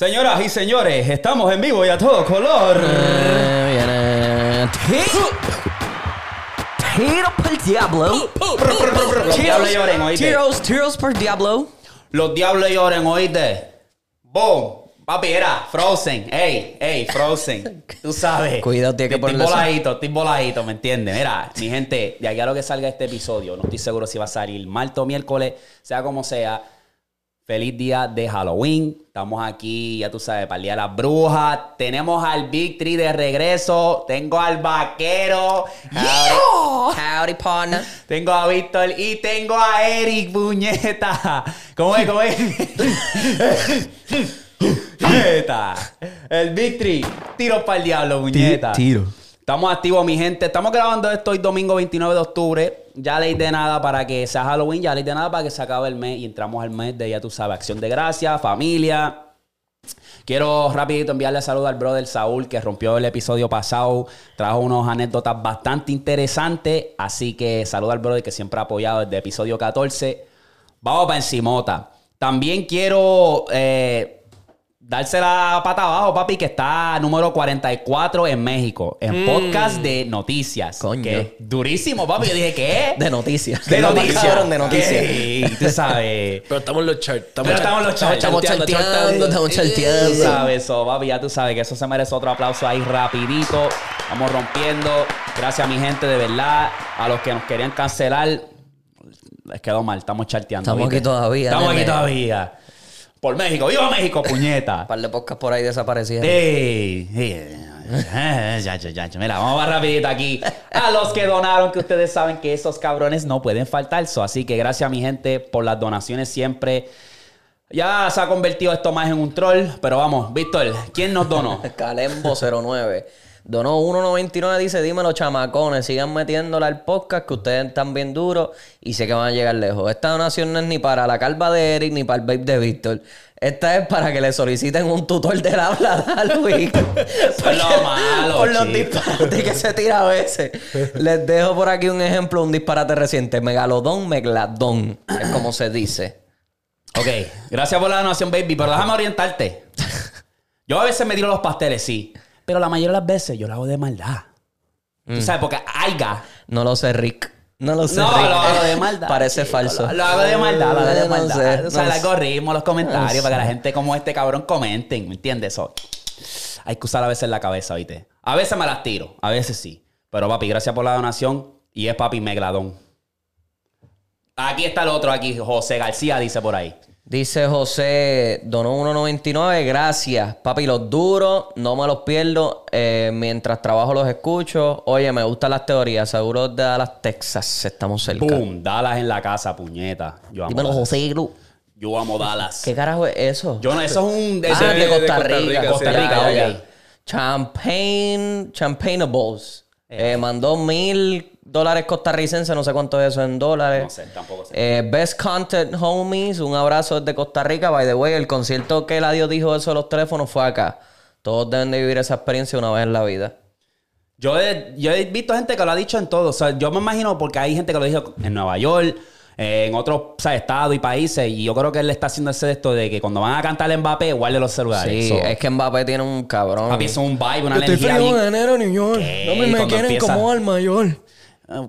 Señoras y señores, estamos en vivo y a todo color. Tiro por Diablo. Los diablos lloren, oíste. Tiros, tiros por Diablo. Los diablos lloren, oíste. Boom. Papi, era Frozen. Ey, ey, Frozen. Tú sabes. Cuidado, tiene que Estoy ponerle eso. voladito, estoy voladito, ¿me entiendes? Mira, mi gente, de aquí a lo que salga este episodio, no estoy seguro si va a salir martes o miércoles, sea como sea. Feliz día de Halloween. Estamos aquí, ya tú sabes, para el día de las brujas. Tenemos al Big Tree de regreso. Tengo al vaquero. Howdy. Howdy, partner. Tengo a Víctor y tengo a Eric, puñeta. ¿Cómo es? ¿Cómo es? puñeta. El Big Tree. Tiro para el diablo, puñeta. tiro. Estamos activos, mi gente. Estamos grabando esto hoy domingo 29 de octubre. Ya ley de nada para que sea Halloween. Ya ley de nada para que se acabe el mes y entramos al mes de, ya tú sabes, acción de gracia, familia. Quiero rapidito enviarle saludo al brother Saúl que rompió el episodio pasado. Trajo unas anécdotas bastante interesantes. Así que saludo al brother que siempre ha apoyado desde episodio 14. Vamos para encimota. También quiero eh, darse la pata abajo, papi, que está número 44 en México. En podcast de noticias. Coño. Que durísimo, papi. Yo dije, ¿qué? De noticias. De noticias. De noticias. ¿Qué? Tú sabes. Pero estamos en los charts. Pero estamos en los charts. Estamos charteando, charteando, charteando. estamos Tú sabes eso, papi, ya tú sabes que eso se merece otro aplauso ahí rapidito. Vamos rompiendo. Gracias a mi gente, de verdad. A los que nos querían cancelar, les quedó mal. Estamos charteando. Estamos ¿viste? aquí todavía, Estamos aquí todavía. Por México. ¡Viva México, puñeta! Un par de podcasts por ahí desaparecieron. ¡Ey! ey, eh, ya, ya, ya, ya. Mira, vamos más rapidito aquí. A los que donaron, que ustedes saben que esos cabrones no pueden faltar. So, así que gracias a mi gente por las donaciones siempre. Ya se ha convertido esto más en un troll, pero vamos, Víctor, ¿quién nos donó? Calembo 09. Donó 1.99, dice, dímelo chamacones, sigan metiéndole al podcast que ustedes están bien duros y sé que van a llegar lejos. Esta donación no es ni para la calva de Eric ni para el babe de Víctor. Esta es para que le soliciten un tutor del habla a Luis. Es lo malo, Por los chico. disparates que se tira a veces. Les dejo por aquí un ejemplo, un disparate reciente. Megalodón, megladón. Es como se dice. Ok, gracias por la donación, baby, pero déjame orientarte. Yo a veces me tiro los pasteles, sí, pero la mayoría de las veces yo lo hago de maldad. Tú sabes, porque aiga. No lo sé, Rick. No lo sé, No, Rick. lo hago de maldad. Parece chico. falso. Lo, lo hago de maldad, lo hago de No maldad. sé, o sea, no el algoritmo, los comentarios, No para que la gente como este cabrón comenten, ¿me entiendes? Eso. Hay que usar a veces la cabeza, ¿viste? A veces me las tiro, a veces sí. Pero papi, gracias por la donación. Y es papi Megladón. Aquí está el otro, aquí, José García dice por ahí. Dice José, donó 1.99, gracias. Papi, los duros, no me los pierdo. eh, mientras trabajo los escucho. Oye, me gustan las teorías. Seguro de Dallas, Texas. Estamos cerca. Boom, Dallas en la casa, puñeta. Yo amo Dímelo. José Gru. Yo amo Dallas. ¿Qué carajo es eso? Yo no, eso es un... ah, de, de Costa Costa Rica. Costa sí. Rica, ok. ya. Champagne, Champagnables. Eh, mandó mil dólares costarricenses, no sé cuánto es eso en dólares. No sé, tampoco sé. Eh, Best Content Homies, un abrazo desde Costa Rica. By the way, el concierto que Eladio dijo eso de los teléfonos fue acá. Todos deben de vivir esa experiencia una vez en la vida. Yo he, yo he visto gente que lo ha dicho en todo. O sea, yo me imagino porque hay gente que lo dijo en Nueva York, eh, en otros o sea, estados y países. Y yo creo que él está haciendo ese de esto de que cuando van a cantar Mbappé, guarde los celulares. Sí, So, es que Mbappé tiene un cabrón. Papi, es un vibe, una Estoy energía frío en bien- enero, New York. ¿Qué? No me, quieren empieza- como al mayor.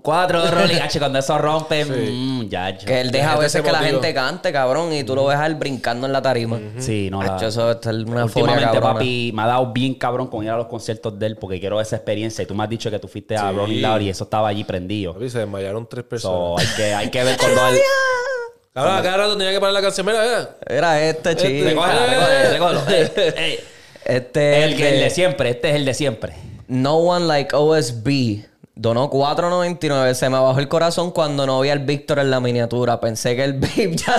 Cuatro roles, gacho, cuando eso rompe, mm, ya, ya. Que él deja a veces que la gente cante, cabrón, y tú lo ves a él brincando en la tarima. Sí, no, la... Hacho, eso es una Últimamente, cabrona. papi, me ha dado bien cabrón con ir a los conciertos de él porque quiero esa experiencia. Y tú me has dicho que tú fuiste a Sí. Rolling Loud y eso estaba allí prendido. Papi, se desmayaron tres So, personas. hay, que, hay que ver cuando él... Cabrón, a cada rato tenía que parar la canción. Mira, mira. Era este, chico. Recógela, recógelo. Eh. Este es el de de siempre, este es el de siempre. No One Like OSB. Donó 4.99. Se me bajó el corazón cuando no vi al Víctor en la miniatura. Pensé que el VIP ya,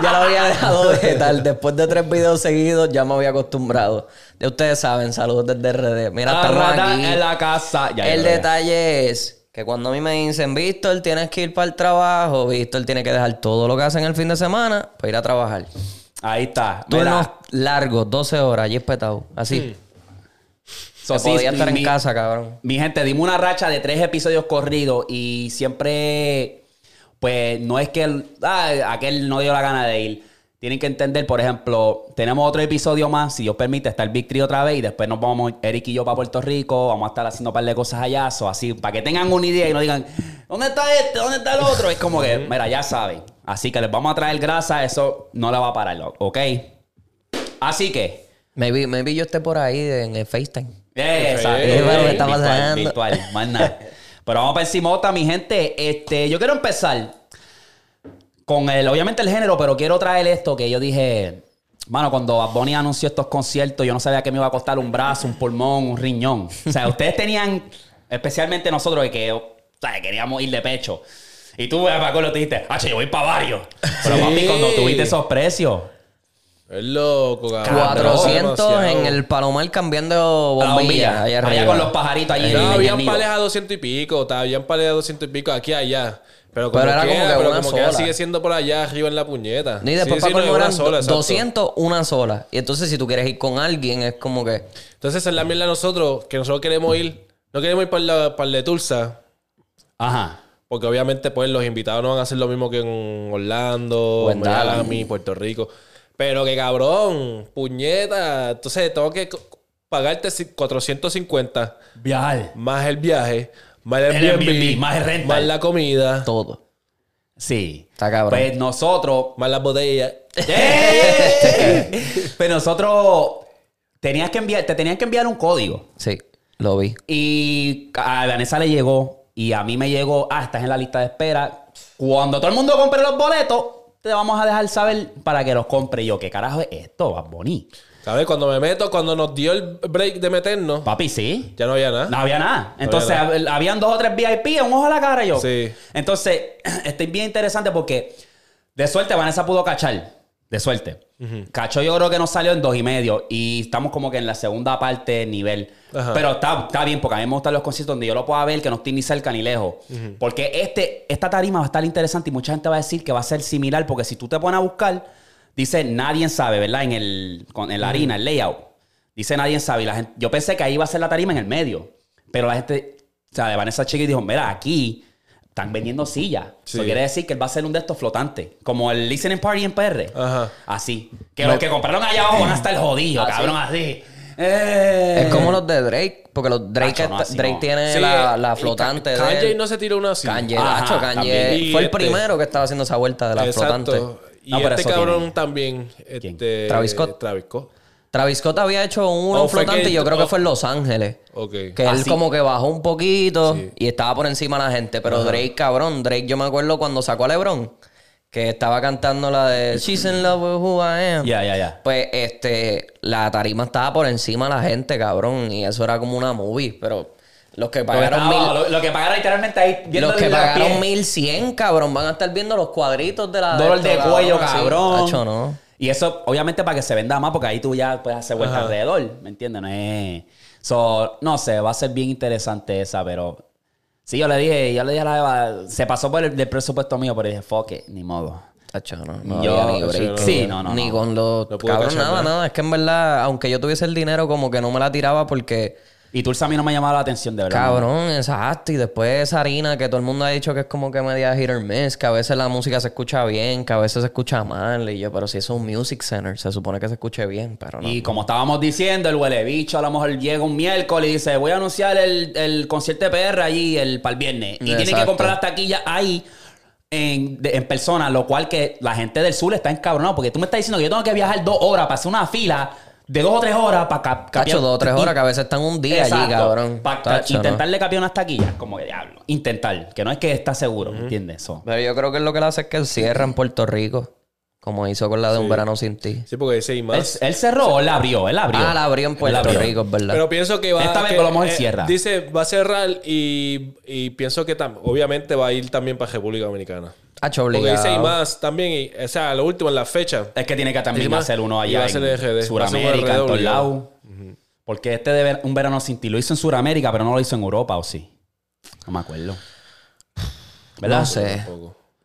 ya lo había dejado de tal. Después de tres videos seguidos ya me había acostumbrado. Ya ustedes saben, saludos desde RD. Mira, La estamos rata aquí. en la casa. Ya, el ya, ya. detalle es que cuando a mí me dicen, Víctor, tienes que ir para el trabajo, Víctor tiene que dejar todo lo que hace en el fin de semana para ir a trabajar. Ahí está. Turnos Mira, largos, 12 horas, allí espetado. Así. So, sí, podía estar mi- en casa, cabrón. Mi gente, dimos una racha de tres episodios corridos y siempre, pues no es que el- ah, aquel no dio la gana de ir. Tienen que entender, por ejemplo, tenemos otro episodio más, si Dios permite, está el Big Tree otra vez y después nos vamos, Eric y yo, para Puerto Rico. Vamos a estar haciendo un par de cosas allá, so, así, para que tengan una idea y no digan, ¿dónde está este? ¿Dónde está el otro? Es como que, mira, ya saben. Así que les vamos a traer grasa, eso no le va a parar, ¿ok? Así que, Maybe, maybe yo esté por ahí en el FaceTime. Exacto. Eh, me está virtual, pasando. virtual, más nada. Pero vamos para encimota, mi gente. Este, yo quiero empezar con el, obviamente el género, pero quiero traer esto que yo dije, mano, cuando Bad Bunny anunció estos conciertos, yo no sabía que me iba a costar un brazo, un pulmón, un riñón. O sea, ustedes tenían, especialmente nosotros, de que, o sea, queríamos ir de pecho. Y tú, Paco, lo dijiste, ah, yo voy para varios. Pero Sí. papi, cuando tuviste esos precios, Es loco, cabrón. 400 Demasiado. en el Palomar cambiando la bombillas. bombilla, allá allá, arriba. con los pajaritos allí. No, habían pales a 200 y pico, habían pales a 200 y pico aquí allá. Pero como Pero era quiera, como que pero una como quiera sola. sigue siendo por allá arriba en la puñeta. Ni después Sí, para sí, no, una sola, exacto. 200, una sola. Y entonces si tú quieres ir con alguien, es como que... Entonces es la mierda de nosotros, que nosotros queremos ir, no queremos ir para la, para el de Tulsa, Ajá. porque obviamente pues los invitados no van a hacer lo mismo que en Orlando. Miami, Puerto Rico. Pero que cabrón, puñeta, entonces tengo que pagarte ci- 450 Viajar. más el viaje, más el El Airbnb, Airbnb, más el rental. más la comida, Todo. Sí. Está cabrón. Pues nosotros. más las botellas. ¡Eh! Pues nosotros tenías que enviar, te tenían que enviar un código. Sí, lo vi. Y a Vanessa le llegó. Y a mí me llegó. Ah, estás en la lista de espera. Cuando todo el mundo compre los boletos, te vamos a dejar saber para que los compre. Y yo, ¿qué carajo es esto? Bad Bunny? ¿Sabes? Cuando me meto, cuando nos dio el break de meternos, Papi, sí. ya no había nada. No había nada. Entonces, había hab- habían dos o tres VIP, un ojo a la cara yo. Sí. Entonces, estoy bien interesante porque de suerte Vanessa pudo cachar. De suerte. Cachó yo creo que nos salió en dos y medio. Y estamos como que en la segunda parte nivel. Ajá. Pero está, está bien porque a mí me gustan los conciertos donde yo lo pueda ver que no estoy ni cerca ni lejos. Porque este, esta tarima va a estar interesante y mucha gente va a decir que va a ser similar porque si tú te pones a buscar, dice nadie sabe, ¿verdad? En, el, con- en la harina, el layout. Dice nadie sabe. Y la gente, yo pensé que ahí iba a ser la tarima en el medio. Pero la gente, o sea, de Vanessa Chiqui dijo, mira, aquí están vendiendo sillas. Sí. Eso quiere decir que él va a ser un de estos flotantes. Como el listening party en PR. Ajá. Así. Que los que compraron allá abajo van a estar jodidos, Así. cabrón, así. Eh. Es como los de Drake, porque los Drake, no, está- Drake no. tiene Sí, la, flotante de Kanye no se tiró una así. Kanye, Ajá. Kanye fue el este- primero que estaba haciendo esa vuelta de la flotante. Y No, este cabrón tiene- también. ¿Quién? Este, Travis Scott. Travis Scott. Travis Scott había hecho uno Oh, flotante que- y yo creo oh. que fue en Los Ángeles. Ok. Que Ah, él sí. como que bajó un poquito Sí. y estaba por encima de la gente. Pero Drake, cabrón, Drake, yo me acuerdo cuando sacó a LeBron, que estaba cantando la de She's in love with who I am. Ya, ya, ya. Pues este, la tarima estaba por encima de la gente, cabrón. Y eso era como una movie. Pero los que que, pagaron estaba- mil. lo, lo que pagaron literalmente ahí viendo Los que pagaron pie. 1100, cabrón, van a estar viendo los cuadritos de la. Dolor de cuello, sí. cabrón. Tacho, no. Y eso, obviamente, para que se venda más, porque ahí tú ya puedes hacer vuelta Ajá. alrededor. ¿Me entiendes? No es. So, no sé, va a ser bien interesante esa, pero. Sí, yo le dije, yo le dije a la Eva, se pasó por el del presupuesto mío, pero dije, fuck it, ni modo. Tacho, no. No Yo- había ni break. sí, no, no, Ni no. con los. No cabrón, cachar nada, nada. nada. Es que en verdad, aunque yo tuviese el dinero, como que no me la tiraba porque. Y Tulsa a mí no me ha llamado la atención, de verdad. Cabrón, exacto. Y después esa harina que todo el mundo ha dicho que es como que media hit or miss, que a veces la música se escucha bien, que a veces se escucha mal. Y yo, pero si es un music center, se supone que se escuche bien, pero no. Y como estábamos diciendo, el huele bicho a lo mejor llega un miércoles y dice, voy a anunciar el, el concierto de PR allí el, para el viernes. Y tiene que comprar las taquillas ahí en, de- en persona, lo cual que la gente del sur está encabronado. Porque tú me estás diciendo que yo tengo que viajar dos horas para hacer una fila de dos o tres horas para cap- capiar- dos o tres horas que a veces están un día allí, Exacto. cabrón. Para Tacho, ¿no? intentarle capiar unas taquillas, como que diablo. Intentar, que no es que está seguro, ¿me entiendes? Eso. Pero yo creo que lo que le hace es que él cierra en Puerto Rico. Como hizo con la de Un Verano Sin Ti. Sí, porque dice y más. él cerró o él la abrió, él la abrió. Ah, la abrió en Él Puerto abrió. Rico, es verdad. Pero pienso que va Esta vez que, a lo mejor cierra. Dice, va a cerrar y, y pienso que tam- obviamente va a ir también para República Dominicana. Porque obligado. dice y más también, y, o sea, lo último en la fecha. Es que tiene que también más- hacer uno y allá va a ser en a Sudamérica, en todos lados. Porque este de ver- un verano sin ti lo hizo en Sudamérica, pero no lo hizo en Europa, ¿o sí? No me acuerdo. ¿Verdad? No sé.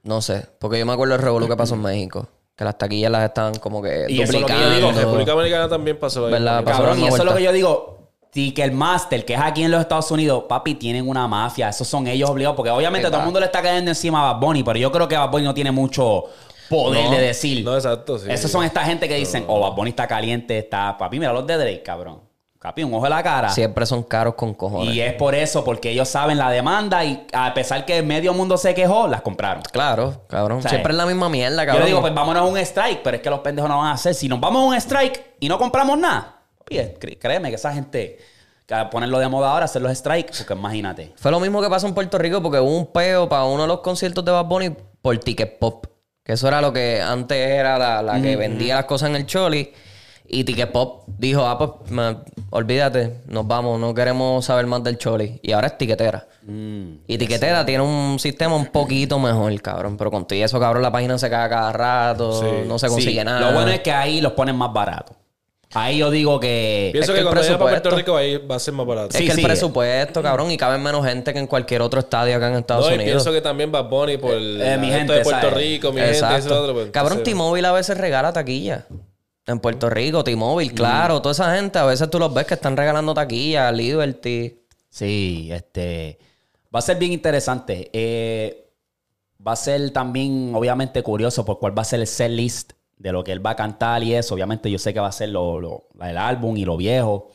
No sé. Porque yo me acuerdo del revolú que pasó en México. Que las taquillas las estaban como que Y eso es lo que yo duplicando. digo, República Dominicana también pasó. Pasó Cabrón, y eso es lo que yo digo. Ticketmaster, que es aquí en los Estados Unidos, papi, tienen una mafia. Esos son ellos obligados. Porque obviamente todo el mundo le está cayendo encima a Bad Bunny, pero yo creo que Bad Bunny no tiene mucho poder No. de decir. No, exacto, sí. Esos son esta gente que dicen, oh, Bad Bunny está caliente, está. Papi, mira los de Drake, cabrón. Capi, un ojo en la cara. Siempre son caros con cojones. Y es por eso, porque ellos saben la demanda y a pesar que medio mundo se quejó, las compraron. Claro, cabrón. O sea, Siempre es la misma mierda, Yo cabrón. le digo, pues vámonos a un strike, pero es que los pendejos no van a hacer. Si nos vamos a un strike y no compramos nada, cre- créeme que esa gente, ponerlo de moda ahora, hacer los strikes, porque imagínate. Fue lo mismo que pasó en Puerto Rico porque hubo un peo para uno de los conciertos de Bad Bunny por Ticket Pop. Que eso era lo que antes era la, la que vendía las cosas en el Choli. Y Ticket Pop dijo, ah, pues olvídate, nos vamos, no queremos saber más del Choli. Y ahora es tiquetera. y tiquetera tiene un sistema un poquito mejor, cabrón. Pero con todo y eso, cabrón, la página se cae cada rato, Sí. no se consigue Sí, nada. Lo bueno es que ahí los ponen más baratos. Ahí yo digo que... Pienso es que, que el cuando vaya para Puerto presupuesto- Rico ahí va a ser más barato. Es Sí, que el sí. presupuesto, cabrón, y cabe menos gente que en cualquier otro estadio acá en Estados no, y Unidos. pienso que también Bad Bunny por el eh, mi gente, de Puerto ¿sabes? Rico, mi gente, Exacto. eso otro. pues, Cabrón, T-Mobile a veces regala taquilla. En Puerto Rico, T-Mobile, claro. Toda esa gente, a veces tú los ves que están regalando taquilla, Liberty. Sí, este... Va a ser bien interesante. Eh, va a ser también, obviamente, curioso por cuál va a ser el set list de lo que él va a cantar y eso. Obviamente yo sé que va a ser lo, lo- el álbum y lo viejo.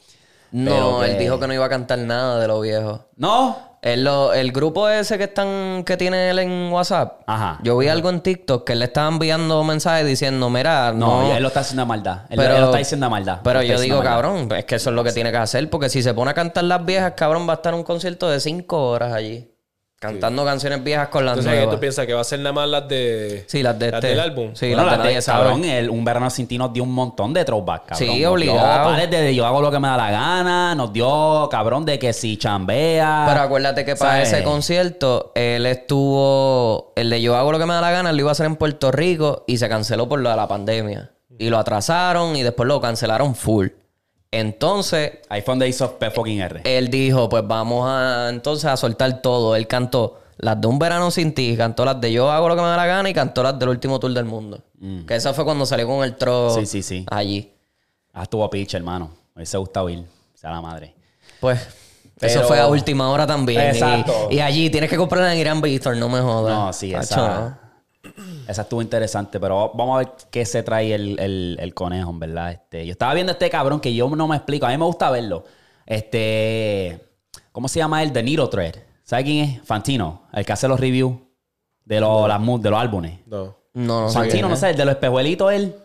No, Pero él que- dijo que no iba a cantar nada de lo viejo. ¿No? Lo- el grupo ese que están que tiene él en WhatsApp. Ajá. Yo vi algo en TikTok que él le estaba enviando mensajes diciendo, mira, No, no. él lo está haciendo maldad. Él, Pero- él lo está diciendo maldad. Pero yo digo, cabrón, es que eso es lo que tiene que hacer, porque si se pone a cantar las viejas, cabrón, va a estar un concierto de cinco horas allí. Cantando canciones viejas con las Entonces, ¿qué nuevas. tú piensas que va a ser nada más las de. Sí, las de este. del álbum? Sí, Bueno, las de de- Sabe. cabrón, el, un verano sin ti nos dio un montón de throwback, cabrón. Sí, Nos dio obligado. pares de yo hago lo que me da la gana. Nos dio, cabrón, de que si chambea. Pero acuérdate que para ¿sabes? ese concierto, él estuvo. El de Yo hago lo que me da la gana, lo iba a hacer en Puerto Rico y se canceló por lo de la pandemia. Y lo atrasaron y después lo cancelaron full. Entonces, Ahí fue donde hizo fucking R. él dijo: Pues vamos a entonces a soltar todo. Él cantó las de Un Verano Sin Ti, cantó las de Yo hago lo que me da la gana y cantó las del último tour del mundo. Que esa fue cuando salió con el tro Mm. Sí, sí, sí. allí. Ah, estuvo pitch, hermano. Me hubiese gustado ir. Sea la madre. Pues. Pero- Eso fue a última hora también. Y- Exacto. Y, allí tienes que comprarla en Irán Víctor, no me jodas. No, sí, Tacho, esa, estuvo interesante, pero vamos a ver qué se trae el, el, el conejo, en verdad. Este, yo estaba viendo este cabrón que yo no me explico. A mí me gusta verlo. Este, ¿cómo se llama él? The Needle Thread. ¿Sabe quién es? Fantino, el que hace los reviews de los, las de los álbumes. No. No, no sé. quién Fantino, no sé, el de los espejuelitos él.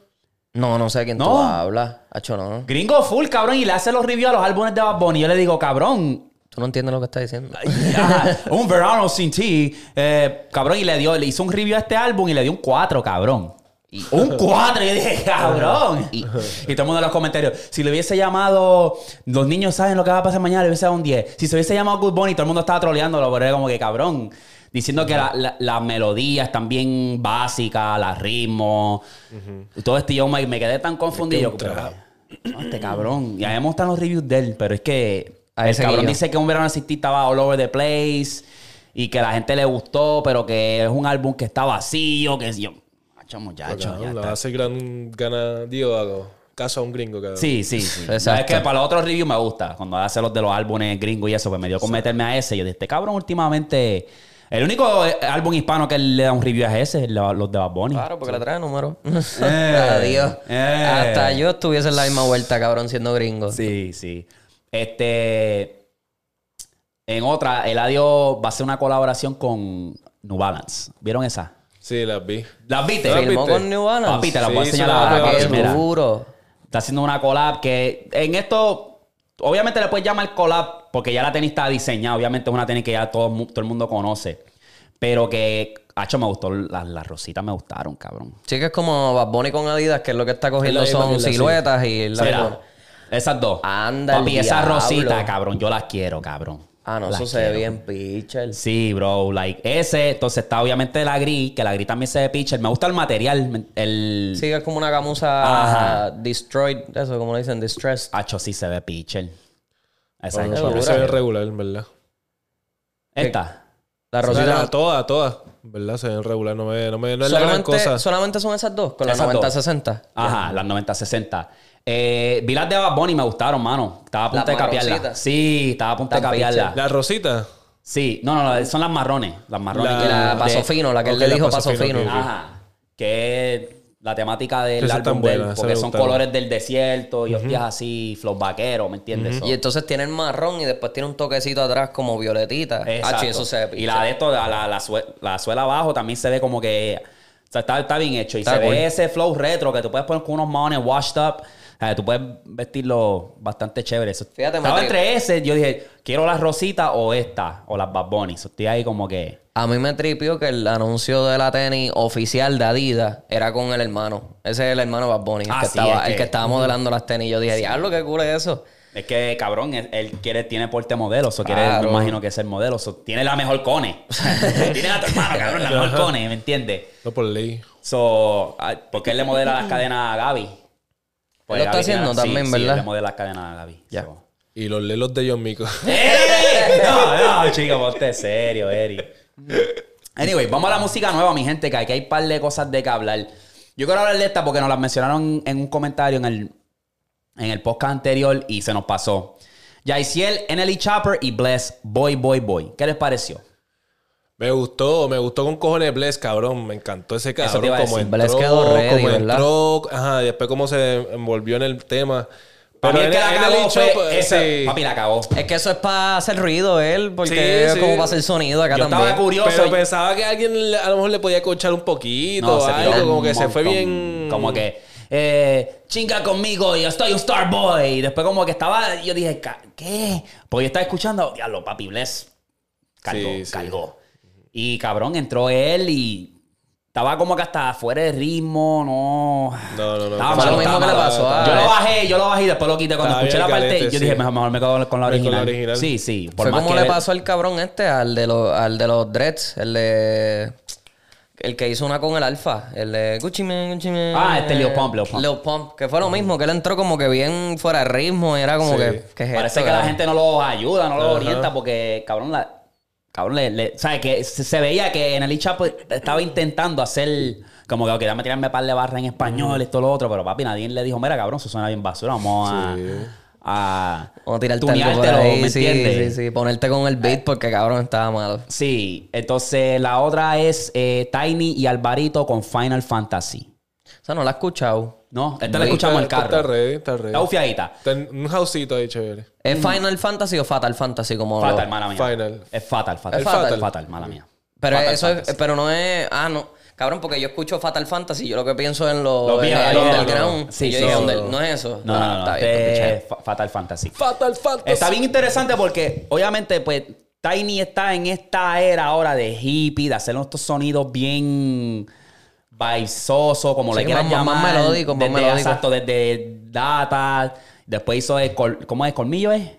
No, no sé quién tú No. hablas. Hacho, no. Gringo full, cabrón, y le hace los reviews a los álbumes de Bad Bunny. Yo le digo, cabrón, Tú no entiendes lo que estás diciendo. Ajá, un verano sin ti. eh, cabrón, y le dio, le hizo un review a este álbum y le dio un 4, cabrón. Un 4, y yo dije, cabrón. Y, y todo el mundo en los comentarios, si le hubiese llamado, los niños saben lo que va a pasar mañana, le hubiese dado un 10. Si se hubiese llamado Good Bunny, todo el mundo estaba troleándolo, pero era como que, cabrón, diciendo que la- la- las melodías están bien básicas, los ritmos, y todo este yo me, me quedé tan confundido. Este pero- no, este cabrón. Y a mí me gustan los reviews de él, pero es que A el ese cabrón guillo. dice que un verano sin ti estaba all over the place y que la gente le gustó, pero que es un álbum que está vacío, que es yo. Macho, muchacho, ya a hacer gran gana, digo, hago caso a un gringo, cabrón. Sí, sí, sí. Exacto. Es que para los otros reviews me gusta. Cuando hace los de los álbumes gringos y eso, pues me dio con meterme a ese. Yo dije, este cabrón últimamente... El único eh, álbum hispano que le da un review es ese, lo- los de Bad Bunny. Claro, porque le trae número. Eh, Adiós. eh. Hasta yo estuviese en la misma vuelta, cabrón, siendo gringo. Sí, sí. Este. En otra, Eladio va a hacer una colaboración con New Balance. ¿Vieron esa? Sí, las vi. ¿Las viste? ¿Las Filmó viste? con New Balance. Papi, te la Sí, voy a enseñar la ahora. Ah, mira. duro. Está haciendo una collab que en esto, obviamente le puedes llamar collab porque ya la tenis está diseñada. Obviamente es una tenis que ya todo, todo el mundo conoce. Pero que, hacho, me gustó, las, las rositas me gustaron, cabrón. Sí, que es como Bad Bunny con Adidas, que es lo que está cogiendo la son siluetas y la esas dos. Anda el Papi, esas diablo. rositas, cabrón, yo las quiero, cabrón. Ah, no, Las eso se ve bien pitcher. Sí, bro, like ese, entonces está obviamente la gris, que la gris también se ve pitcher. Me gusta el material, el... Sí, es como una gamuza Ajá. destroyed, eso, como le dicen, distressed. Hacho sí se ve pitcher. Esa Bueno, es mí se ve regular, en verdad. Esta. La rosita. la- todas, todas. En verdad, se ven regular. No, me, no, me, no es la gran solamente, cosa. solamente son esas dos, con las Esas dos. 90-60. Ajá, las 90-60. Eh, vi las de Bad Bunny, me gustaron, mano. Estaba a punto Las de marroncitas. Sí, estaba a punto de pitcher. La rosita. Sí, no, no, son las marrones. Las marrones. La- paso fino, la que él le dijo paso paso fino. Ajá. Que es la temática del álbum están de él, buenas, esas porque son colores del desierto y hostias así, flow vaquero, ¿me entiendes? Y entonces tiene el marrón y después tiene un toquecito atrás como violetita. exacto. Ah, sí, eso se y la de esto, la, la, la, sue- la suela abajo también se ve como que. O sea, está, está bien hecho. Y Está se cool. ve ese flow retro que tú puedes poner con unos maones washed up. O sea, tú puedes vestirlo bastante chévere. Eso- Fíjate, Estaba entre ese, yo dije, quiero las rositas o esta, o las Bad Bunny. So, estoy ahí como que. A mí me tripió que el anuncio de la tenis oficial de Adidas era con el hermano. Ese es el hermano Bad Bunny, el, Ah, que, sí, estaba, es que- el que estaba modelando las tenis. Yo dije, diablo, qué cool es eso. Es que, cabrón, él, él quiere, tiene porte modelo. O quiere, Claro. me imagino que es el modelo. So, tiene la mejor cone. tiene a tu hermano, cabrón, la mejor cone, ¿me entiendes? No por ley. So, ah, ¿por qué él le modela las cadenas a Gaby? Pues lo está haciendo también, sí, ¿verdad? Sí, él le modela las cadenas a Gaby. Ya. So. Y los lelos de John Mico. ¡Ey! No, no, chico, ponte serio, Eri. Anyway, vamos a la música nueva, mi gente, que aquí hay un par de cosas de que hablar. Yo quiero hablar de esta porque nos las mencionaron en un comentario en el, en el podcast anterior y se nos pasó. Yaisiel, NLE Chopper y Bless, Boy, Boy, Boy. ¿Qué les pareció? Me gustó, me gustó con cojones Bless, cabrón. Me encantó ese te cabrón. Como decir. entró, Bless quedó ready, como ¿verdad? entró, ajá, y después cómo se envolvió en el tema. Para mí el que la fue esa- sí. Papi, la cagó. Es que eso es para hacer ruido él, porque Sí, es sí. como para hacer sonido acá Yo también. estaba curioso. Pero y- pensaba que alguien a lo mejor le podía escuchar un poquito No, o algo, un como que se fue bien. Como que, eh, chinga conmigo, yo estoy un Starboy. Y después, como que estaba, yo dije, "Ca- ¿qué? Porque yo estaba escuchando, diablo, papi Bless. Cargó, Sí, sí. cargó. Y cabrón, entró él y estaba como que hasta fuera de ritmo, no. No, no, no. Estaba Fue malo, lo mismo que le pasó Yo lo bajé, yo lo bajé y después lo quité. Cuando escuché la bien parte, caliente, yo sí. dije, mejor, mejor me quedo con la Con la original. Sí, sí. Por Fue más como que le pasó al cabrón este, al de los, al de los dreads, el de. El que hizo una con el alfa, el de Gucci Man, Gucci Man. Ah, este Lil Pump, Lil Pump. Lil Pump, que fue lo mismo, que él entró como que bien fuera de ritmo y era como Sí. que. ¿qué es Parece esto, que la gente no los ayuda, no los Ajá. orienta porque, cabrón, la, cabrón, le, le- ¿sabes? Que se, se veía que en el Chapo estaba intentando hacer como que, ok, dame tirarme par de barra en español, esto, lo otro, pero papi, nadie le dijo, mira, cabrón, eso suena bien basura, vamos a... Sí. a Vamos a tirarte algo por ahí, ¿me sí, entiendes? sí, sí, ponerte con el beat porque cabrón estaba malo. Sí, entonces la otra es eh, Tiny y Alvarito con Final Fantasy. O sea, no la he escuchado. ¿No? Esta la escuchamos en el carro. Está ready, está ready. Está bufiadita. Está en un houseito ahí chévere. ¿Es Final Fantasy o Fatal Fantasy? Como Fatal, lo- mala mía. Final. Es fatal, fatal. Es fatal. fatal, mala mía. Pero Fatal eso es, pero no es. Ah, no. Cabrón, porque yo escucho Fatal Fantasy, yo lo que pienso en Los en el no, no, underground. no. Sí, Y yo sí, dije, sí. "Under- no es eso. No, no, no. es Fa- Fatal Fantasy. Fatal Fantasy. Está bien interesante porque, obviamente, pues, Tiny está en esta era ahora de hippie, de hacer estos sonidos bien visosos, como Sí, le quieran más- más llamar. melódico, más desde, melódico. Exacto, desde Data. Después hizo, el col- ¿cómo es? ¿Colmillo es?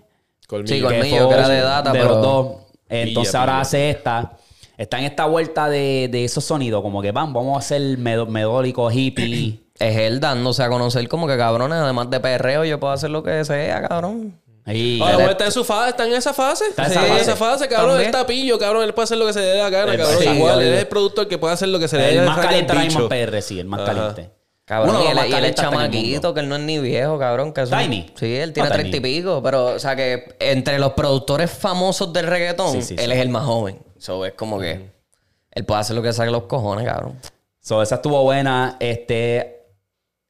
Colmillo. Sí, Colmillo, que era de Data, de pero- los dos. Entonces Pilla, ahora pilla. hace esta. Está en esta vuelta de, de esos sonidos, como que van, vamos a hacer medo- melódico, hippie. Es él dándose a conocer como que cabrones, además de perreo, yo puedo hacer lo que sea, cabrón. Y- Ahora, bueno, está en su fase, está en esa fase. Está en esa fase. esa fase, cabrón. También. Él está pillo, cabrón. Él puede hacer lo que se le dé la gana, El- cabrón. sí, Igual, él el- es el productor que puede hacer lo que se le dé el la más gana. caliente ahora el mismo en bicho. PR, sí, el más Ajá. caliente. Cabrón, y más y él es el chamaquito, que él no es ni viejo, cabrón. Que eso- Tiny. Sí, él tiene treinta y pico, pero, o sea, que entre los productores famosos del reggaetón, Sí, sí, él sí. es el más joven. Eso es como que él puede hacer lo que saque los cojones, cabrón. So, esa estuvo buena. Este.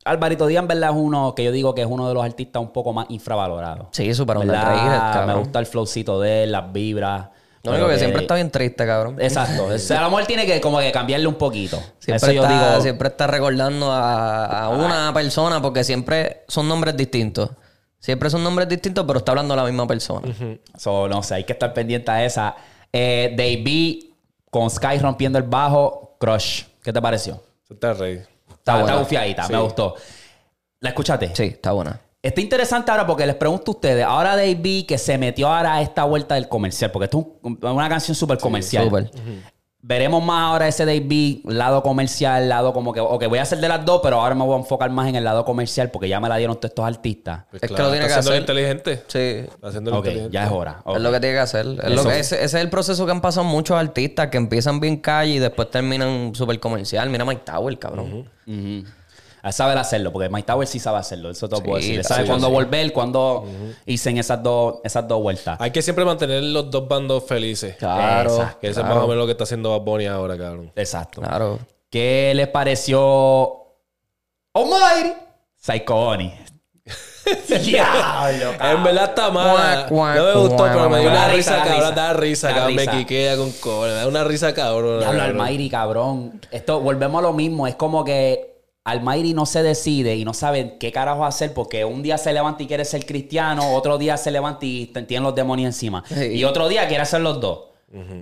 Alvarito Díaz, en verdad, es uno que yo digo que es uno de los artistas un poco más infravalorados. Sí, súper ¿Verdad? underrated. Me gusta el flowcito de él, las vibras. Lo único que siempre está bien triste, cabrón. Exacto. O sea, a lo mejor tiene que como que cambiarle un poquito. Siempre, Eso yo está, digo. siempre está recordando a, a una persona porque siempre son nombres distintos. Siempre son nombres distintos, pero está hablando la misma persona. So, no sé, hay que estar pendiente a esa. Eh, Davey con Sky rompiendo el bajo, Crush. ¿Qué te pareció? Eso Está rey. Está, está buena. bufiadita, me gustó. ¿La escuchaste? Sí, está buena. Está interesante ahora porque les pregunto a ustedes, ahora Dave B que se metió ahora a esta vuelta del comercial, porque esto es un- una canción súper comercial. súper. Veremos más ahora ese Dave B, lado comercial, lado como que, ok, voy a hacer de las dos, pero ahora me voy a enfocar más en el lado comercial porque ya me la dieron todos estos artistas. Pues Es que claro, lo tiene que haciendo hacer. inteligente. Sí. Está haciendo Ok, inteligente. ya es hora. Es lo que tiene que hacer. Es lo que- ese, ese es el proceso que han pasado muchos artistas que empiezan bien calle y después terminan súper comercial. Mira Mike Tower, cabrón. Él sabe hacerlo, porque Mike Tower sí sabe hacerlo, eso te lo puedo Sí, decir. Sí, sabe sí, cuándo sí. volver, cuándo hice en esas dos, esas dos vueltas. Hay que siempre mantener los dos bandos felices. Claro. Exacto. Que eso es más o menos lo que está haciendo Bad Bunny ahora, cabrón. Exacto. Claro. ¿Qué les pareció Almighty? Psycho Oni. Diablo, cabrón. En verdad está cuac, No me gustó, pero me dio una risa, cabrón. risa. Da risa, Da cabrón. Me quiquea con cojones. Me da una risa, cabrón. Diablo. Almighty, cabrón. Esto, volvemos a lo mismo. Es como que Almighty no se decide y no sabe qué carajo hacer porque un día se levanta y quiere ser cristiano, otro día se levanta y tiene los demonios encima. Sí. Y otro día quiere hacer los dos.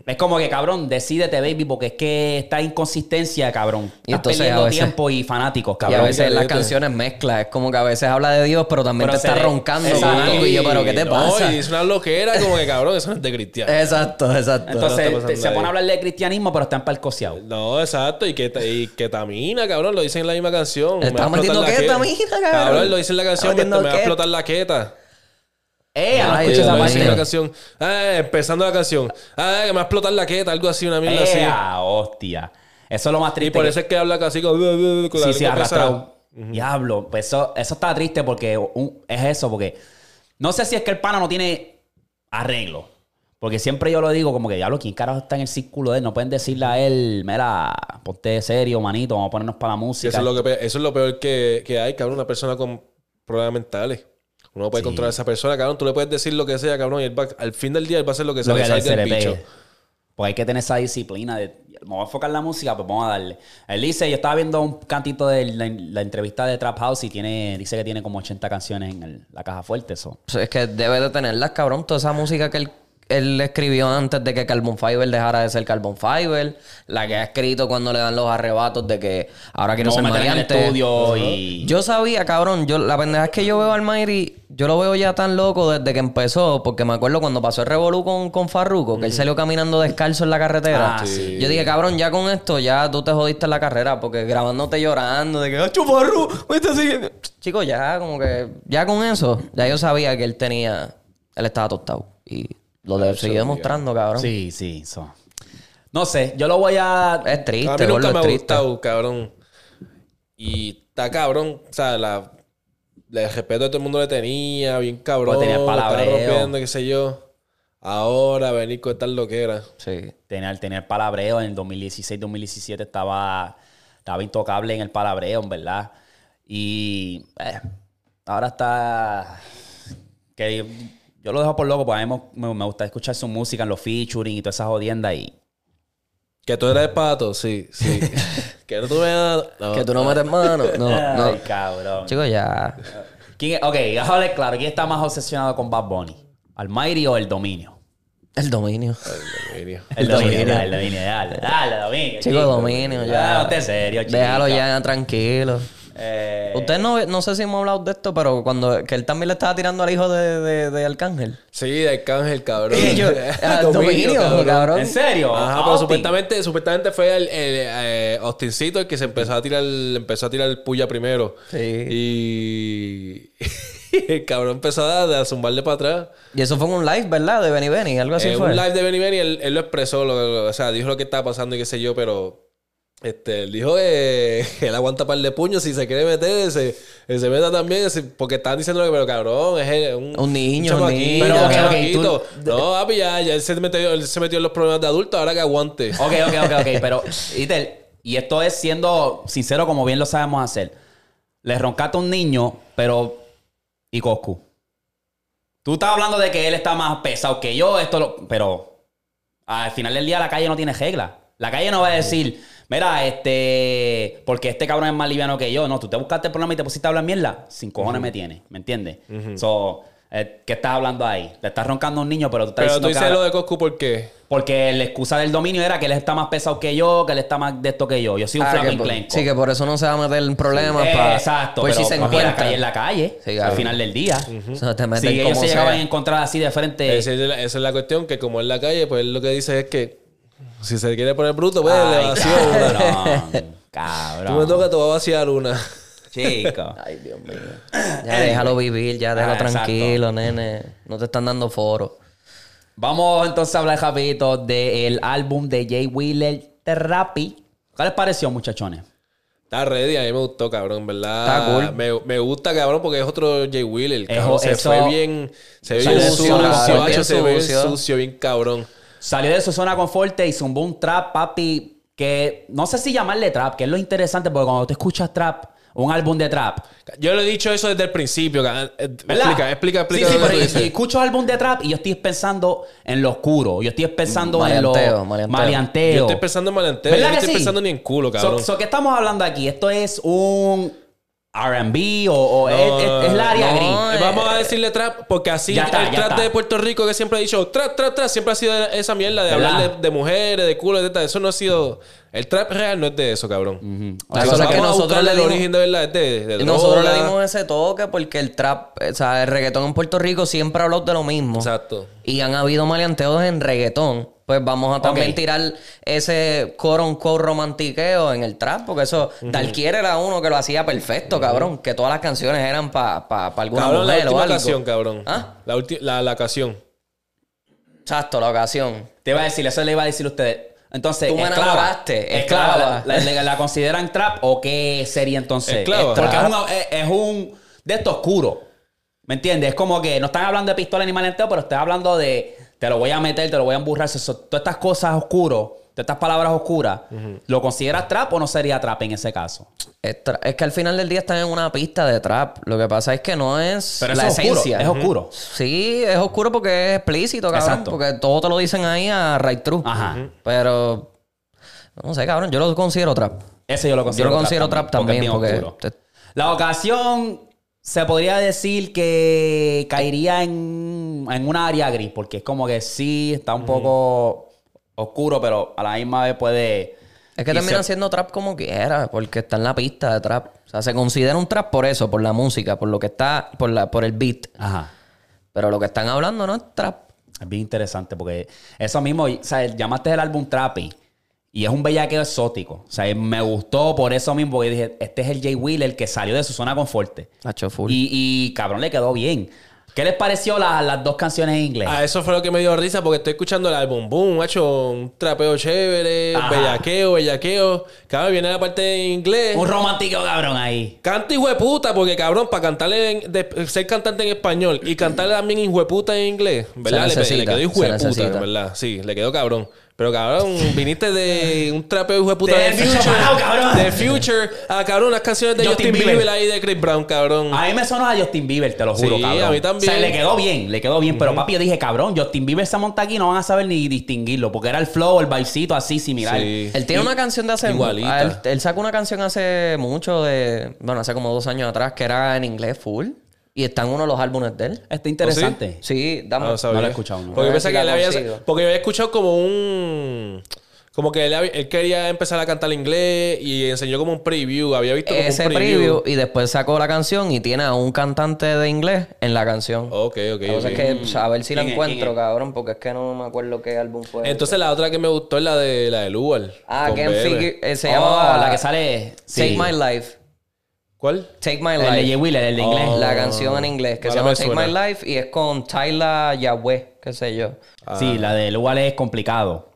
Es como que, cabrón, decídete, baby, porque es que esta inconsistencia, cabrón. Y Estás entonces, perdiendo veces- tiempo y fanáticos, Y cabrón. a veces las canciones mezcla. Es como que a veces habla de Dios, pero también Pero te está le- roncando con Exacto. algo. Y yo, pero ¿qué te No, pasa? y es una loquera como que, cabrón, eso no es de cristiano. Exacto, exacto. Entonces te- se pone a hablar de cristianismo, pero está empalcoceado. No, exacto. Y, que, y ketamina, cabrón. Lo dicen en la misma canción. Me Está va a explotar metiendo ketamina, cabrón. Cabrón, lo dice en la canción. Me, va a explotar la queta. ¡Eh! no Ay, escucho Dios esa Lo mío. dice en la parte. canción. Ah, empezando la canción. Ah, que me va a explotar la queta. Algo así, una mierda así. ¡Eh! hostia! Eso es lo más Y triste. por que- eso es que habla casi con, con la Sí, sí, pesada. arrastrado. Diablo, pues eso, eso está triste porque un- es eso, porque no sé si es que el pana no tiene arreglo. Porque siempre yo lo digo como que, diablo, ¿quién carajo está en el círculo de él? No pueden decirle a él, mira, ponte serio, manito, vamos a ponernos para la Sí, música. Eso es lo, que, pe- eso es lo peor que, que hay, cabrón. Una persona con problemas mentales. Uno no puede controlar a esa persona, cabrón. Tú le puedes decir lo que sea, cabrón. Y él va- al fin del día él va a hacer lo que se lo que le del bicho. Porque hay que tener esa disciplina de, vamos a enfocar en la música, pues vamos a darle. Él dice, yo estaba viendo un cantito de la, la entrevista de Trap House y tiene, dice que tiene como 80 canciones en el- la caja fuerte, eso. Pues es que debe de tenerlas, cabrón. Toda esa música que él, él escribió antes de que Carbon Fiber dejara de ser Carbon Fiber. La que ha escrito cuando le dan los arrebatos de que ahora quiero No ser meter en el maleante. estudio y... Yo sabía, cabrón. Yo, la pendeja es que yo veo al Mayri, yo lo veo ya tan loco desde que empezó, porque me acuerdo cuando pasó el revolú con, con Farruko, que él salió caminando descalzo en la carretera. Ah, sí. Yo dije, cabrón, ya con esto, ya tú te jodiste en la carrera, porque grabándote llorando, de que, ¡Acho, Farru! me está siguiendo". Chico, ya como que, ya con eso, ya yo sabía que él tenía, él estaba tostado. Y lo de, seguí demostrando, cabrón. Sí, sí, eso. No sé, yo lo voy a... Es A triste, mí gordo, nunca es me ha gustado, cabrón. Y está cabrón. O sea, la, el respeto que todo el mundo le tenía, bien cabrón. Pues tenía el palabreo. qué sé yo. Ahora venir con tal loquera. Sí. Tener, tener palabreo en el 2016-2017 estaba, estaba intocable en el palabreo, en verdad. Y eh, ahora está... Que yo lo dejo por loco, porque a mí me, me gusta escuchar su música en los featuring y todas esas jodiendas y... Que tú eres pato, sí, sí. que no tú me no. Que tú no metes mano. No, no. Ay, cabrón. Chicos, ya. ¿Quién es- ok, déjame claro. ¿Quién está más obsesionado con Bad Bunny? ¿Almighty o el dominio? El dominio. Dominio. El dominio, dale, el dominio, dale, dale, dominio. Chico, dominio, ya. Ah, Ponte serio, chico. Déjalo ya tranquilo. Eh, Ustedes no, no sé si hemos hablado de esto, pero cuando que él también le estaba tirando al hijo de, de, de Arcángel. Sí, de Arcángel, cabrón. Y yo, dominio, cabrón. ¿En serio? Ajá, Ah, pero supuestamente, supuestamente fue el, el, eh, Austincito el que se empezó a tirar, empezó a tirar el puya primero. Sí. Y el cabrón empezó a, a zumbarle para atrás. Y eso fue en un live, ¿verdad? De Benny Benny, algo así En fue. un live de Benny Benny, él, él lo expresó, lo, lo- o sea, dijo lo que estaba pasando y qué sé yo, pero este, él dijo que él aguanta par de puños si se quiere meter, se, se meta también, porque estaban diciendo que, pero cabrón, es un, Un niño, un niño. Pero, ok, ok, chamaquito. tú- No, papi, ya, ya él, se metió, él se metió en los problemas de adulto, ahora que aguante. Ok, ok, ok, ok. Pero, Itel, y esto es siendo sincero como bien lo sabemos hacer. Le roncaste a un niño, pero... ¿Y Coscu? Tú estás hablando de que él está más pesado que yo, esto lo... Pero al final del día la calle no tiene regla. La calle no va a decir, mira, este... Porque este cabrón es más liviano que yo. No, tú te buscaste el problema y te pusiste a hablar mierda. Sin cojones me tienes, ¿me entiendes? So, Eh, ¿Qué estás hablando ahí? Te estás roncando a un niño, pero tú estás Pero tú diciendo dices que... lo de Coscu ¿por qué? Porque la excusa del dominio era que él está más pesado que yo, que él está más de esto que yo. Yo soy un Ah, flaming por- sí, que por eso no se va a meter en problemas. Eh, pa- exacto, Pues pero si se encuentran. calle es la calle. Sí, al final del día. O sea, te meten Si ellos como se llegaban a encontrar así de frente... Esa es, la, esa es la cuestión, que como en la calle, pues él lo que dice es que si se quiere poner bruto, pues le Ay, vacío una. cabrón. Cabrón. Tú me toca, te voy a vaciar una. Chico. Ay, Dios mío. Ya déjalo vivir, ya déjalo Ah, exacto. tranquilo, nene. No te están dando foro. Vamos entonces a hablar rapidito del álbum de Jay Wheeler, Therapy. ¿Qué les pareció, muchachones? Está ready, a mí me gustó, cabrón, ¿verdad? Está cool. Me, me gusta, cabrón, porque es otro Jay Wheeler. Cabrón. se eso- fue bien. Se ve bien sucio, se ve sucio, bien cabrón. Salió de su zona confort y zumbó un trap, papi, que no sé si llamarle trap, que es lo interesante, porque cuando tú escuchas trap, un álbum de trap, Yo le he dicho eso desde el principio. eh, ¿verdad? Explica, explica, explica. Sí, sí, lo pero yo escucho álbum de trap y yo estoy pensando en lo oscuro. Yo estoy pensando en lo Maleanteo, maleanteo. maleanteo. Yo estoy pensando en malenteo. Yo ¿Verdad no estoy sí? pensando ni en culo, cabrón. So, so, ¿Qué estamos hablando aquí? ¿Esto es un R&B o, o No, es, es- es la área no, gris? eh, Vamos a decirle trap, porque así está, el trap de Puerto Rico que siempre ha dicho trap, trap, trap, siempre ha sido esa mierda de ¿Verdad? hablar de, de mujeres, de culo, de tal. Eso no ha sido. El trap real no es de eso, cabrón. Eso Eso es que nosotros le el origen de verdad es de, nosotros droga. le dimos ese toque porque el trap, o sea, el reggaetón en Puerto Rico siempre ha hablado de lo mismo. Exacto. Y han habido maleanteos en reggaetón. Pues vamos a también tirar ese quote on quote romantiqueo en el trap, porque eso, Dalquier era uno que lo hacía perfecto, cabrón. Que todas las canciones eran para pa, pa alguna Cabrón, la o última algo. ocasión, cabrón. ¿Ah? La, la, la ocasión. Exacto, la ocasión. Te iba a decir, eso le iba a decir a ustedes. Entonces, Tú me esclava. enamoraste, Esclava. esclava. ¿La, la- la consideran trap o qué sería entonces? Esclava. Es- Porque es un, es, es un de esto oscuro. ¿Me entiendes? Es como que no están hablando de pistola ni malenteo, pero están hablando de te lo voy a meter, te lo voy a emburrar. Eso- todas estas cosas oscuras, todas estas palabras oscuras, ¿lo consideras trap o no sería trap en ese caso? Es, que al final del día están en una pista de trap. Lo que pasa es que no es Pero la oscuro. esencia. Es oscuro. Sí, es oscuro porque es explícito, cabrón. Exacto. Porque todo te lo dicen ahí a right true. Ajá. Pero, no sé, cabrón. Yo lo considero trap. Ese yo lo Yo considero lo considero trap también. Porque, La ocasión se podría decir que caería en, en una área gris, porque es como que sí, está un poco oscuro, pero a la misma vez puede... es que y termina se- siendo trap como quiera, porque está en la pista de trap. O sea, se considera un trap por eso, por la música, por lo que está, por, la, por el beat. Ajá. Pero lo que están hablando no es trap. Es bien interesante porque eso mismo, o sea, llamaste el álbum Trappy y es un bellaqueo exótico. O sea, me gustó por eso mismo porque dije, este es el Jay Wheeler que salió de su zona confort. Full. Y, y cabrón, le quedó bien. ¿Qué les pareció la- las dos canciones en inglés? Ah, eso fue lo que me dio risa porque estoy escuchando el álbum Boom, macho, un trapeo chévere, Ajá. bellaqueo, bellaqueo. Cabrón, viene la parte en inglés. Un romántico cabrón ahí. Canta hijueputa, porque cabrón, para cantarle, en- de- ser cantante en español y cantarle también hijueputa en inglés, ¿verdad? Le- Le, necesita, quedó se hijueputa. ¿verdad? Sí, le quedó cabrón. Pero cabrón, viniste de un trapeo De de Future. De Future. A cabrón, unas canciones de Justin Justin, Bieber. Ahí de Chris Brown, cabrón. A mí me sonó a Justin Bieber, te lo juro, Sí, cabrón. a mí también. O sea, le quedó bien, le quedó bien. Pero papi, yo dije, cabrón, Justin Bieber se monta aquí y no van a saber ni distinguirlo. Porque era el flow, el bailcito así similar. Sí. Él tiene una canción de hace... Igualita. ah, Él, él sacó una canción hace mucho de... Bueno, hace como dos años atrás que era en inglés full. Y está en uno de los álbumes de él. Está interesante. Sí, dame. Ah, sabía. No lo he escuchado, no. Porque A ver pensé que había, porque yo había escuchado como un como que él, quería empezar a cantar inglés y enseñó como un preview, había visto como Ese un preview. preview. y después sacó la canción y tiene a un cantante de inglés en la canción. Ok, ok, La cosa ok. es que, pues, a ver si la encuentro, cabrón, porque es que no me acuerdo qué álbum fue. Entonces la otra que me gustó es la de la de Lugar. ah. Figure... eh, se Oh, llama... la que sale. Take sí. My Life. ¿Cuál? Take My El de Life. Jay Wheeler, el de inglés. Oh. La canción en inglés que Ahora se llama Take. My Life y es con Tyler Yahweh, qué sé yo. Sí, la de Lugar es complicado.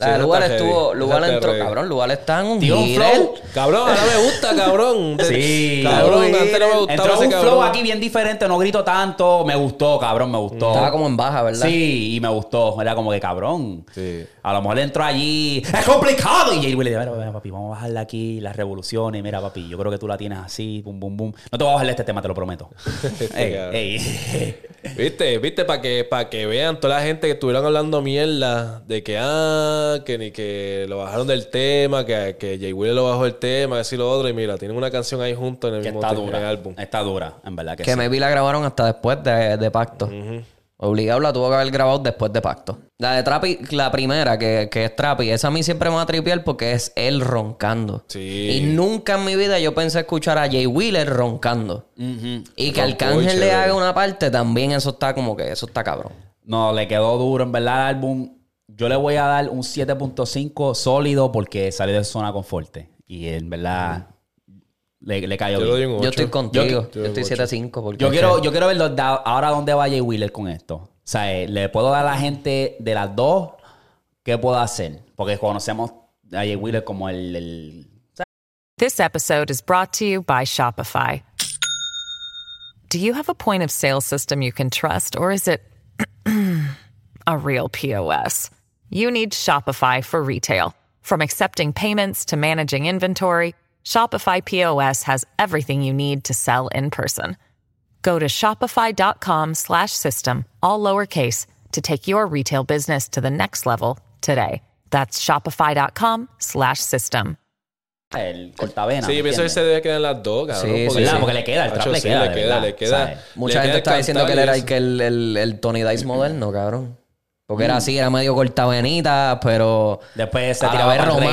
La Sí, de esa Lugar estuvo. Lugar entró, cabrón, Lugar está en un Tiene un flow. Cabrón, ahora me gusta, cabrón. Sí. Cabrón, antes no me gustaba Entró ese un cabrón. flow aquí bien diferente, no grito tanto. Me gustó, cabrón, me gustó. Estaba como en baja, ¿verdad? Sí, y me gustó. Era como que cabrón. Sí. A lo mejor le entró allí. ¡Es complicado! Y Jay Wheeler, mira, mira, papi, vamos a bajarle aquí las revoluciones. Mira, papi, yo creo que tú la tienes así, bum, bum, bum. No te voy a bajarle este tema, te lo prometo. ey, ey. ¿Viste? ¿Viste? Para que, para que vean toda la gente que estuvieron hablando mierda de que, ah, que ni que lo bajaron del tema, que, que Jay Wheeler lo bajó del tema, que así lo otro. Y mira, tienen una canción ahí junto en el Que mismo está dura. álbum. Está dura, en verdad que, Que sí. maybe la grabaron hasta después de, de Pacto. Obligado la tuvo que haber grabado después de Pacto. La de Trapi, la primera, que, que es Trapi, esa a mí siempre me va a tripear porque es él roncando. Sí. Y nunca en mi vida yo pensé escuchar a Jay Wheeler roncando. Ujú. Y que Arcángel le haga una parte, también eso está como que eso está cabrón. No, le quedó duro, en verdad, el álbum. Yo le voy a dar un 7.5 sólido porque salió de zona conforte. Y en verdad le, le cayó Yo bien. doy un Yo estoy contigo. Yo- Yo, estoy 7-5. porque Yo quiero, yo quiero ver los ahora dónde va Jay Wheeler con esto. O sea, eh, le puedo dar a la gente de las dos qué puedo hacer. Porque conocemos a Jay Wheeler como el, el- This episode is brought to you by Shopify. Do you have a point of sale system you can trust, or is it a real POS? You need Shopify for retail. From accepting payments to managing inventory, Shopify POS has everything you need to sell in person. Go to shopify.com slash system, all lowercase, to take your retail business to the next level today. That's shopify.com slash system. el cortavena. Sí, ¿me yo pienso que entiendes? se debe quedar en las dos, cabrón. Sí, sí, ¿Verdad? Ah, porque le queda, el trap Hacho, le sí, queda, le queda, le queda. Mucha le gente queda está diciendo que él era el, que el, el, el Tony Dice moderno, cabrón. Porque Mm. era así, era medio cortavenita, pero Después se la tiraba el romántico,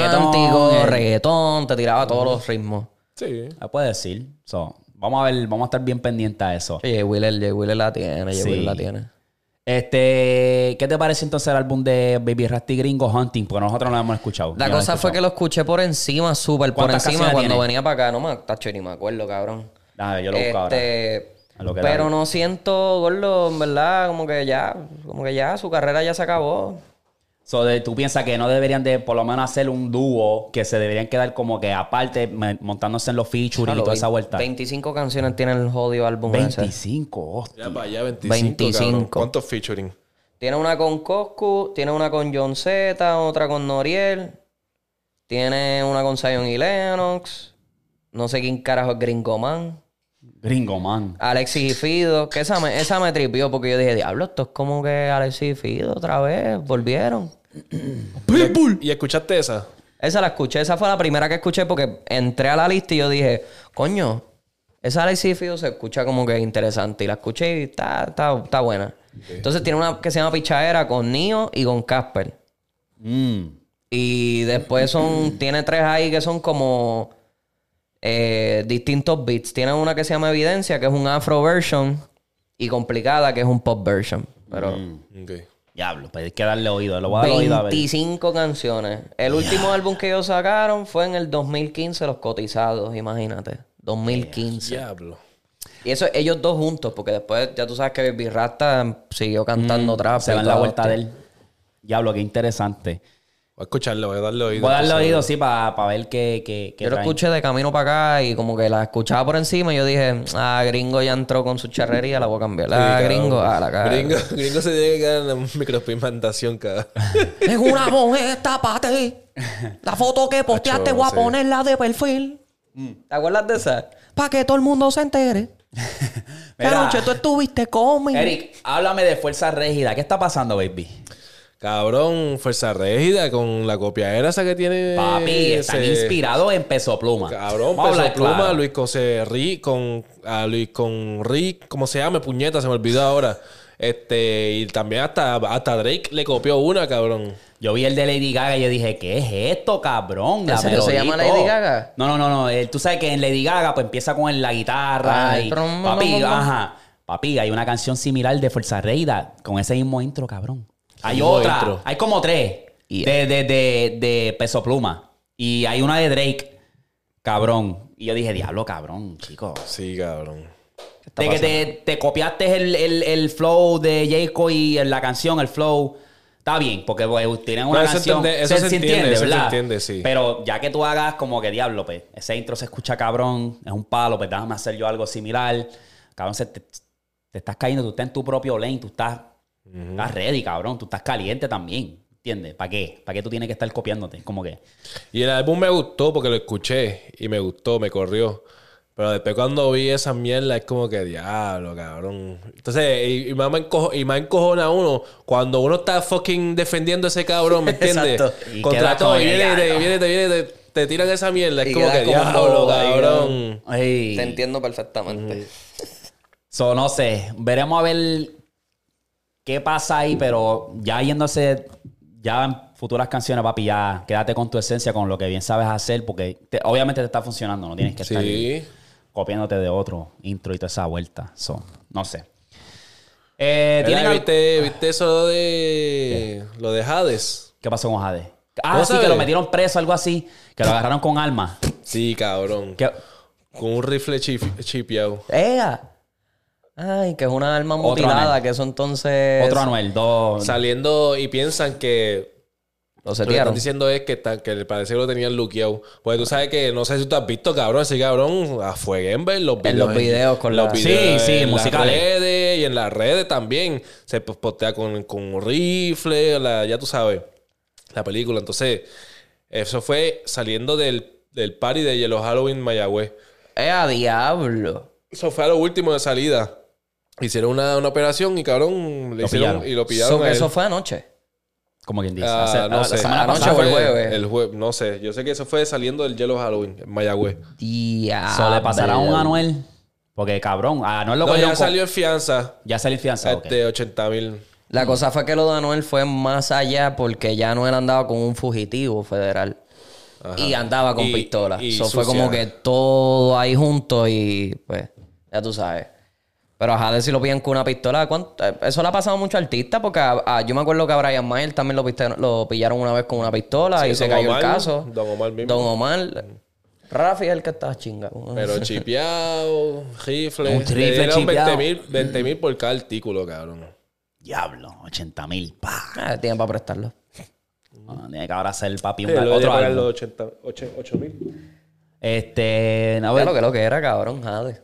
reggaetón, el- reggaetón, te tiraba todos los ritmos. Sí. Ah, puede decir. So, vamos a ver, vamos a estar bien pendientes a eso. Wheeler, Jay Wheeler la tiene, Sí. Wheeler la tiene. Este, ¿qué te parece entonces el álbum de Baby Rasty Gringo Hunting? Porque nosotros no lo hemos escuchado. La cosa fue que lo escuché por encima, súper por ¿Cuántas encima cuando tiene? venía para acá. No me, tacho, ni me acuerdo, cabrón. Dale, yo lo busco ahora. A lo que pero da. no siento, gordo, en verdad, como que ya, como que ya, su carrera ya se acabó. So, de- tú piensas que no deberían de por lo menos hacer un dúo que se deberían quedar como que aparte montándose en los featuring y Claro, toda esa vuelta. 25 canciones tiene el jodido álbum ese. 25, hostia. Ya para allá, 25. 25. cabrón. ¿Cuántos featuring? Tiene una con Coscu, tiene una con John Z, otra con Noriel, tiene una con Zion y Lennox, no sé quién carajo es Gringo Man, Gringo, man. Alexis y Fido, que esa me, esa me tripió porque yo dije, diablo, esto es como que Alexis y Fido otra vez, volvieron. ¿Y escuchaste esa? Esa la escuché, esa fue la primera que escuché porque entré a la lista y yo dije, coño, esa Alexis y Fido se escucha como que interesante. Y la escuché y está, está, está buena. Entonces tiene una que se llama Pichadera con Nio y con Casper. Mm. Y después son, tiene tres ahí que son como eh, distintos beats. Tiene una que se llama Evidencia, que es un afro version, y complicada, que es un pop version. Pero Ok. Diablo, pues hay que darle oído. Lo voy a dar oído a ver. 25 canciones. El último álbum que ellos sacaron fue en el 2015, Los Cotizados, imagínate. 2015. Diablo. Y eso ellos dos juntos, porque después ya tú sabes que Baby Rasta siguió cantando trap. Mm, Se y va en la vuelta de él. Diablo, qué interesante. Voy a escucharlo, voy a darle oído. Voy a darle Entonces, oído, sí, para ver qué, qué, qué Yo lo escuché de camino para acá y como que la escuchaba por encima y yo dije, ah, gringo ya entró con su charrería, la voy a cambiar. sí, Ah, cabrón. gringo, ah, la cara. Gringo, gringo se tiene que quedar en la micropigmentación, cabrón. Es una mujer, tápate. La foto que posteaste voy a ponerla de perfil. ¿Te acuerdas de esa? Para que todo el mundo se entere. Mira. Noche tú estuviste conmigo. Eric, háblame de Fuerza Régida. ¿Qué está pasando, baby? Cabrón, Fuerza Régida con la copiadera esa que tiene. Papi, están ese- inspirados en Peso Pluma. Cabrón, Vamos Peso Pluma, claro. Luis José Rick con. A Luis con Rick, ¿cómo se llama? Puñeta, se me olvidó ahora. Este, y también hasta, hasta Drake le copió una, cabrón. Yo vi el de Lady Gaga y yo dije, ¿qué es esto, cabrón? La ¿En serio se llama. Lady Gaga? No, no, no, no. Eh, tú sabes que en Lady Gaga pues empieza con la guitarra Ah, y... Papi, ajá. Papi, hay una canción similar de Fuerza Régida con ese mismo intro, cabrón. Hay otra. intro. Hay como tres Yeah. de, de, de, de Peso Pluma. Y hay una de Drake, cabrón. Y yo dije, diablo, cabrón, chico. Sí, cabrón. De que te, te copiaste el, el, el flow de Jayco y en la canción, el flow. Está bien, porque pues, tienen una No, eso canción. entiende- eso se entiende, eso se ¿verdad? entiende, sí. Pero ya que tú hagas como que diablo, pues, ese intro se escucha cabrón, es un palo, pues déjame hacer yo algo similar. Cabrón, se te, te estás cayendo, tú estás en tu propio lane, tú estás, estás ready, cabrón, tú estás caliente también. ¿Entiendes? ¿Para qué? ¿Para qué tú tienes que estar copiándote? Como que. Y el álbum me gustó porque lo escuché y me gustó, me corrió. Pero después cuando vi esa mierda es como que diablo, cabrón. Entonces, y, y más me encojo- y más encojona uno cuando uno está fucking defendiendo a ese cabrón, ¿me entiendes? Contra todo, y viene, te, viene, te viene, te, te tiran esa mierda. Es Y como que como diablo, bobo cabrón. Te entiendo perfectamente. So, no sé. Veremos a ver qué pasa ahí, pero ya yéndose, ya en futuras canciones, papi, ya quédate con tu esencia, con lo que bien sabes hacer, porque te- obviamente te está funcionando, no tienes que estar Sí. copiándote de otro intro y toda esa vuelta. So, no sé. Eh, ¿tienen Mira, al- ¿viste, ¿Viste eso de lo de Hades? ¿Qué pasó con Jade? Ah, ¿Cómo sí, sabes? que lo metieron preso, algo así. Que lo agarraron con armas. Sí, cabrón. Con un rifle chip- chipeado. ¡Ea! Ay, que es una alma mutilada, Anuel. que eso entonces... Otro Anuel, dos. Saliendo y piensan que Lo Lo que están setearon. diciendo es que, está- que parece que lo tenían luqueado. Pues tú sabes que, no sé si tú has visto, cabrón, ese cabrón a fuego en ver los videos. En los videos con los la- videos Sí, sí, en musicales. las redes y en las redes también. Se pues, postea con, con un rifle, la- ya tú sabes, la película. Entonces, eso fue saliendo del, del party de Yellow Halloween Mayagüez. ¡Ea, diablo! Eso fue a lo último de salida. Hicieron una, una operación y cabrón, le Lo hicieron pillaron. y lo pillaron. So, a que él. eso fue anoche. Como quien dice. Ah, Hace- no la, sé. la semana Anoche pasada. o el fue jueves. El jueves, no sé. Yo sé que eso fue saliendo del Yellow Halloween en Mayagüez. Diablo. So, le pasará a un Anuel. Porque cabrón, a Anuel lo No, ya salió en fianza. Ya salió en fianza. Este, 80 mil. La cosa fue que lo de Anuel fue más allá porque ya Anuel andaba con un fugitivo federal. Y andaba con Y- pistola. y Eso fue como que todo ahí junto y pues, ya tú sabes. Pero a Jade si lo pillan con una pistola, ¿cuánto? Eso le ha pasado a muchos artistas porque a- a- yo me acuerdo que a Brian Mayer también lo, piste- lo pillaron una vez con una pistola Sí, y se cayó Omar, el caso. Don Omar mismo. Don Omar. Rafi es el que estaba chinga. Pero chipeado, rifle. Un Le rifle dieron chipeado. 20 mil por cada artículo, cabrón. Diablo, 80 mil. Pa. Ah, tiene para prestarlo. Ah, tiene que ahora ser el papi un, Sí, lo otro pagar los 80, 8 mil. Este. a Ya ver, lo que lo que era, cabrón, Jade.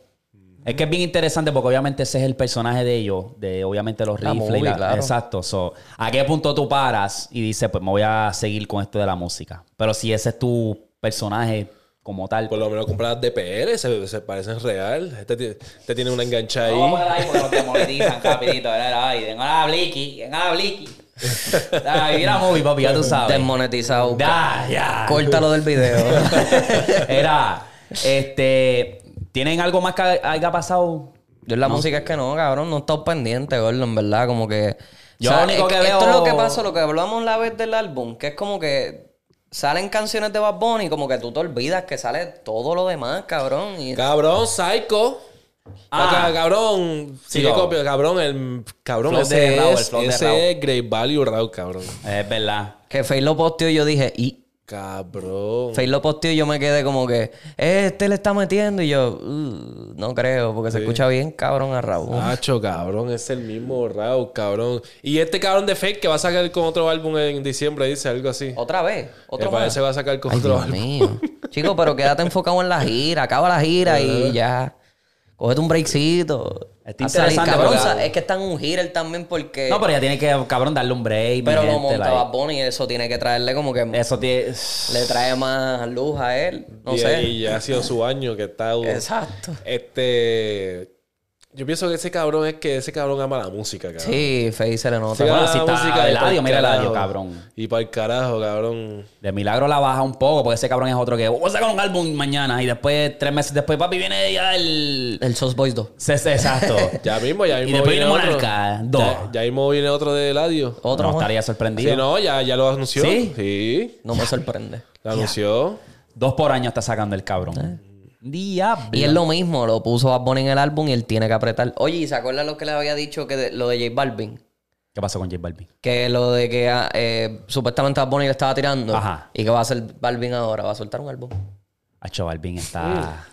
Es que es bien interesante porque obviamente ese es el personaje de ellos, de obviamente los La rifles. movie, la- claro. Exacto. So, ¿A qué punto tú paras y dices, pues me voy a seguir con esto de la música? Pero si ese es tu personaje como tal. Por lo menos comprar DPL, se, se parecen real. Este, este tiene una engancha ahí. Vamos a ahí porque nos demonetizan rapidito. ¿verdad? Ay, venga la Bliki, venga la Bliki. Mira movie, papi, ya tú sabes. Desmonetizado. Ya, ya. Córtalo del video. Era, este, ¿tienen algo más que haya pasado? Yo en la música es que no, cabrón, no he estado pendiente, gordo, en verdad, como que... Yo O sea, lo único es que Esto es lo que pasó, lo que hablamos la vez del álbum, que es como que salen canciones de Bad Bunny y como que tú te olvidas que sale todo lo demás, cabrón. Y... Cabrón, Psycho. Ah. Acá, cabrón. Sigue Sigo. copia, cabrón. El cabrón ese de Raúl, de Raúl. ese es Great Value Raw, cabrón. Es verdad. Que Faye lo posteó y yo dije, y... Cabrón. Faye lo posteó y yo me quedé como que, este le está metiendo y yo, "Uh, no creo, porque se escucha bien cabrón a Raúl. Macho, cabrón, es el mismo Raúl, cabrón. Y este cabrón de Fake que va a sacar con otro álbum en diciembre, dice algo así. ¿Otra vez? ¿Otro más? parece va a sacar con Ay, otro Dios álbum. mío. Chico, pero quédate enfocado en la gira. Acaba la gira y ya. Cógete un breakcito. Está interesante Cabrón, porque- es que está en un gira también porque... No, pero ya tiene que, cabrón, darle un break. pero lo gente, monta like. Bad Bunny y eso tiene que traerle como que... Eso tiene... Le trae más luz a él. No y, sé. y ya ha sido su año que está. Exacto. Este. Yo pienso que ese cabrón es que ese cabrón ama la música, cabrón. Sí, Face se le nota. Ese Bueno, si la está música y Eladio, pa'l mira Eladio, carajo. cabrón. Y para el carajo, cabrón. De milagro la baja un poco, porque ese cabrón es otro que vamos a sacar un álbum mañana y después, tres meses después, papi, viene ya el. El Sos Boys 2. Sí, sí, Exacto. Ya mismo, ya Y mismo después viene. Monarca, dos. Ya, ya mismo viene otro de Eladio. Otro no estaría Sí, sorprendido. no, ya, ya lo anunció. ¿Sí? Sí. No me sorprende. Lo anunció. Dos por año está sacando el cabrón. Diablo. Y es lo mismo, lo puso Bad Bunny en el álbum y él tiene que apretar. Oye, ¿y se acuerdan lo que le había dicho que de- lo de J Balvin? ¿Qué pasó con J Balvin? Que lo de que ah, eh, supuestamente Bad Bunny le estaba tirando. Ajá. Y que va a hacer Balvin ahora, va a soltar un álbum. Hacho, Balvin está.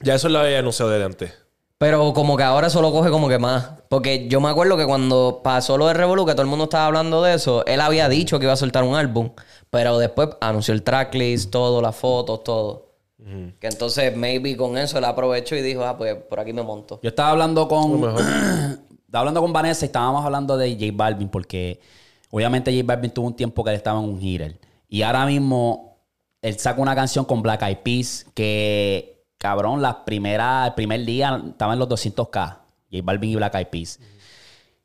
Ya eso lo había anunciado desde antes. Pero como que ahora eso lo coge como que más. Porque yo me acuerdo que cuando pasó lo de Revolu, que todo el mundo estaba hablando de eso, él había dicho que iba a soltar un álbum. Pero después anunció el tracklist, todo, las fotos, todo. Que entonces maybe con eso él aprovechó y dijo, ah, pues por aquí me monto. Yo estaba hablando con. estaba hablando con Vanessa y estábamos hablando de J Balvin porque obviamente J Balvin tuvo un tiempo que él estaba en un hitter. Y ahora mismo él saca una canción con Black Eyed Peas que cabrón, las primeras, el primer día estaban en los 200k. J Balvin y Black Eyed Peas.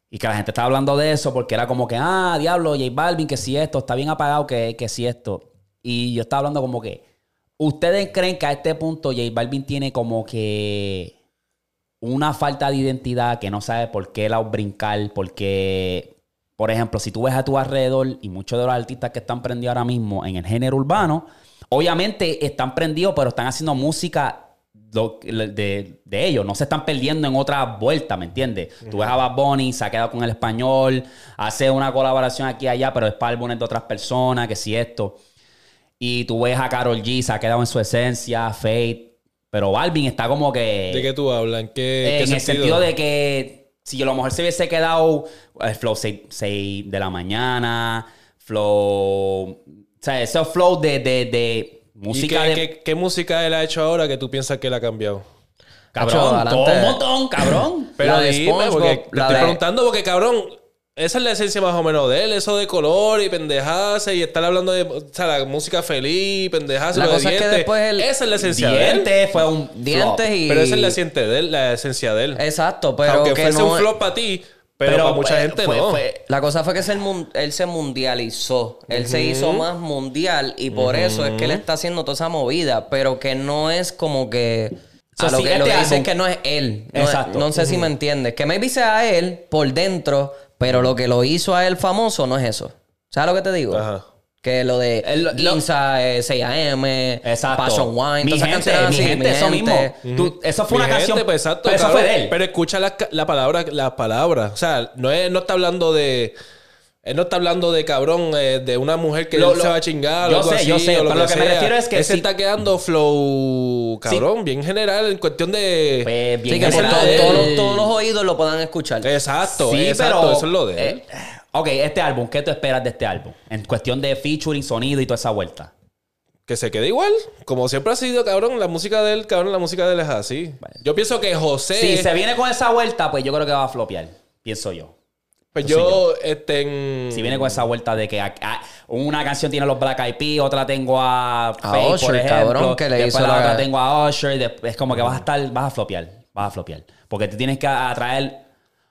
Y que la gente estaba hablando de eso porque era como que, ah, diablo, J Balvin, que si esto, está bien apagado, que, que si esto. Y yo estaba hablando como que, ¿ustedes creen que a este punto J Balvin tiene como que una falta de identidad que no sabe por qué la brincar? Porque, por ejemplo, si tú ves a tu alrededor y muchos de los artistas que están prendidos ahora mismo en el género urbano, obviamente están prendidos, pero están haciendo música de ellos. No se están perdiendo en otra vuelta, ¿me entiendes? Tú ves a Bad Bunny, se ha quedado con el español, hace una colaboración aquí y allá, pero es para álbumes de otras personas, que si esto. Y tú ves a Carol G, se ha quedado en su esencia, Fate. Pero Balvin está como que. ¿De qué tú hablas? ¿En qué, qué en el sentido de que si a lo mejor se hubiese quedado el flow 6, de la mañana, flow. O sea, esos flow de, de, de ¿Y música qué, de. qué- qué música él ha hecho ahora que tú piensas que él ha cambiado? Cabrón, todo un montón, cabrón. Pero La de dime, porque te la estoy preguntando porque, cabrón, esa es la esencia más o menos de él, eso de color y pendejarse y estar hablando de o sea, la música feliz, pendejarse, La de cosa es que después él- Esa es la esencia de él. Dientes fue un. Dientes flop. y... Pero esa es la esencia de él, la esencia de él. Exacto, pero Aunque que fuese no un flop para ti, pero, para mucha fue- gente fue- no. fue- La cosa fue que se él se mundializó. Él se hizo más mundial y por eso es que él está haciendo toda esa movida, pero que no es como que... So, a lo sí, que, lo que dice álbum- es que no es él. No Exacto. No, sé si me entiendes. Que maybe sea él por dentro, pero lo que lo hizo a él famoso no es eso. ¿Sabes lo que te digo? Ajá. Que lo de El- lo- Ginza, eh, 6AM, Exacto. Passion Wine, mi gente, canciones mi así, gente, eso mismo. Tú- eso fue Mi una gente, canción. pues, exacto, pero eso cabrón. fue de él. Pero escucha la, la palabra, las palabras. O sea, no, es, no está hablando de. Él no está hablando de cabrón, eh, de una mujer que Lo- él se va a chingar. yo o algo sé, así, yo sé, o pero lo que me sea. refiero es que Él se si- está quedando flow, cabrón, bien general, en cuestión de. Pues, bien Sí, que general. todos, los, todos los oídos lo puedan escuchar. Exacto, Sí, exacto, pero, eso es lo de él. eh, ok, este álbum, ¿qué tú esperas de este álbum? En cuestión de featuring, sonido y toda esa vuelta. Que se quede igual. Como siempre ha sido, cabrón, la música de él, cabrón, la música de él es así. Yo pienso que José. Si se viene con esa vuelta, pues yo creo que va a flopear. Pienso yo. Pues yo, este. en- Si viene con esa vuelta de que a- a- una canción tiene los Black Eyed Peas, otra tengo a Faith, por Usher, ejemplo. cabrón, que le después hizo la la- otra tengo a Usher. y después- es como que vas a estar, vas a flopear. Vas a flopear. Porque tú tienes que atraer.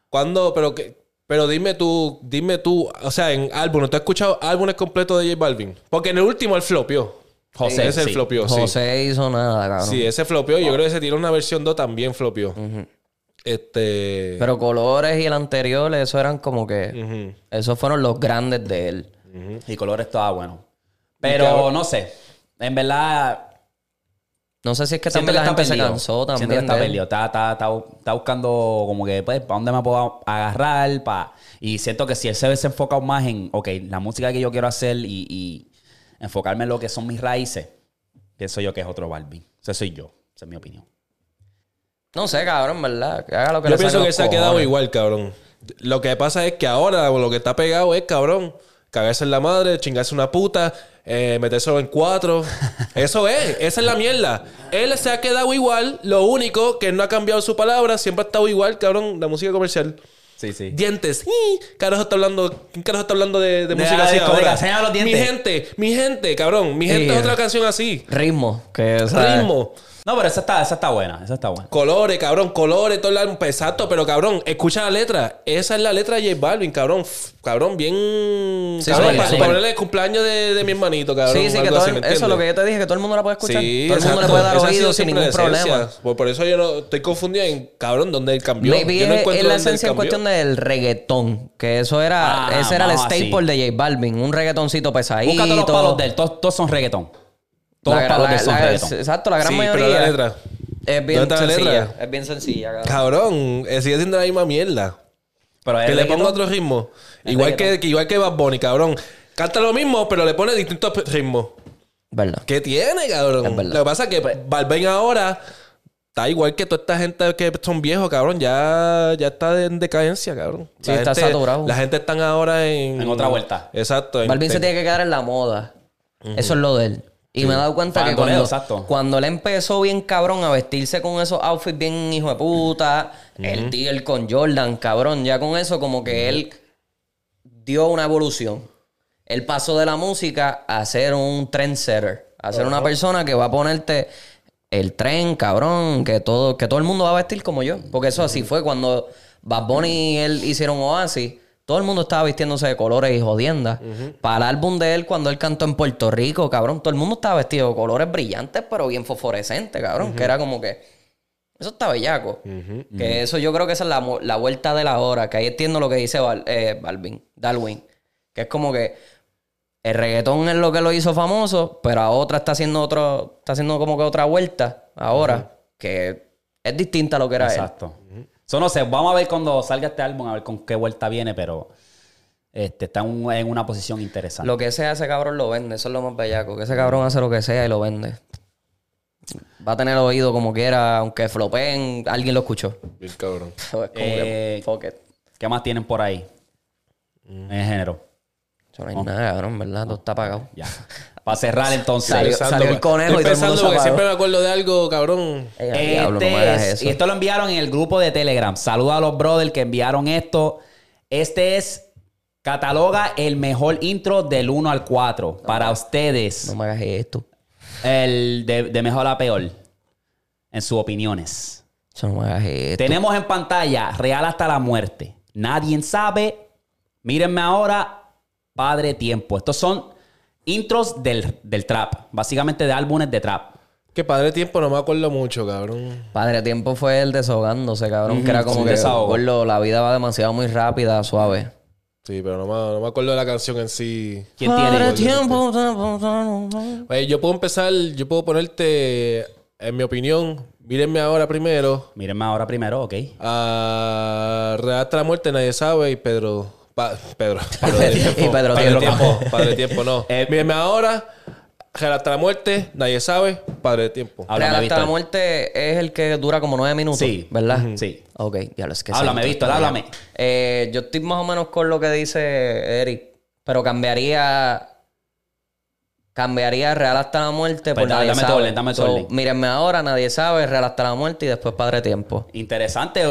¿Cuándo? Pero que. Pero dime tú, dime tú, o sea, en álbumes, ¿tú has escuchado álbumes completos de J Balvin? Porque en el último él flopió. José, ese sí. el flopió, sí. José hizo nada, cabrón. Sí, ese flopió. Yo creo que se tiró una versión 2 también flopió. Este. Pero Colores y el anterior, eso eran como que... Ujú. Esos fueron los grandes de él. Y colores estaba bueno. Pero no sé. En verdad. No sé si es que también la gente se cansó Siento que también está perdido. Está, está, está, está buscando como que, pues, ¿para dónde me puedo agarrar? Pa... Y siento que si él se hubiese enfocado más en, ok, la música que yo quiero hacer y, y enfocarme en lo que son mis raíces, pienso yo que es otro Balvin. Ese soy yo. Esa es mi opinión. No sé, cabrón, ¿verdad? Que haga lo que Yo le pienso que se ha quedado igual, cabrón. Lo que pasa es que ahora lo que está pegado es, cabrón, cagarse en la madre, chingarse una puta, eh, metérselo en cuatro. Eso es, esa es la mierda. Él se ha quedado igual, lo único que no ha cambiado su palabra, siempre ha estado igual, cabrón, la música comercial. Sí, sí. Dientes. Carajo está hablando, ¿quién carajo está hablando de, música la así ahora? los dientes. Mi gente, mi gente, cabrón, mi gente Sí. es otra canción así. Ritmo. Que, ¿sabes? Ritmo. No, pero esa está, esa está buena. Esa está buena. Colores, cabrón, colores, todo el álbum. Pues, Exacto, pero cabrón, escucha la letra. Esa es la letra de J Balvin, cabrón. Cabrón, bien. Sí, cabrón, sí, para sí. ponerle el cumpleaños de, de mi hermanito, cabrón. Sí, sí, que todo así, el- ¿me eso es lo que yo te dije, que todo el mundo la puede escuchar. Sí, todo el mundo le puede dar oído sin ningún problema. Por, por eso yo no estoy confundido en, cabrón, dónde él cambió. Maybe yo no es, encuentro es la esencia en cuestión del reggaetón. Que eso era, Ah, ese era el así. staple de J Balvin. Un reggaetoncito pesadito. Búscate los palos de él. Todos, todos son reggaetón. Todos La- los palos la- son la- reggaetón. Exacto, la gran Sí, mayoría. pero la letra. Es bien ¿Dónde está la sencilla. letra? Es bien sencilla, cabrón. Cabrón, eh, sigue siendo la misma mierda. Pero Que le ponga otro ritmo. Igual que, que igual que Bad Bunny, cabrón. Canta lo mismo, pero le pone distintos ritmos. ¿Verdad? ¿Qué tiene, cabrón? Lo que pasa es que Balvin ahora está igual que toda esta gente que son viejos, cabrón. Ya, ya está en decadencia, cabrón. Sí, está gente, saturado. La gente está ahora en... En otra vuelta. Exacto. Balvin se en- tiene que quedar en la moda. Eso es lo de él. Y me he dado cuenta que cuando, exacto. cuando él empezó bien cabrón a vestirse con esos outfits bien hijo de puta, el deal con Jordan, cabrón, ya con eso como que él dio una evolución. Él pasó de la música a ser un trendsetter, a ser una persona que va a ponerte el tren, cabrón, que todo, que todo el mundo va a vestir como yo. Porque eso así fue cuando Bad Bunny y él hicieron Oasis. Todo el mundo estaba vistiéndose de colores y jodiendas. Para el álbum de él, cuando él cantó en Puerto Rico, cabrón, todo el mundo estaba vestido de colores brillantes, pero bien fosforescentes, cabrón. Que era como que. Eso está bellaco. Que eso yo creo que esa es la, la vuelta de la hora. Que ahí entiendo lo que dice Bal- eh, Balvin, Darwin. Que es como que el reggaetón es lo que lo hizo famoso, pero a otra está haciendo otro, está haciendo como que otra vuelta ahora, que es distinta a lo que era él. Eso no sé, vamos a ver cuando salga este álbum, a ver con qué vuelta viene, pero este, está en, un- en una posición interesante. Lo que sea ese cabrón lo vende, eso es lo más bellaco. Que ese cabrón hace lo que sea y lo vende. Va a tener oído como quiera, aunque flopeen, alguien lo escuchó. Bien cabrón. Es como Eh, que, fuck it. ¿Qué más tienen por ahí? Mm. En género. Eso no hay nada, cabrón, ¿verdad? Todo está apagado. Ya. Para cerrar entonces. Salió- salió el conejo estoy y todo el mundo porque siempre me acuerdo de algo, cabrón. Diablo, no Este me hagas es- eso. y esto lo enviaron en el grupo de Telegram. Saluda a los brothers que enviaron esto. Este es. Cataloga el mejor intro del 1 al 4. Para ustedes. No me hagas esto. El de, de mejor a peor. En sus opiniones. Eso no me hagas esto. Tenemos en pantalla Real hasta la muerte. Nadie sabe. Mírenme ahora. Padre Tiempo. Estos son intros del, del trap. Básicamente de álbumes de trap. Que padre tiempo no me acuerdo mucho, cabrón. Padre Tiempo fue el desahogándose, cabrón. que era como que desahogo. gordo, la vida va demasiado muy rápida, suave. Sí, pero no me, no me acuerdo de la canción en sí. ¿Quién tiene? Tiempo. Oye, yo puedo empezar, yo puedo ponerte, en mi opinión, mírenme ahora primero. Mírenme ahora primero, ok. A Redacta la muerte, nadie sabe. Y Pedro. Pa- Pedro. Pedro de tiempo. Y Pedro Padre Tiempo. tiempo. Padre tiempo, no. Eh, mírenme ahora. Redacta la muerte, nadie sabe. Padre de tiempo. Háblame, Real hasta la muerte es el que dura como nueve minutos. Sí. ¿Verdad? Sí. Ok, ya lo es que Háblame, sé, Víctor, háblame. Eh, yo estoy más o menos con lo que dice Eric, pero cambiaría. Cambiaría Real hasta la muerte Pues por dale, nadie dame tu sabe. orden, dame tu So, orden. Mírenme ahora, nadie sabe, Real hasta la muerte y después Padre Tiempo. Interesante.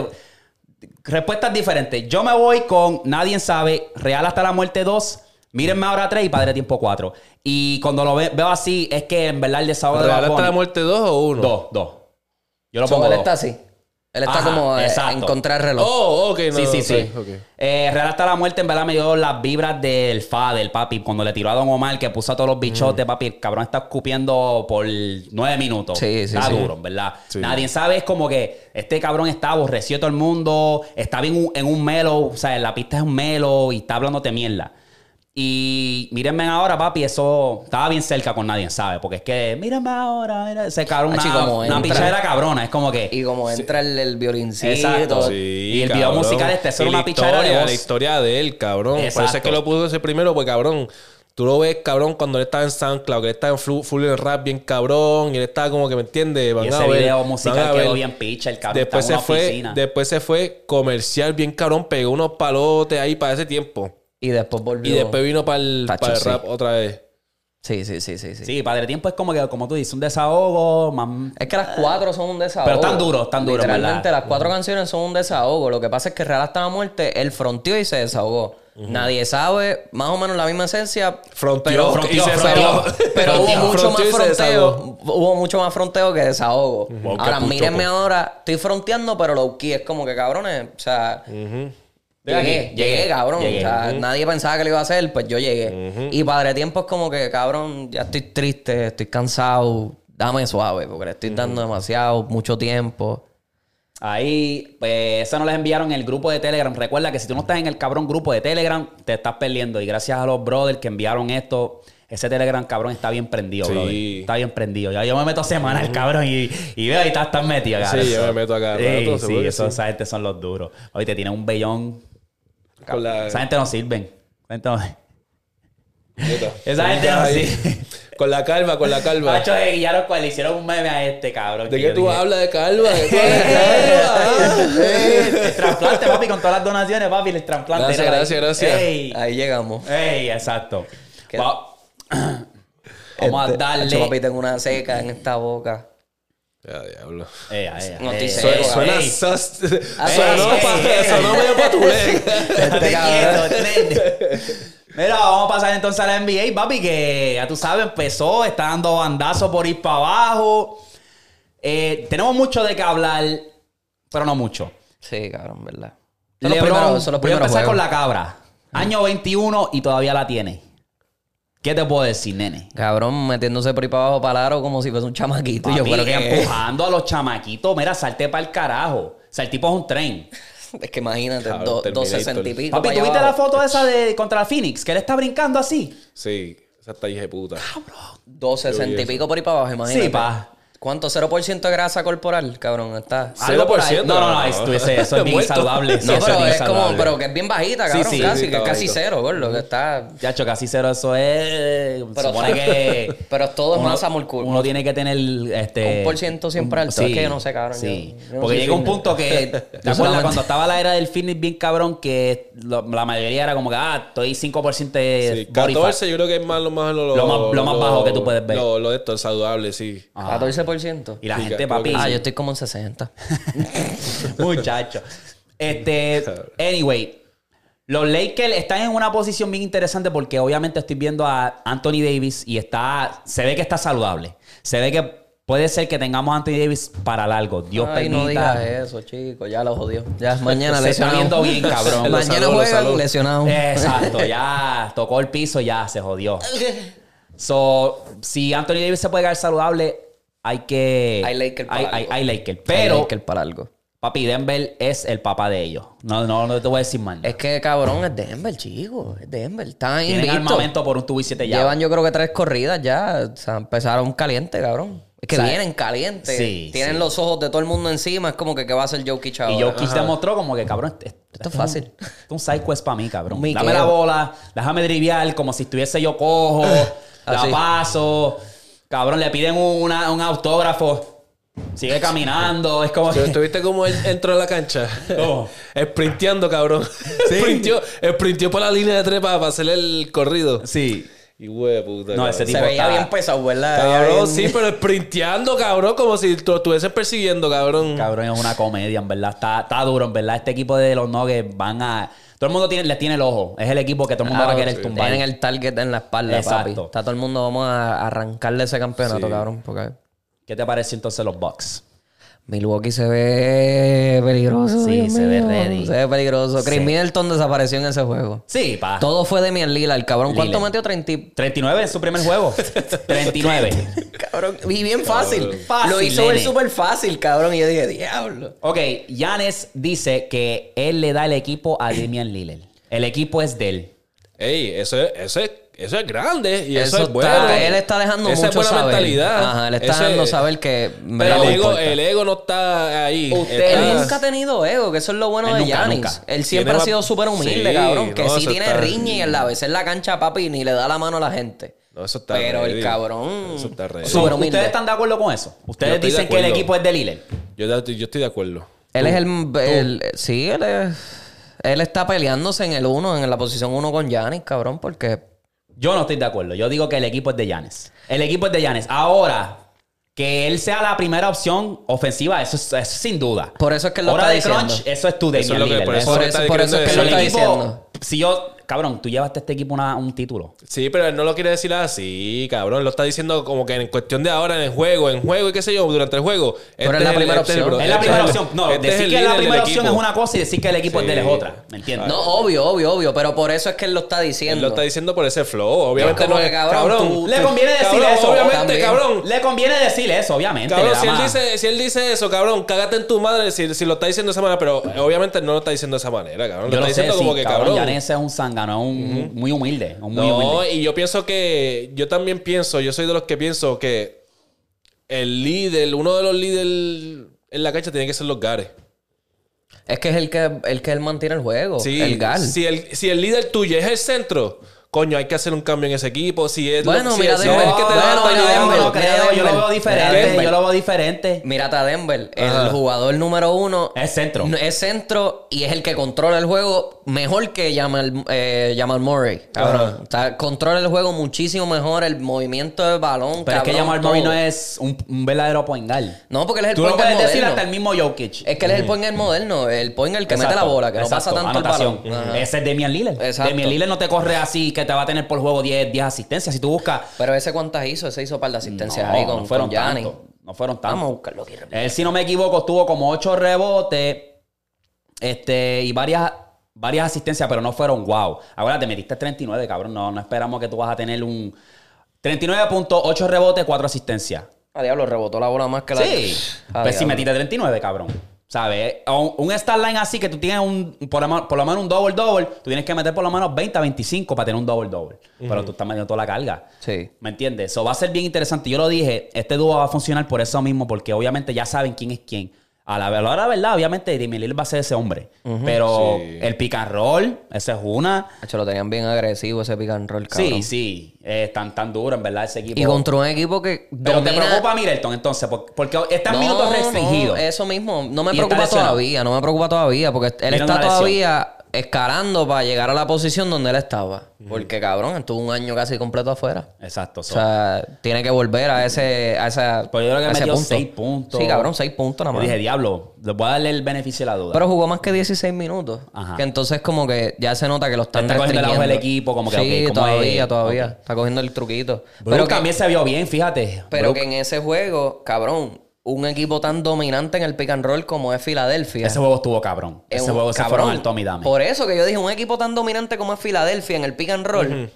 Respuestas diferentes. Yo me voy con Nadie sabe, Real hasta la muerte 2, Mírenme ahora 3 y Padre Tiempo 4. Y cuando lo ve- veo así, es que en verdad el desahogo de Bad ¿Redacta la muerte 2 o 1? Dos, dos. Yo lo So, pongo él dos. está así. Él está Ajá, como eh, exacto. en contra del reloj. Oh, ok, no. sí, sí, sí. ok. Eh, Real hasta la muerte, en verdad, me dio las vibras del fa, del papi, cuando le tiró a Don Omar, que puso a todos los bichotes, papi. El cabrón está escupiendo por nueve minutos. Sí, sí, está sí. duro, en ¿verdad? Sí. Nadie sabe, es como que este cabrón está aborrecido de todo el mundo, está bien un- en un melo, o sea, la pista es un melo y está hablándote mierda. Y mírenme ahora, papi, eso estaba bien cerca con nadie, ¿sabe? Porque es que, mírenme ahora, mira, ese cabrón, Achi, una, como una entra. pichadera cabrona, es como que... Y como entra el, el violincito. Exacto. Sí, Y el video cabrón. musical este, la una pichadera de. La historia de él, cabrón. Por eso es Exacto. que lo puso ese primero, pues cabrón. Tú lo ves, cabrón, cuando él estaba en SoundCloud, que él estaba en full, full rap bien cabrón, y él estaba como que, ¿me entiendes? Van Y a ese ver, video musical quedó ver. bien picha, el cabrón Después está se en una fue, oficina. después se fue comercial bien cabrón, pegó unos palotes ahí para ese tiempo. Y después volvió. Y después vino para el, Tacho, para el sí. rap otra vez. Sí, sí, sí, sí, sí. Sí, Padre Tiempo es como que, como tú dices, un desahogo. Es que las cuatro son un desahogo. Pero están duros, están duros, Literalmente, ¿verdad? las cuatro canciones son un desahogo. Lo que pasa es que Real hasta la muerte, él fronteó y se desahogó. Nadie sabe, más o menos la misma esencia. Fronteó, pero, y se pero- desahogó. pero hubo Fronteó. mucho más Fronteó fronteo. Hubo mucho más fronteo que desahogo. Ahora, mírenme ahora, estoy fronteando, pero low key es como que cabrones. O sea, Llegué, llegué, llegué, cabrón. llegué. O sea, nadie pensaba que lo iba a hacer, pues yo llegué. Y Padre Tiempo es como que, cabrón, ya estoy triste, estoy cansado, dame suave, porque le estoy dando demasiado, mucho tiempo. Ahí, pues, eso nos les enviaron en el grupo de Telegram. Recuerda que si tú no estás en el cabrón grupo de Telegram, te estás perdiendo. Y gracias a los brothers que enviaron esto, ese Telegram, cabrón, está bien prendido, Sí. brother. Está bien prendido. Ya yo me meto semana el cabrón y, y veo y estás tan metido, Sí, cabrón. yo me meto acá Sí, rato, sí, eso- sí. esa gente son los duros. Oye, te tienen un bellón. Con la... Esa gente no sirven. Esa gente no- Neta. Esa gente no Ahí. sirve. Con la calva, con la calva. Macho de Guillermo, cual le hicieron un meme a este, cabrón. ¿De que qué tú dije, hablas de calva? ¿De qué hablas de calva? Eh, el trasplante, papi, con todas las donaciones, papi, el trasplante. Gracias, Era- gracias, gracias. Ey, Ahí llegamos. ey, exacto. Vamos Este, a darle. Papi, tengo una seca en esta boca. Ya, diablo. Ey, ey, No ey, estoy ey, seco, Suena ey. sus... Ah, Sonó medio patulé. Mira, vamos a pasar entonces a la NBA, papi, que ya tú sabes, empezó, está dando bandazo por ir para abajo. Eh, tenemos mucho de qué hablar, pero no mucho. Sí, cabrón, ¿verdad? Son los LeBron, primeros- son los voy a empezar con la cabra. Año 21 y todavía la tiene. ¿Qué te puedo decir, nene? Cabrón, metiéndose por ahí para abajo para el aro como si fuese un chamaquito. y yo, pero que empujando a los chamaquitos. Mira, salte para el carajo. O sea, el tipo es un tren. Es que imagínate, Cabrón, do- Terminator. 260 y pico. Papi, para ¿tú viste la foto esa de contra la Phoenix? Que él está brincando así. Sí, esa está hija de puta. 260 y pico por ahí para abajo, imagínate. Sí, pa. ¿Cuánto? ¿0% de grasa corporal, cabrón? Está. Ah, por ahí? No, no, no. Ah, eso, es bien saludable. No, pero es, como, pero que es bien bajita, cabrón. Sí, casi, que es casi cero, gordo. Que está. Chacho, casi cero, eso es. Pero. Pero todo es masa molecular. Uno tiene que tener. Este, un por ciento siempre alto. Sí, es que yo no sé, cabrón. Sí. Porque llega un punto que. ¿Te acuerdas cuando estaba la era del fitness bien cabrón? Que la mayoría era como que, ah, estoy 5% de. Sí, 14 yo creo que es más lo más. Lo, más, bajo que tú puedes ver. Lo, de esto, el saludable, sí. Ah. 14% y la gente, papi. Ah, yo estoy como en 60. Muchacho. Este, anyway, los Lakers están en una posición bien interesante porque obviamente estoy viendo a Anthony Davis y está, se ve que está saludable. Se ve que puede ser que tengamos a Anthony Davis para largo. Dios Ay, permita. no digas eso, chico. Ya lo jodió. Ya, mañana Se está lesionado. viendo bien, cabrón. Mañana salud, lesionado. Exacto, ya tocó el piso, ya se jodió. So, si Anthony Davis se puede quedar saludable, hay que. Hay Lakers para hay, algo. hay Lakers. Pero, para algo. papi, Denver es el papá de ellos. No, no, no te voy a decir mal. Es que cabrón, es Denver, chico. Es Denver. Están Tienen invictos. armamento por un tubo y siete llaves. Llevan yo creo que tres corridas ya. O sea, empezaron caliente, cabrón. Es que vienen calientes. sí, Tienen sí. los ojos de todo el mundo encima. Es como que ¿qué va a hacer Jokic ahora? Y Jokic demostró como que, cabrón, este- Esto es fácil. Esto es un side quest para mí, cabrón. Miqueo. Dame la bola, déjame driviar como si estuviese yo cojo, la Así. paso. Cabrón, le piden un, una- un autógrafo. Sigue caminando. Es como. ¿Tú, tú viste cómo él entró a la cancha? ¿Cómo? Sprinteando, cabrón. Sprinteó, sprinteó por la línea de tres para, para hacer el corrido. Sí. Y güey, puta. No, cabrón. ese tipo Se veía está- bien pesado, ¿verdad? Cabrón, sí, pero sprinteando, cabrón, como si tú estuvieses persiguiendo, cabrón. Cabrón, es una comedia, en verdad. Está, está duro, en verdad. Este equipo de los Nuggets van a. Todo el mundo tiene, les tiene el ojo. Es el equipo que todo el mundo va a querer sí. tumbar. Tienen el target en la espalda, Exacto. papi. Está todo el mundo, vamos a arrancarle ese campeonato, Sí. cabrón. Porque ¿Qué te parece entonces los Bucks? Milwaukee se ve peligroso. Sí, Dios se ve ready. Se ve peligroso. Chris Sí. Middleton desapareció en ese juego. Sí, pa. Todo fue de Lila, el cabrón. ¿Cuánto Lillard. metió? 30 y- 39 en su primer juego. 39. Cabrón, y bien fácil. Fácil, Lo hizo súper fácil, cabrón. Y yo dije, diablo. Ok, Yanes dice que él le da el equipo a Damian Lillard. El equipo es de él. Ey, eso es, eso es, eso es grande y eso, Eso es bueno. está- él está dejando Esa mucho es buena saber. mentalidad. Ajá, él está dejando saber que... Pero el ego, importa. el ego no está ahí. Usted Está- nunca ha tenido ego, que eso es lo bueno Él de Yanis. Él siempre Tiene ha sido súper humilde, Sí, cabrón. Que no, sí tiene está- riña y en la vez en la cancha, papi, ni le da la mano a la gente. No, eso está Pero el cabrón... Eso está ready. Súper humilde. ¿Ustedes están de acuerdo con eso? Ustedes dicen que el equipo es de Lillard. Yo, yo estoy de acuerdo. Él es el, el- Sí, él es... Él está peleándose en el uno, en la posición uno con Yanis, cabrón, porque... Yo no estoy de acuerdo. Yo digo que el equipo es de Yanes. El equipo es de Yanes. Ahora, que él sea la primera opción ofensiva, eso es, eso es sin duda. Por eso es que él lo Hora está de crunch, diciendo. eso es tu Damian Eso es lo que- Lillard. por eso Por es- eso, está por eso es que él lo está diciendo. si yo, cabrón, tú llevaste a este equipo una- un título. Sí, pero él no lo quiere decir así, cabrón. Lo está diciendo como que en cuestión de ahora, en el juego, en juego y qué sé yo, durante el juego. Pero Este es la primera este opción. bro- Es la este primera el- opción. No, este decir que la primera opción es una cosa y decir que el equipo es de él es otra. ¿Me entiendes? No, obvio, obvio, obvio. Pero por eso es que él lo está Él diciendo. lo está diciendo por ese flow. Obviamente no que, es cabrón, cabrón. tú- Le conviene decir Cabrón, eso. Obviamente, también. cabrón. Le conviene decir eso, obviamente. Cabrón, si él, dice, si él dice eso, cabrón, cágate en tu madre si, si lo está diciendo de esa manera, pero obviamente no lo está diciendo de esa manera, cabrón. Lo Yo está diciendo como que, cabrón. cabrón. Yanes es un zángano, un muy humilde. un muy No, humilde. y yo pienso que. Yo también pienso, yo soy de los que pienso que el líder, uno de los líderes en la cancha tiene que ser los Gares. Es que es el que, el que él mantiene el juego. Sí, el Gal. Si el, si el líder tuyo es el centro, coño, hay que hacer un cambio en ese equipo. Si es, Bueno, si mira, es, Denver, que te bueno, ayudando. Denver, no, no creo, yo lo veo diferente. Denver. Yo lo veo diferente. Mírate a Denver. El Ajá. jugador número uno. Es centro. no- Es centro y es el que controla el juego mejor que Jamal, eh, Jamal Murray. Cabrón. O sea, controla el juego muchísimo mejor. El movimiento del balón. Pero es que Jamal Murray no es un, un verdadero point guard. No, porque él es el Tú lo point guard puedes decir hasta el mismo Jokic. Es que él es el point guard moderno. El point guard que mete la bola, que no pasa tanto el balón. Ajá. Ese es Damian Lillard. Exacto. Damian Lillard no te corre así que te va a tener por juego 10, 10 asistencias. Si tú buscas... Pero ese cuántas hizo, ese hizo par de asistencias No, ahí con, no fueron con tanto. No fueron tantos. Vamos a buscarlo aquí. Él, si no me equivoco, tuvo como ocho rebotes este, y varias, varias asistencias, pero no fueron wow. Ahora te metiste 39, cabrón. No, no esperamos que tú vas a tener un 39.8 rebotes, 4 asistencias. A diablo, rebotó la bola más que la... Sí. Pues si diablo. metiste 39, cabrón. ¿Sabes? Un, un stat line así que tú tienes un, por, lo, menos- por lo menos un double-double, tú tienes que meter por lo menos 20 a 25 para tener un double-double. Pero tú estás metiendo toda la carga. Sí. ¿Me entiendes? Eso va a ser bien interesante. Yo lo dije, este dúo va a funcionar por eso mismo, porque obviamente ya saben quién es quién. A la, a la verdad, obviamente Lillard va a ser ese hombre. Pero Sí. el pick and roll, esa es una. Hacho, lo tenían bien agresivo ese roll, cabrón. Sí, sí. Es tan, tan duro, en verdad, ese equipo. Y contra un equipo que Pero te domina- preocupa Middleton, entonces, por- porque está en No, minutos restringidos. no, eso mismo. No me preocupa todavía, no me preocupa todavía, porque él está todavía escalando para llegar a la posición donde él estaba. Porque, cabrón, estuvo un año casi completo afuera. Exacto. O so- sea, tiene que volver a ese, a esa, Pues yo creo que metió punto. seis puntos. Sí, cabrón, seis puntos nada Yo más. dije, diablo, le voy a darle el beneficio de la duda. Pero jugó más que 16 minutos. Ajá. Que entonces como que ya se nota que lo están Está cogiendo el del equipo, como que, Sí, ok, ¿cómo todavía, es? todavía. Está cogiendo el truquito. Pero que, también se vio bien, fíjate. pero que en ese juego, cabrón, un equipo tan dominante en el pick and roll como es Filadelfia. ese juego estuvo cabrón. es Ese un- juego se cabrón. fueron al Tommy Dame. Por eso que yo dije, un equipo tan dominante como es Filadelfia en el pick and roll,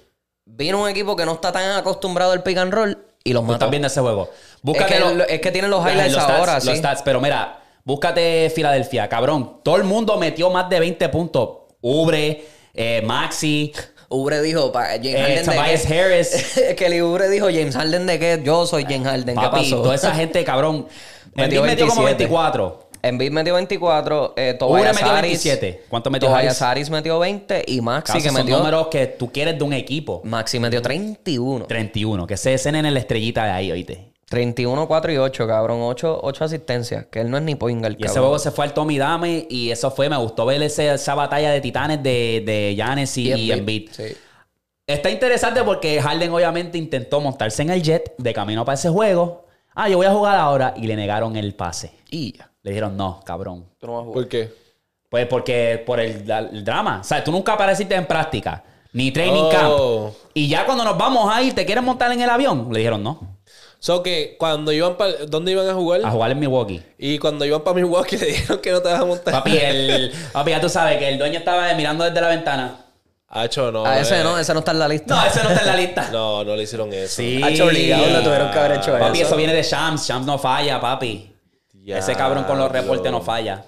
vino un equipo que no está tan acostumbrado al pick and roll y los mató. estás viendo ese juego. Búscate que los- lo- es que tienen los highlights stats, ahora, Los sí. stats, pero mira, búscate Filadelfia, cabrón. Todo el mundo metió más de 20 puntos. Ubre, eh, Maxi, Ubre dijo, pa- James eh, Harden de qué? Harris. que el Ubre dijo, James Harden de qué? Yo soy James Harden. ¿Qué Papi, pasó? toda esa gente, cabrón. Metió Embiid metió como 27. 24. Embiid metió 24, eh, Ubre Tobias metió Harris- 27. ¿Cuánto metió Tobias Harris? Harris metió 20 y Maxi Caso, que son metió... números que tú quieres de un equipo. Maxi metió 31. 31. Que se escenen en la estrellita de ahí, oíste. 31, 4 y 8, cabrón. 8, 8 asistencias. Que él no es ni point guard, Y ese cabrón. juego se fue al Tommy Dame y eso fue, me gustó ver ese- esa batalla de titanes de, de Giannis y, y Embiid. Sí. Está interesante porque Harden obviamente intentó montarse en el jet de camino para ese juego. Ah, yo voy a jugar ahora y le negaron el pase. Y ya. Le dijeron, no, cabrón. Tú no vas a jugar. ¿Por qué? Pues porque por el, drama. O sea, tú nunca apareciste en práctica, ni training Oh. camp. Y ya cuando nos vamos a ir, ¿te quieres montar en el avión? Le dijeron, no, So que cuando iban para... ¿Dónde iban a jugar? a jugar en Milwaukee. Y cuando iban para Milwaukee le dijeron que no te vas a montar. Papi, el, papi, ya tú sabes que el dueño estaba mirando desde la ventana. Hacho, no. Ah, ese eh. no, ese no está en la lista. No, ese no está en la lista. No, no le hicieron eso. Sí. Hacho obligado, le tuvieron que haber hecho Papi, eso. eso viene de Shams. Shams no falla, papi. Ese cabrón con los reportes no falla.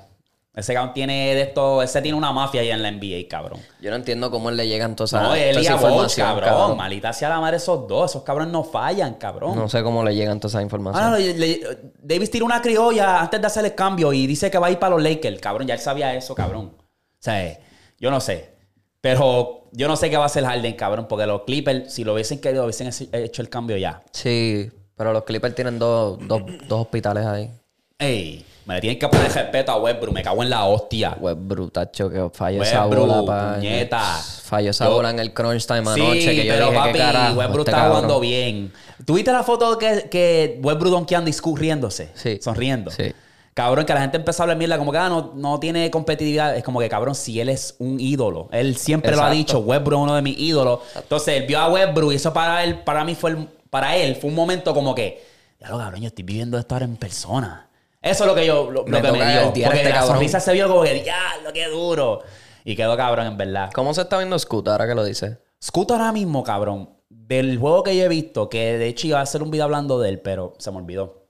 Ese cabrón tiene de esto, ese tiene una mafia ahí en la NBA, cabrón. Yo no entiendo cómo le llegan todas esas No, toda esa información, cabrón. cabrón. Malita sea la madre esos dos. Esos cabrones no fallan, cabrón. No sé cómo le llegan toda esa información. Ah, no, le- le- Davis tiró una criolla antes de hacer el cambio y dice que va a ir para los Lakers. Cabrón, ya él sabía eso, cabrón. O sea, yo no sé. Pero yo no sé qué va a hacer Harden, cabrón, porque los Clippers, si lo hubiesen querido, hubiesen hecho el cambio ya. Sí, pero los Clippers tienen dos, dos, dos hospitales ahí. Ey, me le tienen que poner respeto a Westbrook. Me cago en la hostia. Web brutacho que falló esa bola, pa. puñeta. Falló esa Yo- bola en el crunch time Sí, anoche que yo pero dije, papi, ¿qué carajo? Westbrook este está cabrón? jugando bien. ¿Tuviste la foto que, que Westbrook donkeando y Scoot riéndose? Sí. Sonriendo. Sí. Cabrón, que la gente empezó a hablar mierda, como que ah, no, no tiene competitividad. Es como que, cabrón, si él es un ídolo. Él siempre lo ha dicho, Westbrook es uno de mis ídolos. Entonces, él vio a Westbrook y eso para él, para mí fue, el- para él, fue un momento como que, ya lo cabrón, yo estoy viviendo esto ahora en persona. Eso es lo que yo, lo, lo Me que me dio. Porque este la cabrón. sonrisa se vio como que, diablo, qué duro. Y quedó cabrón, en verdad. ¿Cómo se está viendo Scoot ahora que lo dice? Scoot ahora mismo, cabrón, del juego que yo he visto, que de hecho iba a hacer un video hablando de él, pero se me olvidó.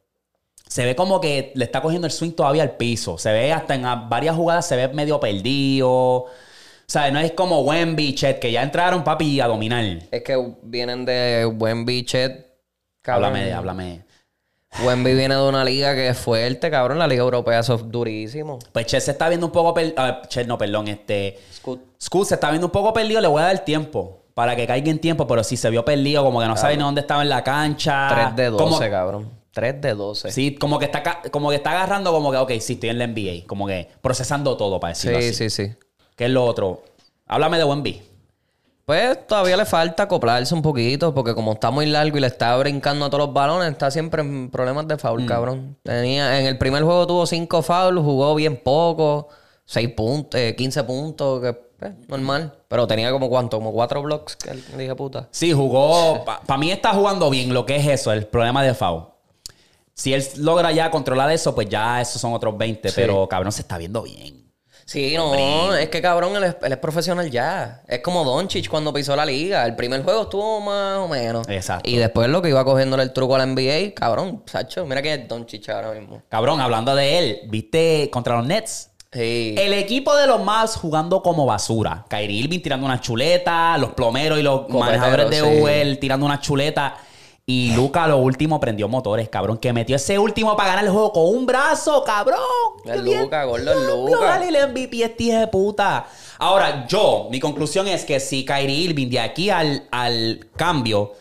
Se ve como que le está cogiendo el swing todavía al piso. Se ve hasta en varias jugadas, se ve medio perdido. O sea, no es como Wemby, Chet, que ya entraron, papi, a dominar. Es que vienen de Wemby, Chet. cabrón. Háblame, háblame. Wemby viene de una liga que es fuerte, cabrón. La liga europea eso es durísimo. Pues Chet se está viendo un poco perdido. Chet, no, perdón, este. Scoot. Scoot se está viendo un poco perdido, le voy a dar tiempo. Para que caiga en tiempo, pero sí se vio perdido, como que no sabe ni dónde estaba en la cancha. 3 de 12, Como- cabrón. 3 de 12. Sí, como que está como que está agarrando como que, ok, sí, estoy en la NBA. Como que procesando todo, para decirlo sí, así. sí, sí. ¿Qué es lo otro? Háblame de Wemby. Pues todavía le falta acoplarse un poquito, porque como está muy largo y le está brincando a todos los balones, está siempre en problemas de foul, cabrón. Tenía, en el primer juego tuvo 5 fouls, jugó bien poco, 6 puntos, eh, 15 puntos, que pues, normal. Pero tenía como cuánto, como 4 blocks, que le dije puta. Sí, jugó. Para mí está jugando bien lo que es eso, el problema de foul. Si él logra ya controlar eso, pues ya esos son otros 20. Pero cabrón, se está viendo bien. Sí, no, es que cabrón, él es, él es profesional ya. Es como Doncic cuando pisó la liga. El primer juego estuvo más o menos. Exacto. Y después lo que iba cogiéndole el truco a la NBA, cabrón, Sacho, mira quién es Doncic ahora mismo. Cabrón, hablando de él, ¿viste contra los Nets? Sí. El equipo de los más jugando como basura. Kyrie Irving tirando una chuleta, los plomeros y los Copeteros, manejadores de sí. UL tirando una chuleta. Y Luca lo último prendió motores, cabrón, que metió ese último para ganar el juego con un brazo, cabrón. Es. Luka, gordo, es Luka. Dale el MVP este hijo de puta. Ahora, yo, mi conclusión es que si Kyrie Irving de aquí al, al cambio,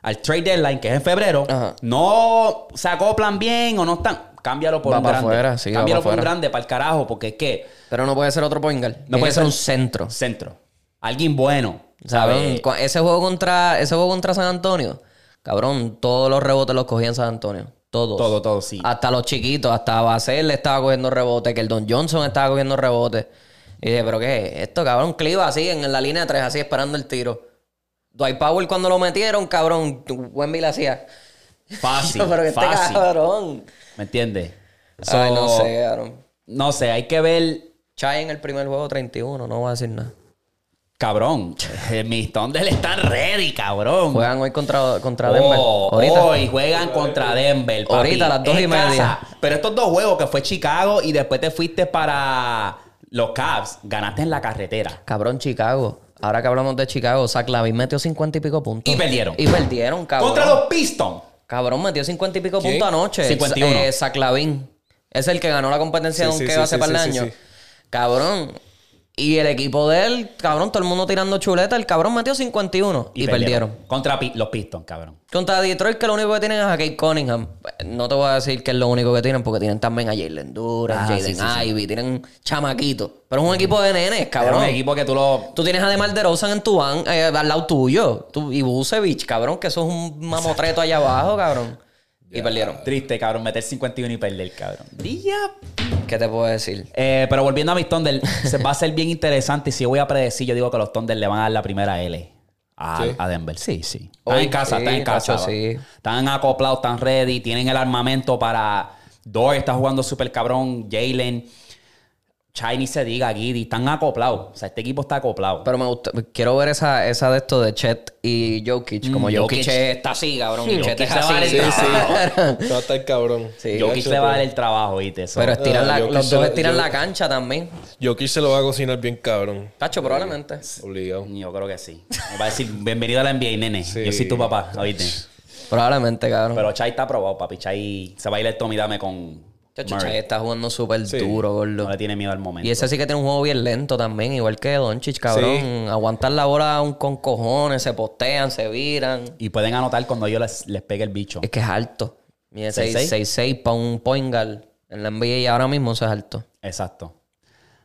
al trade deadline, que es en febrero, Ajá. no se acoplan bien o no están, cámbialo por Va un grande. sí, cámbialo por un grande para el carajo, porque es que Pero no puede ser otro point guard. no puede ser un centro. Centro. Alguien bueno. ¿sabes? ese juego contra ese juego contra San Antonio, cabrón, todos los rebotes los cogían San Antonio. Todos. Todo, todo, sí. Hasta los chiquitos, hasta Basel le estaba cogiendo rebotes, que el Don Johnson estaba cogiendo rebotes. Y dije, ¿pero qué es esto, cabrón? Cliva así, en la línea de tres, así esperando el tiro. Dwight Powell cuando lo metieron, cabrón, Wemby le hacía. Fácil. Pero que este fácil. cabrón. ¿Me entiendes? Ay, no sé, cabrón. No sé, hay que ver. Chai en el primer juego 31, no voy a decir nada. Cabrón, mis Thunder están ready, cabrón. Juegan hoy contra, contra Denver. Oh, Ahorita. Hoy juegan contra Denver. papi. Ahorita a las dos y media. Pero estos dos juegos que fue Chicago y después te fuiste para los Cavs, ganaste en la carretera. Cabrón, Chicago. Ahora que hablamos de Chicago, Zach Lavin metió 50 y pico puntos. Y perdieron. Y perdieron, cabrón. Contra los Pistons. Cabrón, metió 50 y pico puntos anoche. 51. Eh, Zach Lavin. Es el que ganó la competencia Sí, de un sí, que sí, hace sí, par de sí, sí, años. sí. Cabrón. Y el equipo de él, cabrón, todo el mundo tirando chuleta. El cabrón metió 51 y, perdieron. Contra pi- los Pistons, cabrón. Contra Detroit, que lo único que tienen es a Kate Cunningham. No te voy a decir que es lo único que tienen, porque tienen también a Jalen Duran, Ah, Jaden sí, sí, sí. Ivy, tienen chamaquitos. Pero es un equipo de nenes, cabrón. un equipo que tú lo. Tú tienes a DeMar DeRozan en tu van, eh, al lado tuyo. Tú, y Busevich, cabrón, que eso es un mamotreto allá abajo, cabrón. Y perdieron. Triste, cabrón, meter 51 y perder, cabrón. Día. ¿Qué te puedo decir? Eh, pero volviendo a mis Thunder, se va a ser bien interesante. Y si yo voy a predecir, yo digo que los Thunder le van a dar la primera L a, Sí. a Denver. Sí, sí. Están Hoy en casa, sí, están en casa. sí. Están acoplados, están ready, tienen el armamento para. Dor está jugando súper cabrón, Jalen. Chai ni se diga, Giddy. Están acoplados. O sea, este equipo está acoplado. Pero me gusta, quiero ver esa, esa de esto de Chet y Jokic. Como Mm, Jokic, Jokic. está así, cabrón. Y Jokic Chet es se va a dar así. el Sí, sí. Va a estar cabrón. Sí. Jokic le va a dar el trabajo, ¿viste? Eso- Pero estiran Ah, la- Jokic los dos la- estiran yo- la cancha también. Jokic se lo va a cocinar bien cabrón. Tacho, probablemente. Obligado. Yo creo que sí. Me va a decir, bienvenido a la NBA, nene. Sí. Yo soy tu papá, ¿oíste? Probablemente, cabrón. Pero Chai está aprobado, papi. Chai se va a ir el Tommy Dame con Murray. Chet está jugando súper Sí. duro, gordo. No le tiene miedo al momento. Y ese sí que tiene un juego bien lento también, igual que Doncic, cabrón. Aguantar la bola un- con cojones, se postean, se viran. Y pueden anotar cuando yo les, les pegue el bicho. Es que es alto. Mide 6'6". 6'6 para un point guard en la NBA y ahora mismo eso es alto. Exacto.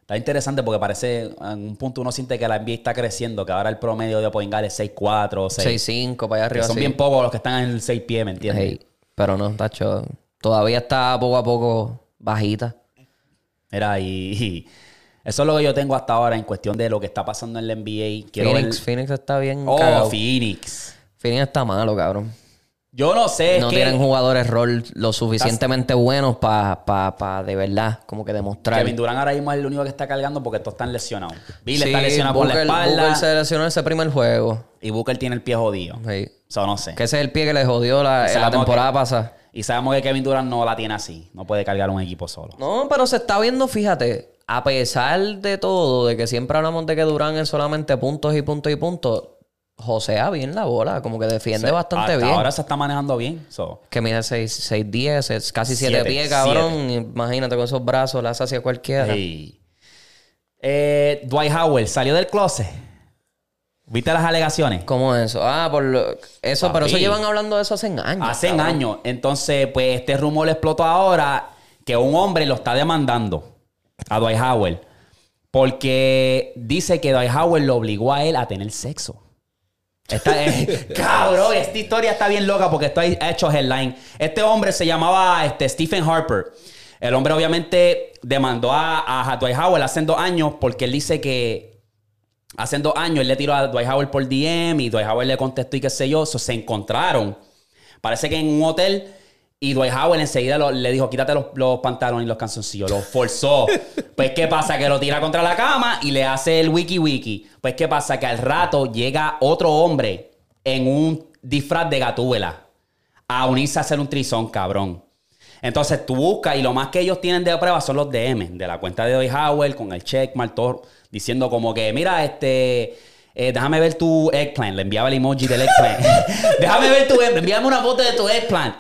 Está interesante porque parece, en un punto uno siente que la NBA está creciendo, que ahora el promedio de Poingal es 6'4 o 6. 6'5 para allá que arriba. son sí. bien pocos los que están en el 6 pies, ¿me entiendes? Hey, Pero no, tacho. Todavía está poco a poco bajita. Mira, y, y eso es lo que yo tengo hasta ahora en cuestión de lo que está pasando en la NBA. Quiero Phoenix, ver... Phoenix está bien Oh, cagado. Phoenix. Phoenix está malo, cabrón. Yo no sé, es no que... tienen jugadores rol lo suficientemente buenos para pa, pa de verdad como que demostrar. Kevin Durant ahora mismo es el único que está cargando porque todos están lesionados. Bill Sí, está lesionado por la Booker- espalda Booker se lesionó ese primer juego. y Booker tiene el pie jodido. Sí. Eso no sé. Que ese es el pie que le jodió la, la temporada que- pasada. Y sabemos que Kevin Durant no la tiene así. No puede cargar un equipo solo. No, pero se está viendo, fíjate, a pesar de todo, de que siempre hablamos de que Durán es solamente puntos y puntos y puntos, josea bien la bola, como que defiende bastante hasta bien. Ahora se está manejando bien. So, Que mide 6, 10, es casi 7 Siete, pies, cabrón. Imagínate con esos brazos, la hace hacia cualquiera. hey. Eh, Dwight Howard salió del closet. ¿Viste las alegaciones? ¿Cómo eso? Ah, por lo- eso, pero eso llevan hablando de eso hace años. Hace cabrón. años. Entonces, pues este rumor explotó ahora que un hombre lo está demandando a Dwight Howard porque dice que Dwight Howard lo obligó a él a tener sexo. Esta, eh, cabrón, esta historia está bien loca porque esto ha hecho headline. Este hombre se llamaba este, Stephen Harper. El hombre obviamente demandó a, a Dwight Howard hace dos años porque él dice que hace dos años él le tiró a Dwight Howard por DM y Dwight Howard le contestó y qué sé yo. So, se encontraron. Parece que en un hotel Y Dwight Howard enseguida lo- le dijo, quítate los, los pantalones y los calzoncillos. Lo forzó. pues, ¿qué pasa? Que lo tira contra la cama y le hace el wiki wiki. Pues, ¿qué pasa? Que al rato llega otro hombre en un disfraz de gatúbela a unirse a hacer un trizón, cabrón. Entonces tú buscas y lo más que ellos tienen de prueba son los DM de la cuenta de Dwight Howard con el checkmark, todo, diciendo como que, mira, este, eh, déjame ver tu eggplant. Le enviaba el emoji del eggplant. déjame ver tu eggplant. Envíame una foto de tu eggplant.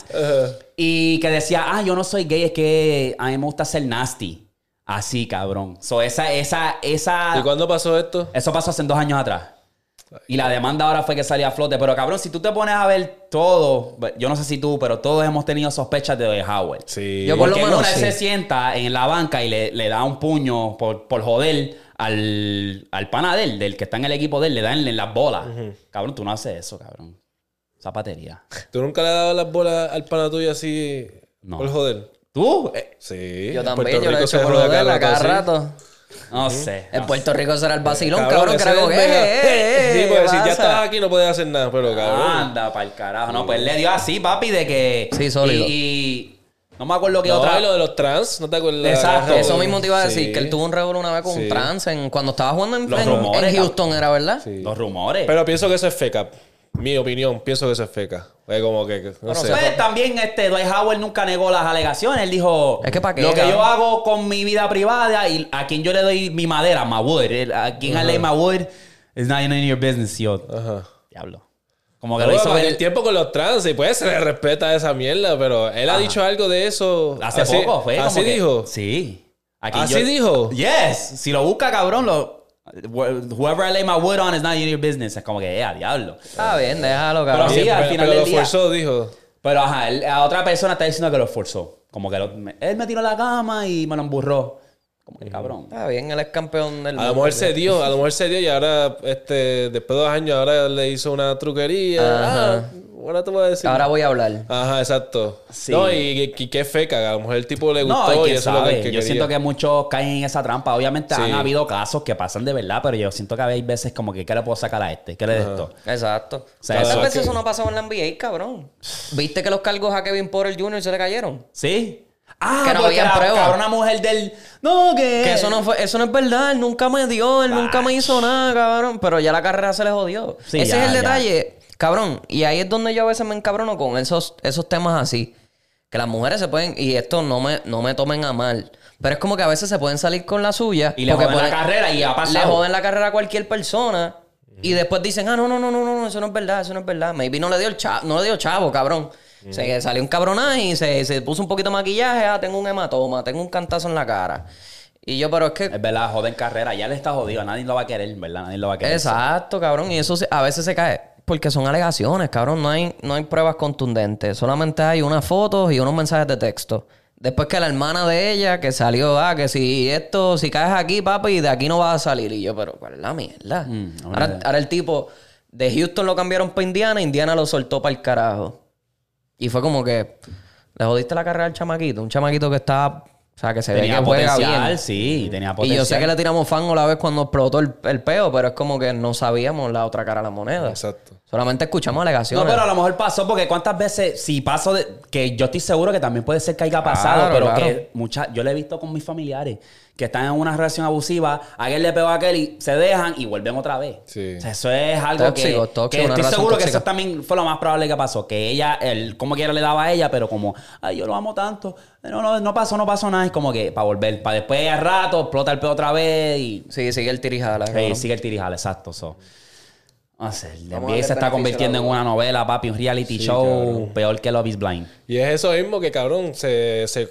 Y que decía, ah, yo no soy gay, es que a mí me gusta ser nasty. Así, cabrón. So, esa, esa, esa... ¿Y cuándo pasó esto? Eso pasó hace dos años atrás. Y la demanda ahora fue que salía a flote. Pero cabrón, si tú te pones a ver todo, yo no sé si tú, pero todos hemos tenido sospechas de Howard. Sí. Yo por lo menos una sí. se sienta en la banca y le, le da un puño por, por joder al, al pana de él, del que está en el equipo de él, le dan en las bolas. Cabrón, tú no haces eso, cabrón. Zapatería. ¿Tú nunca le has dado las bolas al pana tuyo así No. por joder? ¿Tú? Eh, Sí. Yo también, Puerto yo lo he Rico se hecho por jode joder a cada rato. No sé. En no Puerto Rico será el vacilón, Cabrón, cabrón, que mega- eh, eh, Sí, eh, porque ¿qué si ya estás aquí no puedes hacer nada, pero cabrón. Anda, para el carajo. No, pues él le dio así, papi, de que. Sí, sólido. Y, y no me acuerdo qué No, otra. y lo de los trans, ¿no te acuerdas? Exacto. Eso mismo te iba a decir, Sí. que él tuvo un revuelo una vez con Sí. un trans en, cuando estaba jugando en, Los en- rumores, en Houston, era verdad. Sí. Los rumores. Pero pienso que eso es feca. Mi opinión, pienso que eso es feca. Es como que, no sé. Pues también este Dwight Howard nunca negó las alegaciones. Él dijo: Es que pa' qué, Lo que yo hago con mi vida privada y a quien yo le doy mi madera, my wood. A quien I lay my wood is not in your business, yo. Ajá. Diablo. Como que No, lo hizo para ver- el tiempo con los trans, y pues se le respeta esa mierda, pero él ha dicho algo de eso. hace así- poco, fue. Así como que- dijo. Sí. ¿Así dijo? Yes. Si lo busca, cabrón, lo. Whoever I lay my wood on is not in your business. Es como que, eh, a diablo. Está bien, déjalo, Pero cabrón. sí, al pero, final pero del lo día- forzó, dijo. Pero ajá, a otra persona está diciendo que lo forzó. Como que lo- me- él me tiró la cama y me lo emburró. Como que cabrón. Está bien, él es campeón del A lo mejor se dio, a lo mejor se dio y ahora, este, después de dos años, ahora le hizo una truquería. Ajá. Ah, ahora te voy a decir. Ahora voy a hablar. Ajá, exacto. Sí. No, y, y, qué feca, a lo mejor el tipo le No, gustó y eso es lo que, que yo quería. siento que muchos caen en esa trampa. Obviamente Sí. han habido casos que pasan de verdad, pero yo siento que hay veces como que ¿qué le puedo sacar a este? ¿Qué le de esto? Exacto. sea, ¿Cuántas veces eso no ha pasado en la NBA, cabrón? ¿Viste que los cargos a Kevin Porter Jr. se le cayeron? ¿Sí? Ah, Que no había la prueba. cabrona mujer del... No, que... Que eso no fue, eso no es verdad, él nunca me dio, él nunca me hizo nada, cabrón. Pero ya la carrera se le jodió. Sí, Ese ya, es el ya. detalle, cabrón. Y ahí es donde yo a veces me encabrono con esos, esos temas así. Que las mujeres se pueden, y esto no me, no me tomen a mal. Pero es como que a veces se pueden salir con la suya. Y le joden la pueden- carrera y ha Le pasado. joden la carrera a cualquier persona. Y después dicen, ah, no, no, no, no, no, eso no es verdad, eso no es verdad. Maybe no le dio el chavo, no le dio chavo, cabrón. Se salió un cabronaje y se, se puso un poquito de maquillaje, ah, tengo un hematoma, tengo un cantazo en la cara. Y yo, pero es que Es verdad, joden carrera. Ya le está jodido. Nadie lo va a querer, ¿verdad? Nadie lo va a querer. Exacto, cabrón. Y eso se- a veces se cae. Porque son alegaciones, cabrón. No hay, no hay pruebas contundentes. Solamente hay unas fotos y unos mensajes de texto. Después que la hermana de ella, que salió, ah, que si esto, si caes aquí, papi, de aquí no vas a salir. Y yo, pero ¿cuál es la mierda? Mm, ahora, ahora el tipo de Houston lo cambiaron para Indiana, Indiana lo soltó para el carajo. Y fue como que le jodiste la carrera al chamaquito. Un chamaquito que está, o sea, que se ve Tenía que juega potencial, bien. sí. Tenía Y potencial. yo sé que le tiramos fango la vez cuando explotó el, el peo, pero es como que no sabíamos la otra cara de la moneda. Exacto. Solamente escuchamos No, alegaciones. pero a lo mejor pasó porque cuántas veces, si paso de, que yo estoy seguro que también puede ser que haya pasado, Claro, pero claro. que muchas, yo lo he visto con mis familiares que están en una relación abusiva, aquel le pegó a aquel y se dejan y vuelven otra vez. Sí. O sea, eso es algo Tóxico, que, tóxico, que una estoy seguro que eso también fue lo más probable que pasó, que ella, él como quiera le daba a ella, pero como, ay, yo lo amo tanto, no, no, no pasó, no pasó nada, es como que para volver, para después al rato explota el peo otra vez y Sí, sigue el tirijala. Sí, sigue el tirijal, exacto. So. No sé, el Vamos a NBA se está convirtiendo a en una novela, papi, un reality Sí, show cabrón. peor que Love is Blind. Y es eso mismo que, cabrón, se, se, o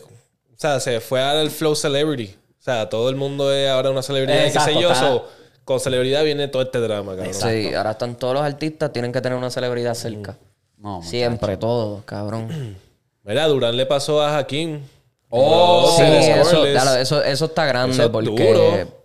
sea, se fue al flow celebrity. O sea, todo el mundo es ahora una celebridad, qué sé yo. está- so, con celebridad viene todo este drama, cabrón. Sí, ahora están todos los artistas, tienen que tener una celebridad cerca. No, Siempre, todos, cabrón. Mira, Durán le pasó a Hakim. Oh, sí, eso, claro, eso, eso está grande Eso es porque duro.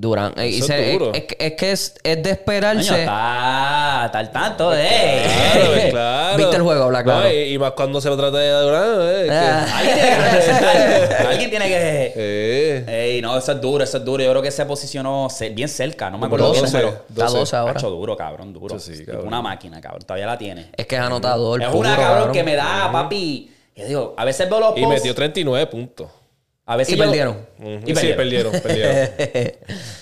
Durán. eh, y Eso se- es es, duro. es que- es que es, es de esperarse. está, está al tanto de. Claro, pues, claro. Viste el juego, habla No, claro. y, y más cuando se trata de Durán. Eh, que- Ah. Alguien tiene que representar. Alguien tiene que. Eh, Ey, no, eso es duro, eso es duro. Yo creo que se posicionó bien cerca. No me acuerdo Doce, bien, pero. Está 12. 12 ahora. Duro, cabrón, duro. Sí, sí, Es cabrón. Una máquina, cabrón. Todavía la tiene. Es que es anotador. Es puro, una cabrón que me da, papi. Yo digo, a veces veo los Y posts. metió 39 puntos. A veces Y perdieron. Y sí, perdieron. perdieron.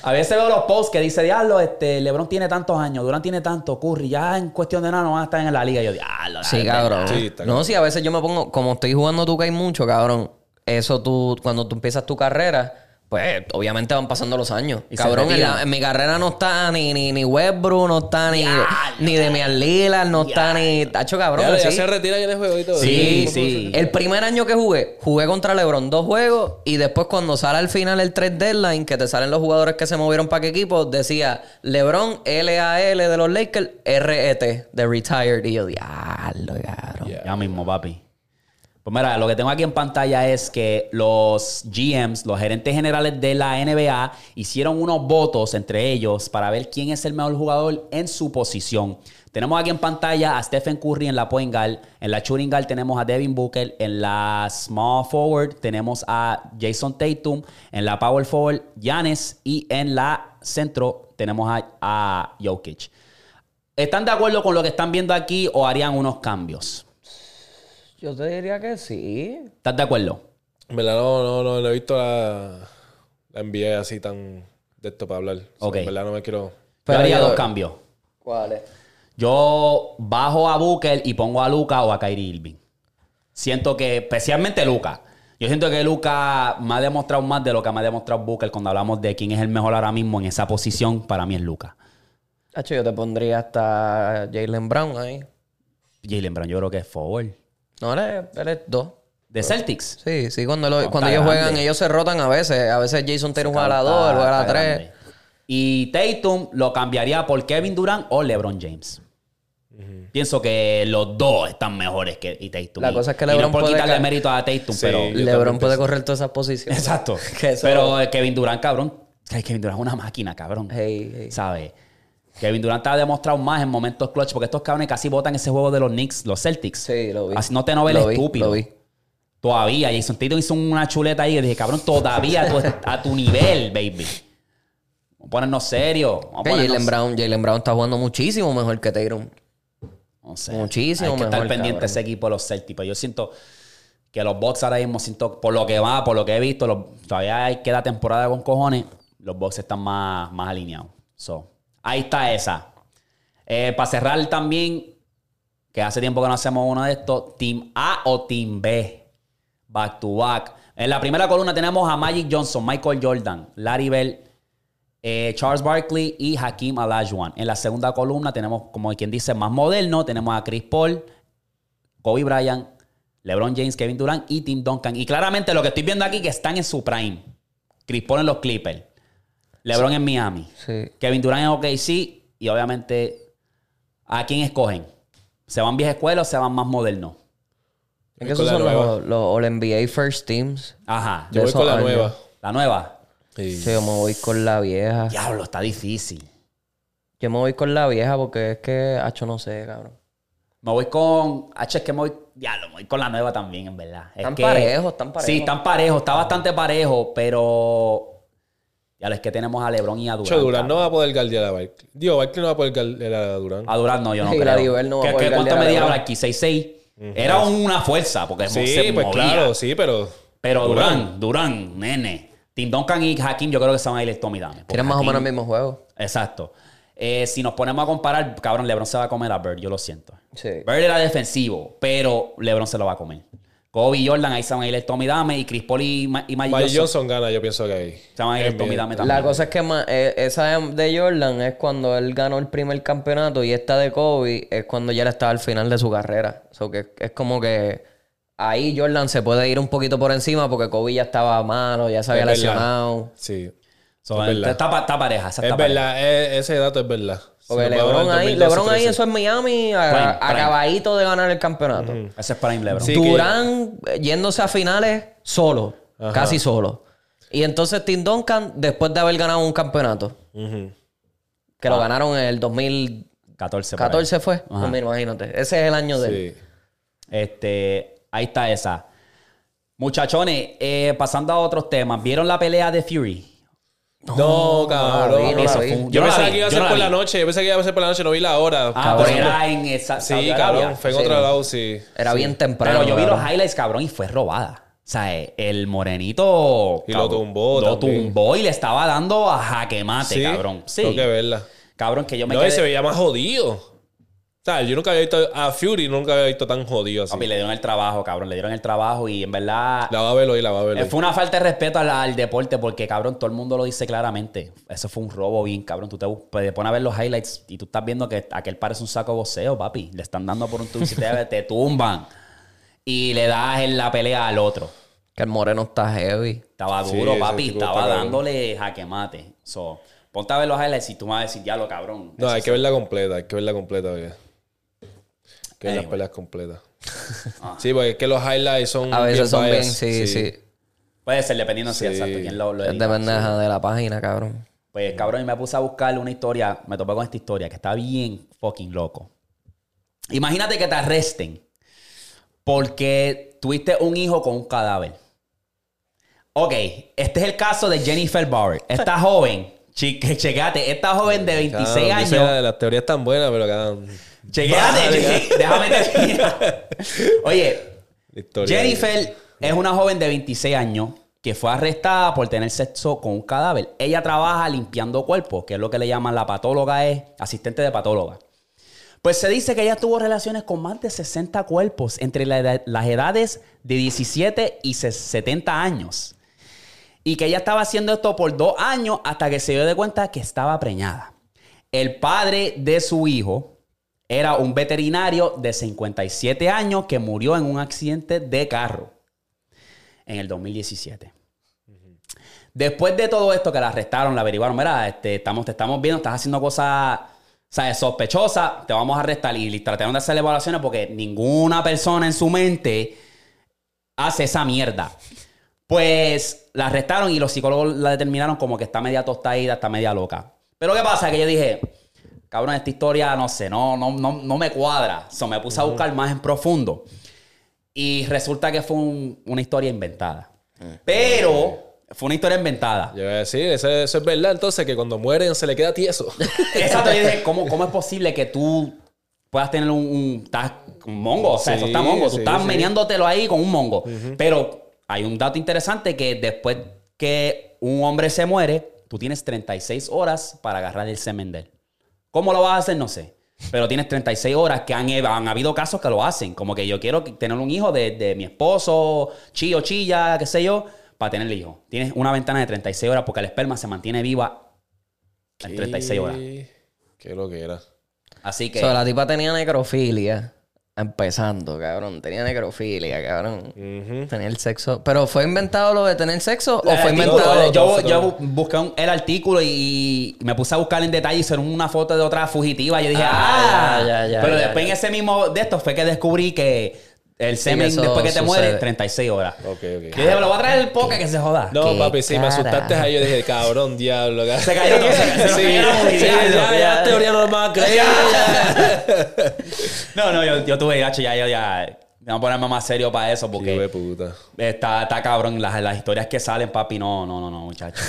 A veces veo los posts que dice, diablo, este, LeBron tiene tantos años, Durant tiene tanto, Curry, ya en cuestión de nada no van a estar en la liga. Y yo, diablo. Sí, cabrón. verdad". Sí, está no, cabrón. sí, a veces yo me pongo, como estoy jugando tú que hay mucho, cabrón. Eso tú, cuando tú empiezas tu carrera, pues obviamente van pasando los años. Y cabrón, en, retiran. la- en mi carrera no está ni, ni, ni Westbrook, no está ni, ni Demian Lillard, no está ni. Tacho, cabrón. Ya, ya sí. se retiran en el juego y todo. Sí, sí. El primer año que jugué, jugué contra LeBron dos juegos y después cuando sale al final el trade deadline, que te salen los jugadores que se movieron para qué equipo, decía LeBron LAL de los Lakers, RET de retired. Y yo, diablo, cabrón. Ya mismo, papi. Pues mira, lo que tengo aquí en pantalla es que los GMs, los gerentes generales de la NBA, hicieron unos votos entre ellos para ver quién es el mejor jugador en su posición. Tenemos aquí en pantalla a Stephen Curry en la point guard, en la shooting guard tenemos a Devin Booker, en la small forward tenemos a Jason Tatum, en la power forward Giannis y en la centro tenemos a, a Jokic. ¿Están de acuerdo con lo que están viendo aquí o harían unos cambios? Yo te diría que sí. ¿Estás de acuerdo? En verdad no, no, no, no he visto la, la NBA así tan de esto para hablar. O sea, Ok. En verdad no me quiero... Pero yo haría yo- dos cambios. ¿Cuál es? Yo bajo a Booker y pongo a Luca o a Kyrie Irving. Siento que, especialmente Luca. Yo siento que Luca me ha demostrado más de lo que me ha demostrado Booker cuando hablamos de quién es el mejor ahora mismo en esa posición. Para mí es Luca. Hacho, yo te pondría hasta Jalen Brown ahí. Jalen Brown, yo creo que es forward. No, él es, él es dos. De Celtics. Sí, sí, cuando, lo- No, cuando ellos grande. juegan, ellos se rotan a veces. A veces Jason Tatum juega a la 2, él juega a la Está 3. grande. Y Tatum lo cambiaría por Kevin Durant o LeBron James. Pienso que los dos están mejores que y Tatum. La Y- cosa es que y no LeBron por puede quitarle ca- mérito a Tatum, Sí. pero... LeBron puede correr todas esas posiciones. Exacto. Pero eh, Kevin Durant, cabrón. Kevin Durant es una máquina, cabrón. Hey, hey. ¿Sabes? Kevin Durant ha demostrado más en momentos clutch porque estos cabrones casi votan ese juego de los Knicks, los Celtics. Sí, lo vi. Así no te no ves Lo vi, estúpido. lo vi. Todavía. Jason Tatum hizo una chuleta ahí y dije, cabrón, todavía a tu, a tu nivel, baby. Vamos a ponernos. Vamos Que ponernos- Jalen Brown, Jalen Brown está jugando muchísimo mejor que Tatum. No sé. Muchísimo Hay que estar mejor, pendiente cabrón. de ese equipo de los Celtics. Pero yo siento que los Bucks ahora mismo, siento, por lo que va, por lo que he visto, los- todavía queda temporada con cojones. Los Bucks están más, más alineados. So, ahí está esa. Eh, para cerrar también, que hace tiempo que no hacemos uno de estos, Team A o Team B. Back to back. En la primera columna tenemos a Magic Johnson, Michael Jordan, Larry Bell, eh, Charles Barkley y Hakim Olajuwon. En la segunda columna tenemos, como quien dice, más moderno. Tenemos a Chris Paul, Kobe Bryant, LeBron James, Kevin Durant y Tim Duncan. Y claramente lo que estoy viendo aquí que están en su prime. Chris Paul en los Clippers. LeBron en Miami. Sí. Kevin Durant en OKC. Y obviamente, ¿a quién escogen? ¿Se van vieja escuela o se van más modernos? Es que esos son los, los All-NBA First Teams. Ajá. Yo voy con la años. nueva. La nueva. Sí. Sí, yo me voy con la vieja. Diablo, está difícil. Yo me voy con la vieja porque es que, hacho, no sé, cabrón. Me voy con. H, es que me voy. Diablo, me voy con la nueva también, en verdad. Es Están que- parejos, están parejos. Sí, están parejos. Está bastante parejo, pero. Ya es que tenemos a LeBron y a Durant. Cho, Durant no va a poder guardiar a Barkley. Digo, Barkley no va a poder guardiar a Durant. A Durant no, yo no Y creo. No va a ¿Qué- poder qué- ¿Cuánto medía. Barkley? 6'6". Era una fuerza, porque sí, se pues movía. claro, sí, pero... Pero Durant, Durant, nene. Tim Duncan y Hakim, yo creo que se van a ir el Tommy Dame. porque Tienen más o menos el mismo juego. Exacto. Eh, si nos ponemos a comparar, cabrón, LeBron se va a comer a Bird, yo lo siento. Sí. Bird era defensivo, pero LeBron se lo va a comer. Kobe y Jordan, ahí se van a ir el Tommy Dame y Chris Paul y, Ma- y Magic Johnson Johnson gana, yo pienso que ahí. se van a ir el En Tommy Dame también. La cosa es que eh, esa de Jordan es cuando él ganó el primer campeonato y esta de Kobe es cuando ya él estaba al final de su carrera. So que es como que ahí Jordan se puede ir un poquito por encima porque Kobe ya estaba malo, ya se había Es verdad. lesionado. Sí. So, es verdad. está, pa- está pareja, esa Es está pareja. verdad, e- ese dato es verdad. Porque LeBron ahí, 2012, LeBron ahí 13. eso es Miami a- acabadito de ganar el campeonato. Ese es Prime LeBron. Sí. Durán eh, yéndose a finales solo, Ajá. casi solo. Y entonces Tim Duncan después de haber ganado un campeonato, que lo ganaron en el 2014 14 por ahí. fue. Pues imagínate, ese es el año de él. Este, ahí está esa. Muchachones, eh, pasando a otros temas, ¿vieron la pelea de Fury? No, cabrón. vi, no eso la vi. fue un- Yo, no la pensaba vi, que iba a yo ser no por la vi. noche. Yo pensé que iba a ser por la noche, no vi la hora. Ah, pero eso- era en esa Sí, Saudi cabrón. Arabia. Fue en Sí. otro lado, sí. Era bien temprano. Pero yo vi los cabrón. highlights, cabrón, y fue robada. O sea, eh, el morenito. Y lo cabrón, tumbó Lo también. tumbó y le estaba dando a jaque mate, Sí, cabrón. Sí. Tengo que verla. Cabrón, que yo me No, quedé. y se veía más jodido. O sea, yo nunca había visto a Fury, nunca había visto tan jodido así. Papi, le dieron el trabajo, cabrón. Le dieron el trabajo y en verdad. La va a ver hoy, la va a ver eh, hoy. Fue una falta de respeto al, al deporte porque, cabrón, todo el mundo lo dice claramente. Eso fue un robo bien, cabrón. Tú te, bu- te pones a ver los highlights y tú estás viendo que aquel parece un saco de voceo, papi. Le están dando por un tubo y te, te tumban. Y le das en la pelea al otro. Que el moreno está heavy. Estaba duro, papi. Estaba está cabrón. dándole jaque mate. So, ponte a ver los highlights y tú me vas a decir, diablo, cabrón. No, Eso hay que verla completa, hay que verla completa, oye. Que las peleas completas. Sí, porque es que los highlights son. A veces son bien, biased, sí, sí. Puede ser, dependiendo si Sí. exacto quién lo, lo Es edita. de pendeja de la página, cabrón. Pues cabrón, y me puse a buscarle una historia, me topé con esta historia que está bien fucking loco. Imagínate que te arresten porque tuviste un hijo con un cadáver. Ok, este es el caso de Jennifer Bauer. Esta joven, che- chequéate, esta joven de 26 Cabrón, años. dice, Las teorías están buenas, pero cada. Chequéate, cheque- déjame terminar. Oye. Jennifer es una joven de 26 años que fue arrestada por tener sexo con un cadáver. Ella trabaja limpiando cuerpos, que es lo que le llaman la patóloga, es asistente de patóloga. Pues se dice que ella tuvo relaciones con más de 60 cuerpos entre la edad- las edades de 17 y 70 años. Y que ella estaba haciendo esto por dos años hasta que se dio de cuenta que estaba preñada. El padre de su hijo era un veterinario de 57 años que murió en un accidente de carro en el 2017. Después de todo esto que la arrestaron, la averiguaron, mira, este, estamos, te estamos viendo, estás haciendo cosas sospechosas, te vamos a arrestar. Y trataron de hacer evaluaciones porque ninguna persona en su mente hace esa mierda. Pues la arrestaron y los psicólogos la determinaron como que está media tostadita, está media loca. Pero ¿qué pasa? Que yo dije, cabrón, esta historia, no sé, no, no, no, no me cuadra. So, me puse a buscar más en profundo. Y resulta que fue un- una historia inventada. Pero fue una historia inventada. Yo iba a decir, eso, eso es verdad, entonces, que cuando mueren se le queda tieso. Exacto, yo dije, ¿cómo, ¿cómo es posible que tú puedas tener un, un, estás- un mongo? O sea, Sí, eso está mongo. Tú sí, estás sí. meneándotelo ahí con un mongo. Pero hay un dato interesante que después que un hombre se muere, tú tienes 36 horas para agarrar el semen de él. ¿Cómo lo vas a hacer? No sé. Pero tienes 36 horas que han, han habido casos que lo hacen. Como que yo quiero tener un hijo de, de mi esposo, chillo, chilla, qué sé yo, para tener el hijo. Tienes una ventana de 36 horas porque el esperma se mantiene viva en 36 horas. Qué lo que era. Así que. O sea, la tipa tenía necrofilia. Empezando, cabrón. Tenía necrofilia, cabrón. Tenía el sexo. ¿Pero fue inventado lo de tener sexo o el fue artículo, inventado? yo, busqué un- el artículo y me puse a buscar en detalle y hicieron una foto de otra fugitiva. Yo dije, Ah, ah, ya, ya, pero ya, después ya. en ese mismo de estos fue que descubrí que el semen eso después que te sucede. muere, 36 horas. Ok, ok. Yo dije, lo voy a traer el poca que se joda. No, Qué papi, sí, me asustaste ahí. Yo dije, cabrón, diablo. cabrón. Se cayó todo, se- Sí, sí, y ya, ya, ya. ya, teoría no lo más a creer. ya. No, no, yo, yo tuve, gacho, ya, ya, ya. Me voy a ponerme más serio para eso porque puta. está, está cabrón. Las, las historias que salen, papi, no, no, no, no, muchachos.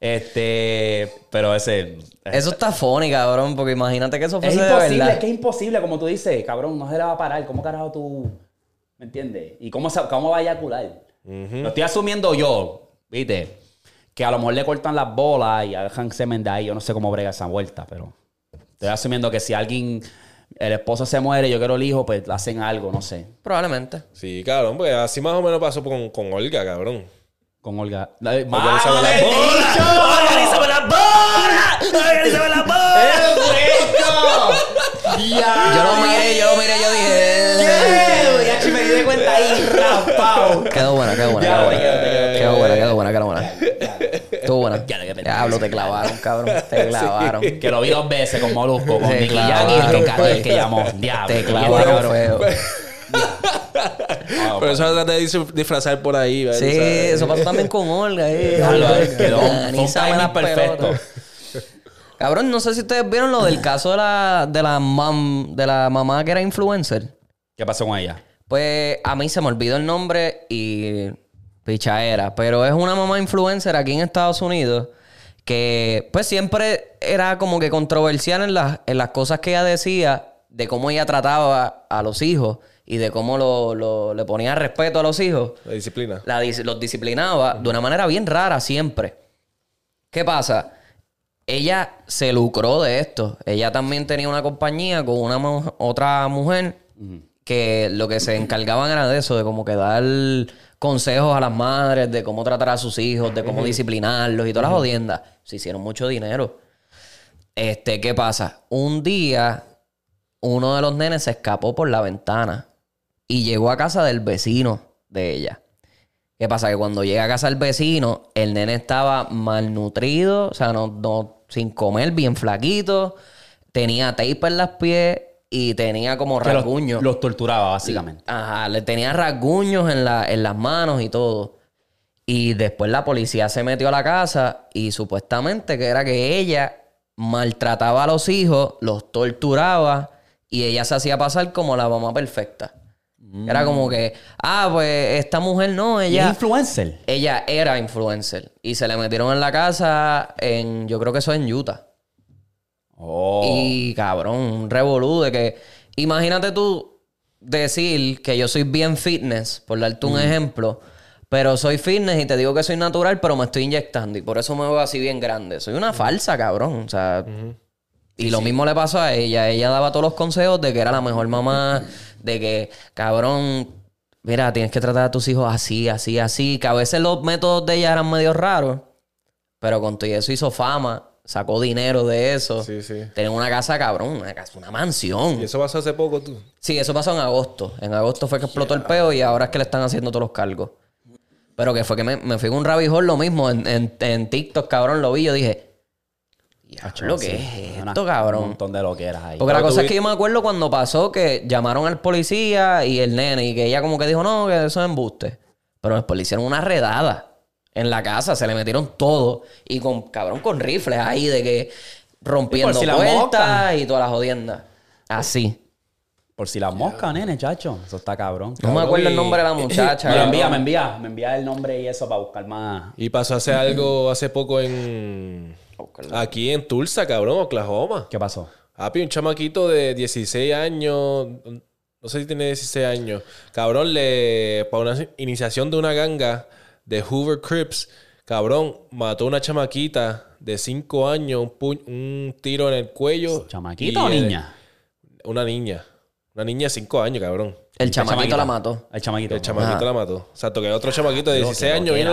Este, pero ese. Eso está funny, cabrón, porque imagínate que eso Es fuese de imposible, verdad. es que es imposible, como tú dices, cabrón, no se le va a parar. ¿Cómo carajo tú, me entiendes? ¿Y cómo, se- cómo va a eyacular? Lo estoy asumiendo yo, ¿viste? Que a lo mejor le cortan las bolas y dejan semen de ahí. Yo no sé cómo brega esa vuelta, pero estoy asumiendo que si alguien, el esposo se muere, yo quiero el hijo, pues hacen algo, no sé. Probablemente. Sí, cabrón, pues así más o menos pasó con, con Olga, cabrón. Con Olga. Organízame ¡Mano las bolas. las bolas! ¡Organízame las bolas! Yo lo miré, yo lo miré, yo dije. Ya chi, me di de cuenta ahí. Quedó buena, quedó buena. Quedó buena, quedó buena, quedó buena, quedó buena. Estuvo buena. Ya. Diablo, te clavaron, cabrón. Te clavaron. Que lo vi dos veces con Molusco, con Nicky Jam y el que, el que llamó. Diablo. Te clavaron, cabrón. feo. Ah, Pero eso trata de dis- disfrazar por ahí, ¿verdad? Sí, ¿Sabes? eso pasó también con Olga. Eh. Quedó un- timing perfecto. Cabrón, no sé si ustedes vieron lo del caso de la, de la mam, de la mamá que era influencer. ¿Qué pasó con ella? Pues a mí se me olvidó el nombre y pichaera, pero es una mamá influencer aquí en Estados Unidos que pues siempre era como que controversial en las, en las cosas que ella decía, de cómo ella trataba a los hijos y de cómo lo, lo- le ponía respeto a los hijos. La disciplina. La los disciplinaba de una manera bien rara siempre. ¿Qué pasa? Ella se lucró de esto. Ella también tenía una compañía con una otra mujer que lo que se encargaban era de eso, de como que dar consejos a las madres, de cómo tratar a sus hijos, de cómo disciplinarlos y todas las jodiendas. Se hicieron mucho dinero. Este, ¿qué pasa? Un día, uno de los nenes se escapó por la ventana y llegó a casa del vecino de ella. ¿Qué pasa? Que cuando llega a casa del vecino, el nene estaba malnutrido, o sea, no, no- sin comer, bien flaquito, tenía tape en las pies y tenía como Que los, rasguños. los torturaba, básicamente. Ajá, le tenía rasguños en, la, en las manos y todo. Y después la policía se metió a la casa y supuestamente que era que ella maltrataba a los hijos, los torturaba y ella se hacía pasar como la mamá perfecta. Era como que, ah, pues esta mujer no, ¿Y es ella, influencer? ella era influencer. Y se le metieron en la casa en, yo creo que eso es en Utah. Oh. Y cabrón, un revolú de que. Imagínate tú decir que yo soy bien fitness, por darte un ejemplo, pero soy fitness y te digo que soy natural, pero me estoy inyectando y por eso me veo así bien grande. Soy una falsa, cabrón. O sea. Y lo mismo le pasó a ella. Ella daba todos los consejos de que era la mejor mamá, de que, cabrón, mira, tienes que tratar a tus hijos así, así, así. Que a veces los métodos de ella eran medio raros, pero con todo eso hizo fama, sacó dinero de eso. Sí, sí. Tenía una casa, cabrón, una casa, una mansión. Y eso pasó hace poco, tú. Sí, eso pasó en agosto. En agosto fue que explotó el peo y ahora es que le están haciendo todos los cargos. Pero que fue que me, me fui con un rabijón lo mismo. En, en, en TikTok, cabrón, lo vi. Yo dije, lo que es esto, Un cabrón? montón de lo que ahí. Porque la cosa es que yo me acuerdo cuando pasó que llamaron al policía y el nene y que ella como que dijo, no, que eso es embuste. Pero después le hicieron una redada en la casa, se le metieron todo y con, cabrón, con rifles ahí de que rompiendo si puertas y todas las jodiendas. Así. Por si las moscas, nene, chacho. Eso está cabrón. No me acuerdo el nombre de la muchacha. Me envía, me envía, me envía el nombre y eso para buscar más. Y pasó a hacer algo hace poco en. Aquí en Tulsa, cabrón, Oklahoma. ¿Qué pasó? Papi, un chamaquito de 16 años. No sé si tiene 16 años. Cabrón, le. Para una iniciación de una ganga de Hoover Crips. Cabrón, mató a una chamaquita de 5 años, un, pu- un tiro en el cuello. ¿Chamaquita y o el- niña? Una niña. Una niña de 5 años, cabrón. El chamaquito chamaquita. la mató. El chamaquito. El chamaquito Ajá. la mató. Exacto, que otro chamaquito de Lo 16 que- años vino.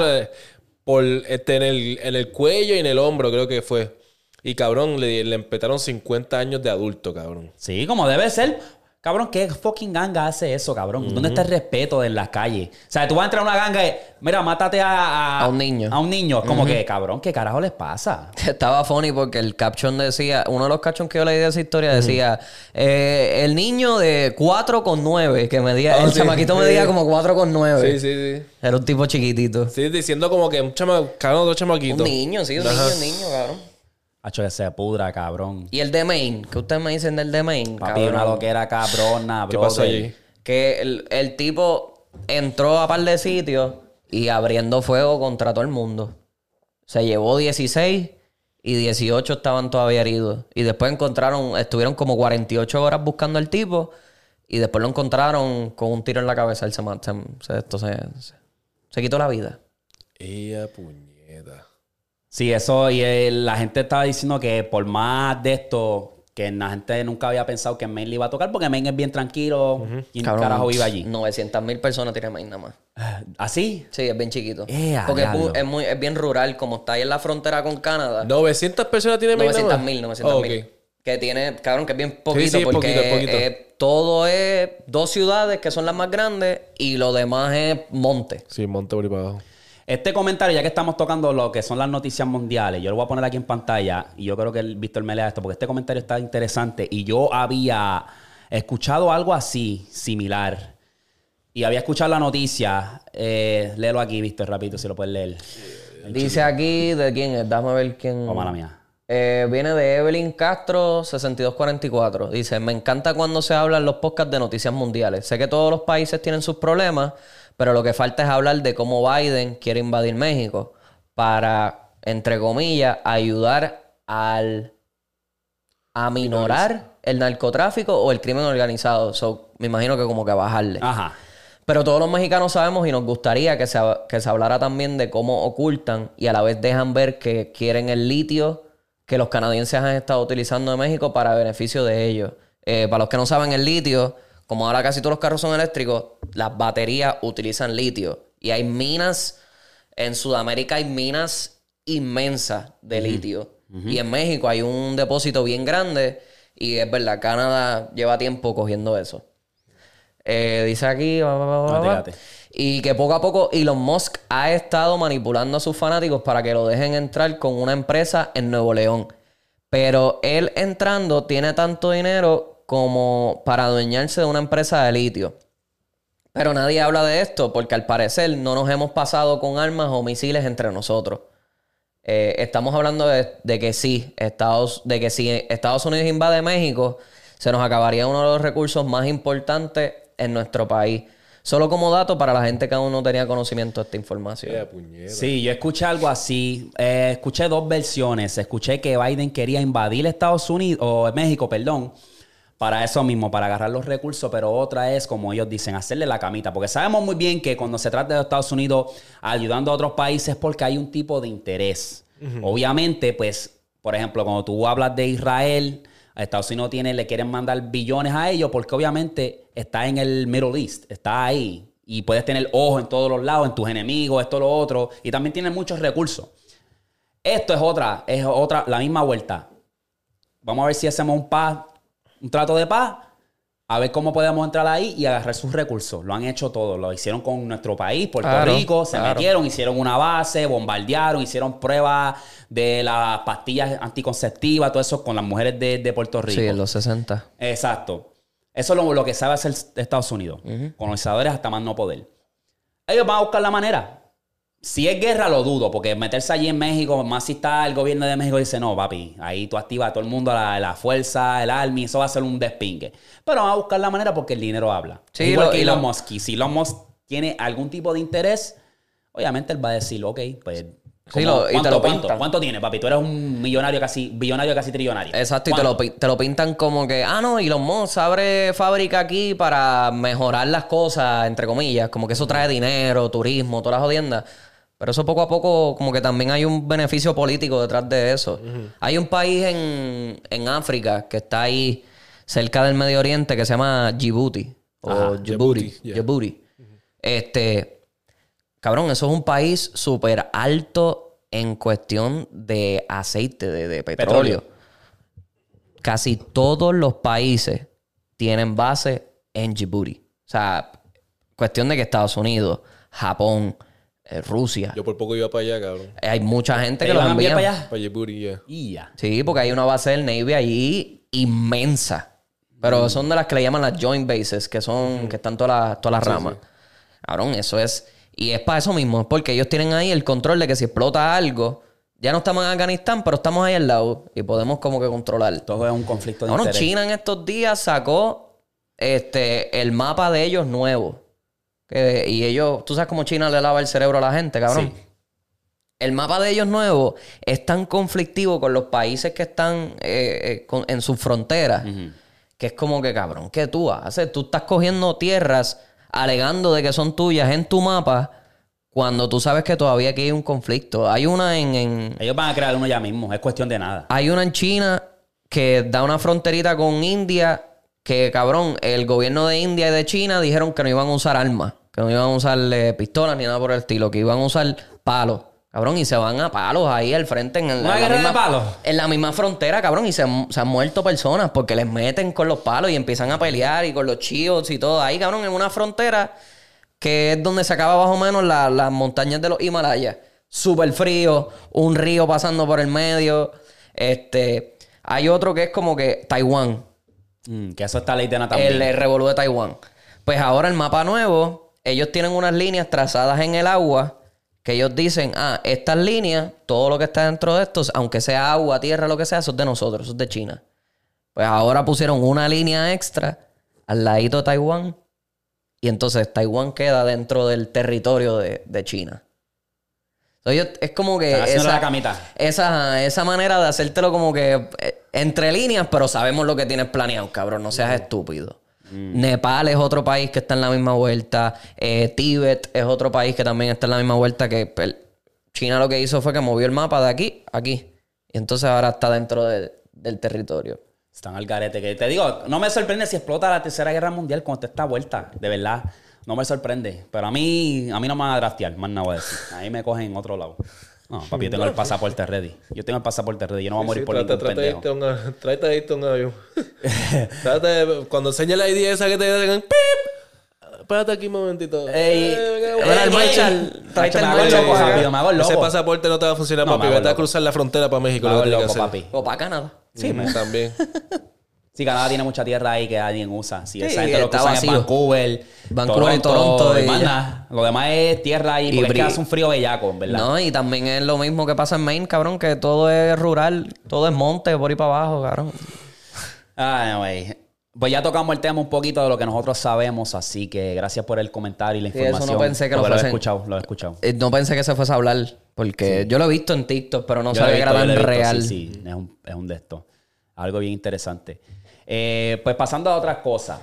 Por este, en, el, en el cuello y en el hombro, creo que fue. Y cabrón, le, le empetaron 50 años de adulto, cabrón. Sí, como debe ser. Cabrón, ¿qué fucking ganga hace eso, cabrón? ¿Dónde está el respeto en las calles? O sea, tú vas a entrar a una ganga y, mira, mátate a... A un niño. A un niño. Como que, cabrón, ¿qué carajo les pasa? Estaba funny porque el caption decía, uno de los captions que yo leí de esa historia decía, eh, el niño de 4 con 9, que medía, Ah, el sí, chamaquito sí. medía como 4 con 9. Sí, sí, sí. Era un tipo chiquitito. Sí, diciendo como que un chama, cabrón, dos chamaquitos. Un niño, sí, un Ajá. niño, un niño, cabrón. Hacho, que se pudra, cabrón. Y el de Maine, ¿qué ustedes me dicen del de Maine? Papi, cabrón? una loquera cabrona, ¿Qué brother. pasó allí? Que el, el tipo entró a par de sitios y abriendo fuego contra todo el mundo. Se llevó 16 y 18 estaban todavía heridos. Y después encontraron, estuvieron como 48 horas buscando al tipo y después lo encontraron con un tiro en la cabeza. Él se, se, se- esto se, quitó la vida. Ella puñeta. Sí, eso, y eh, la gente estaba diciendo que por más de esto, que la gente nunca había pensado que Maine le iba a tocar, porque Maine es bien tranquilo y un Cabrón, carajo vive allí. 900 mil personas tiene Maine nada más. ¿Así? Sí, es bien chiquito. Eh, Porque es, muy- es muy, es bien rural, como está ahí en la frontera con Canadá. 900 personas tiene Maine nada 900 más? mil, 900 Oh, mil. Que tiene, cabrón, que es bien poquito sí, es porque poquito, es poquito. eh, todo es dos ciudades que son las más grandes y lo demás es monte. Sí, monte por ahí para abajo. Este comentario, ya que estamos tocando lo que son las noticias mundiales, yo lo voy a poner aquí en pantalla y yo creo que el Víctor me lea esto porque este comentario está interesante y yo había escuchado algo así, similar. Y había escuchado la noticia. Eh, léelo aquí, Víctor, rapidito, si lo puedes leer. Dice aquí de quién es, dame ver quién. Oh, mala mía. Eh, viene de Evelyn Castro 6244. Dice, me encanta cuando se habla en los podcasts de noticias mundiales. Sé que todos los países tienen sus problemas, pero lo que falta es hablar de cómo Biden quiere invadir México para entre comillas, ayudar al a minorar el narcotráfico o el crimen organizado. So, me imagino que como que bajarle. Ajá. Pero todos los mexicanos sabemos y nos gustaría que se, que se hablara también de cómo ocultan y a la vez dejan ver que quieren el litio que los canadienses han estado utilizando en México para beneficio de ellos. Eh, para los que no saben, el litio, como ahora casi todos los carros son eléctricos, las baterías utilizan litio. Y hay minas, en Sudamérica hay minas inmensas de litio. Y en México hay un depósito bien grande. Y es verdad, Canadá lleva tiempo cogiendo eso. Eh, dice aquí. va, va, va, va, Date, va. date. Y que poco a poco Elon Musk ha estado manipulando a sus fanáticos para que lo dejen entrar con una empresa en Nuevo León. Pero él entrando tiene tanto dinero como para adueñarse de una empresa de litio. Pero nadie habla de esto porque al parecer no nos hemos pasado con armas o misiles entre nosotros. Eh, estamos hablando de, de que sí, Estados, de que si Estados Unidos invade México, se nos acabaría uno de los recursos más importantes en nuestro país. Solo como dato para la gente que aún no tenía conocimiento de esta información. Sí, yo escuché algo así. Eh, escuché dos versiones. Escuché que Biden quería invadir Estados Unidos, o México, perdón, para eso mismo, para agarrar los recursos, pero otra es, como ellos dicen, hacerle la camita. Porque sabemos muy bien que cuando se trata de Estados Unidos ayudando a otros países, porque hay un tipo de interés. Obviamente, pues, por ejemplo, cuando tú hablas de Israel, a Estados Unidos tiene, le quieren mandar billones a ellos, porque obviamente está en el Middle East, está ahí. Y puedes tener ojo en todos los lados, en tus enemigos, esto, lo otro. Y también tiene muchos recursos. Esto es otra, es otra, la misma vuelta. Vamos a ver si hacemos un paz, un trato de paz, a ver cómo podemos entrar ahí y agarrar sus recursos. Lo han hecho todo, lo hicieron con nuestro país, Puerto Claro, Rico, se claro. metieron, hicieron una base, bombardearon, hicieron pruebas de las pastillas anticonceptivas, todo eso con las mujeres de, de Puerto Rico. Sí, en los 60. Exacto. Eso es lo, lo que sabe hacer Estados Unidos. Colonizadores hasta más no poder. Ellos van a buscar la manera. Si es guerra, lo dudo, porque meterse allí en México, más si está el gobierno de México, dice, no, papi, ahí tú activas a todo el mundo, la, la fuerza, el army, eso va a ser un despingue. Pero van a buscar la manera porque el dinero habla. Sí, Igual lo- que Elon lo- Musk. Si Elon Musk tiene algún tipo de interés, obviamente él va a decir, ok, pues... Sí, ¿cómo- lo- y te ¿cuánto, lo cuánto? pintan. ¿Cuánto tiene, papi? Tú eres un millonario casi, billonario casi trillonario. Exacto, y te ¿Cuánto? lo, te lo pintan como que, ah, no, Elon Musk abre fábrica aquí para mejorar las cosas, entre comillas, como que eso trae dinero, turismo, todas las jodiendas. Pero eso poco a poco, como que también hay un beneficio político detrás de eso. Hay un país en, en África que está ahí cerca del Medio Oriente que se llama Djibouti. O Ajá, Djibouti. Djibouti, yeah. Djibouti. Este, cabrón, eso es un país súper alto en cuestión de aceite, de, de petróleo. Petróleo. Casi todos los países tienen base en Djibouti. O sea, cuestión de que Estados Unidos, Japón, Rusia. Yo por poco iba para allá, cabrón. Hay mucha gente ¿Te que los envía. para allá? Para Djibouti, ya. Y ya. Sí, porque hay una base del Navy allí inmensa. Pero son de las que le llaman las joint bases, que son, que están todas las, todas las ramas. Cabrón, eso es. Y es para eso mismo, es porque ellos tienen ahí el control de que si explota algo, ya no estamos en Afganistán, pero estamos ahí al lado y podemos como que controlar. Todo es un conflicto de Bueno, interés. China en estos días sacó este el mapa de ellos nuevo. Que- y ellos, tú sabes cómo China le lava el cerebro a la gente, cabrón. Sí. El mapa de ellos nuevo es tan conflictivo con los países que están eh, eh, con- en sus fronteras que es como que, cabrón, ¿qué tú haces? Tú estás cogiendo tierras alegando de que son tuyas en tu mapa cuando tú sabes que todavía aquí hay un conflicto. Hay una en- en, Ellos van a crear uno ya mismo, es cuestión de nada. hay una en China que da una fronterita con India que, cabrón, el gobierno de India y de China dijeron que no iban a usar armas, que no iban a usar eh, pistolas ni nada por el estilo, que iban a usar palos. Cabrón, y se van a palos ahí al frente en, el- ¿Una en la de misma, palos? en la misma frontera, cabrón, y se, han- se han muerto personas porque les meten con los palos y empiezan a pelear y con los chivos y todo. Ahí, cabrón, en una frontera que es donde se acaba más o menos la- las montañas de los Himalayas. Súper frío, un río pasando por el medio. Este, hay otro que es como que Taiwán, Mm, que eso está ley de también. el revolú de Taiwán. Pues ahora el mapa nuevo, ellos tienen unas líneas trazadas en el agua que ellos dicen, ah, estas líneas, todo lo que está dentro de estos, aunque sea agua, tierra, lo que sea, eso es de nosotros, eso es de China. Pues ahora pusieron una línea extra al ladito de Taiwán y entonces Taiwán queda dentro del territorio de, de China. Entonces, es como que. Haciendo la camita. Esa, esa manera de hacértelo como que eh, entre líneas, pero sabemos lo que tienes planeado, cabrón. No seas estúpido. Mm. Nepal es otro país que está en la misma vuelta. Eh, Tíbet es otro país que también está en la misma vuelta. Que el- China lo que hizo fue que movió el mapa de aquí a aquí. Y entonces ahora está dentro de- del territorio. Están al garete. Que te digo, no me sorprende si explota la tercera guerra mundial con esta vuelta. De verdad. No me sorprende. Pero a mí, a mí no me van a draftear, más nada voy a decir. Ahí me cogen en otro lado. No, papi, yo tengo el pasaporte ready. Yo tengo el pasaporte ready. Yo no voy a morir Sí, por trata, ningún trata de pendejo. trata de irte a un avión. Trata de- cuando enseñe la ID esa que te digan ¡Pip! Espérate aquí un momentito. Ey, Eh, Mira, el Marshall, tráete el Marshall rápido, me hago Ese loco. pasaporte no te va a funcionar, No, papi. Vete a cruzar la frontera para México. Me Lo hago loco, papi. O para Canadá. Sí, me- También. Sí, Canadá tiene mucha tierra ahí que alguien usa. Sí, Sí, esa gente lo que es vacío. Vancouver, Vancouver y Toronto y. Lo demás es tierra ahí, porque es que hace un frío bellaco, en ¿verdad? No, y también es lo mismo que pasa en Maine, cabrón, que todo es rural, todo es monte por ahí para abajo, cabrón. Ah, güey. Pues ya tocamos el tema un poquito de lo que nosotros sabemos, así que gracias por el comentario y la Sí, eso no información. pensé que lo porque lo he fuesen- escuchado, lo he escuchado. Eh, No pensé que se fuese a hablar, porque yo lo he visto en TikTok, pero no Yo sabía que era tan real. Sí, sí, es un, es un de estos. Algo bien interesante. Eh, pues pasando a otras cosas.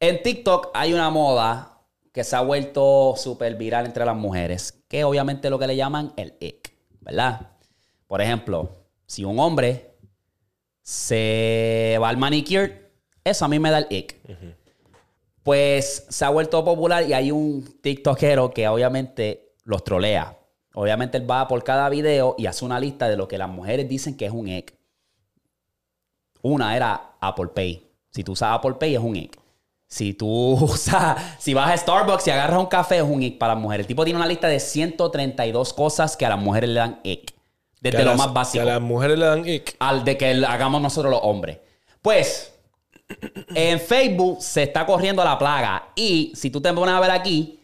En TikTok hay una moda que se ha vuelto súper viral entre las mujeres, que obviamente es lo que le llaman el ick, ¿verdad? Por ejemplo, si un hombre se va al manicure, eso a mí me da el ick. Pues se ha vuelto popular y hay un TikTokero que obviamente los trolea. Obviamente él va por cada video y hace una lista de lo que las mujeres dicen que es un ick. Una era Apple Pay. Si tú usas Apple Pay es un ick. Si tú usas, si vas a Starbucks y agarras un café es un ick para las mujeres. El tipo tiene una lista de 132 cosas que a las mujeres le dan ick. Desde Que lo las- más básico Que a las mujeres le dan ick. al de que hagamos nosotros los hombres. Pues, en Facebook se está corriendo la plaga. Y si tú te pones a ver aquí,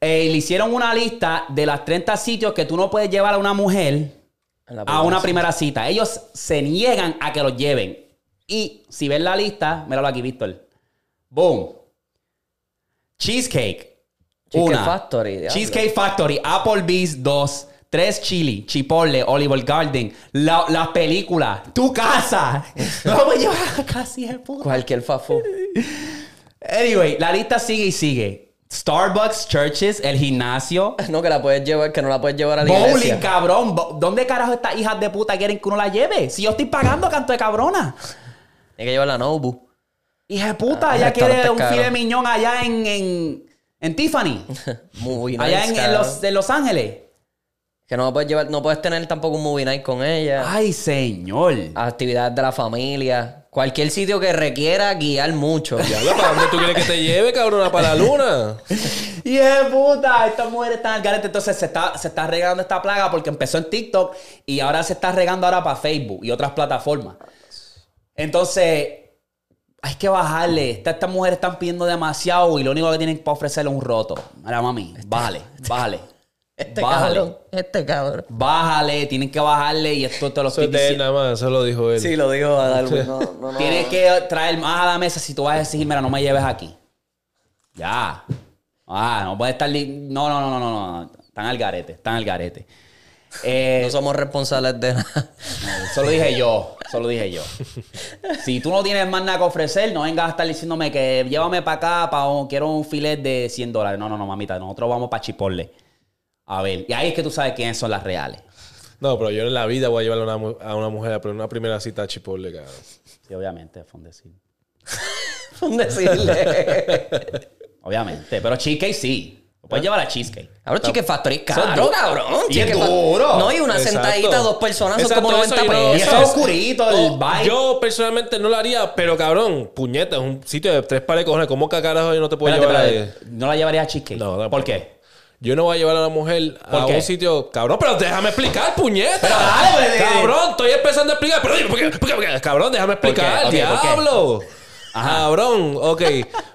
eh, le hicieron una lista de las 30 sitios que tú no puedes llevar a una mujer a una primera cita. Ellos se niegan a que los lleven. Y si ves la lista, míralo aquí, Víctor. Boom. Cheesecake. Cheesecake una. Factory, diablo. Cheesecake Factory. Applebee's, dos. Tres chili, Chipotle, Oliver Garden, la, las películas, tu casa. No a casa, hija de puta. Cualquier fafú. Anyway, la lista sigue y sigue. Starbucks, churches, el gimnasio, No, que la puedes llevar, que no la puedes llevar a la bowling, iglesia. cabrón. ¿Dónde carajo estas hijas de puta quieren que uno la lleve? Si yo estoy pagando canto de cabrona. Hay que llevar la Nobu. Hija de puta, Ah, ella quiere un filet miñón allá en, en, en Tiffany. Movie night. allá en, en los, en Los Ángeles. Que no puedes llevar, no puedes tener tampoco un movie night con ella. Ay, señor. Actividades de la familia. Cualquier sitio que requiera guiar mucho. Diablo, ¿para dónde tú quieres que te lleve, cabrona? ¿Para la luna? Y de puta, estas mujeres están al garete. Entonces se está, se está regando esta plaga porque empezó en TikTok y ahora se está regando ahora para Facebook y otras plataformas. Entonces, hay que bajarle. Esta- Estas mujeres están pidiendo demasiado y lo único que tienen para ofrecerle es un roto. Mira, mami, bájale, bájale. Este bájale. cabrón. Este cabrón. Bájale, tienen que bajarle y esto te lo estoy diciendo. nada más, eso lo dijo él. Sí, lo dijo a Darwin. No, no, no. Tienes que traer más a la mesa si tú vas a decir, mira, no me lleves aquí. Ya. Ah, no puede estar... no, no, no, no, no. Están al garete, están al garete. Eh, No somos responsables de nada. Solo dije yo, solo dije yo. Si tú no tienes más nada que ofrecer, no vengas a estar diciéndome que llévame para acá, para quiero un filet de 100 dólares. No, no, no, mamita, nosotros vamos para Chipotle. A ver, y ahí es que tú sabes quiénes son las reales. No, pero yo en la vida voy a llevar a una, a una mujer a una primera cita a Chipotle, cabrón. Sí, obviamente, fue un decir. decirle. Obviamente, pero cheesecake sí. Lo puedes llevar a cheesecake. Cabrón, Chique Factory es caro, cabrón. Y Chique es Fa- duro. No, y una Exacto. sentadita, dos personas, son Exacto, como eso 90 yo no- Y pesos. eso es es- oscurito, el vibe. Yo personalmente no lo haría, pero cabrón, puñeta, es un sitio de tres pares de cojones. ¿Cómo que carajo yo no te puedo Espérate, llevar espérate. ahí? ¿No la llevarías a cheesecake? No, no, ¿Por qué? Yo no voy a llevar a la mujer ¿Por a qué? un sitio. Cabrón, pero déjame explicar, puñeta. Pero dale, pues, de- Cabrón, estoy empezando a explicar. Pero dime, ¿por qué? ¿Por qué? ¿Por qué? Cabrón, déjame explicar, Ok, ¿por qué? diablo. Ajá. Cabrón, ok.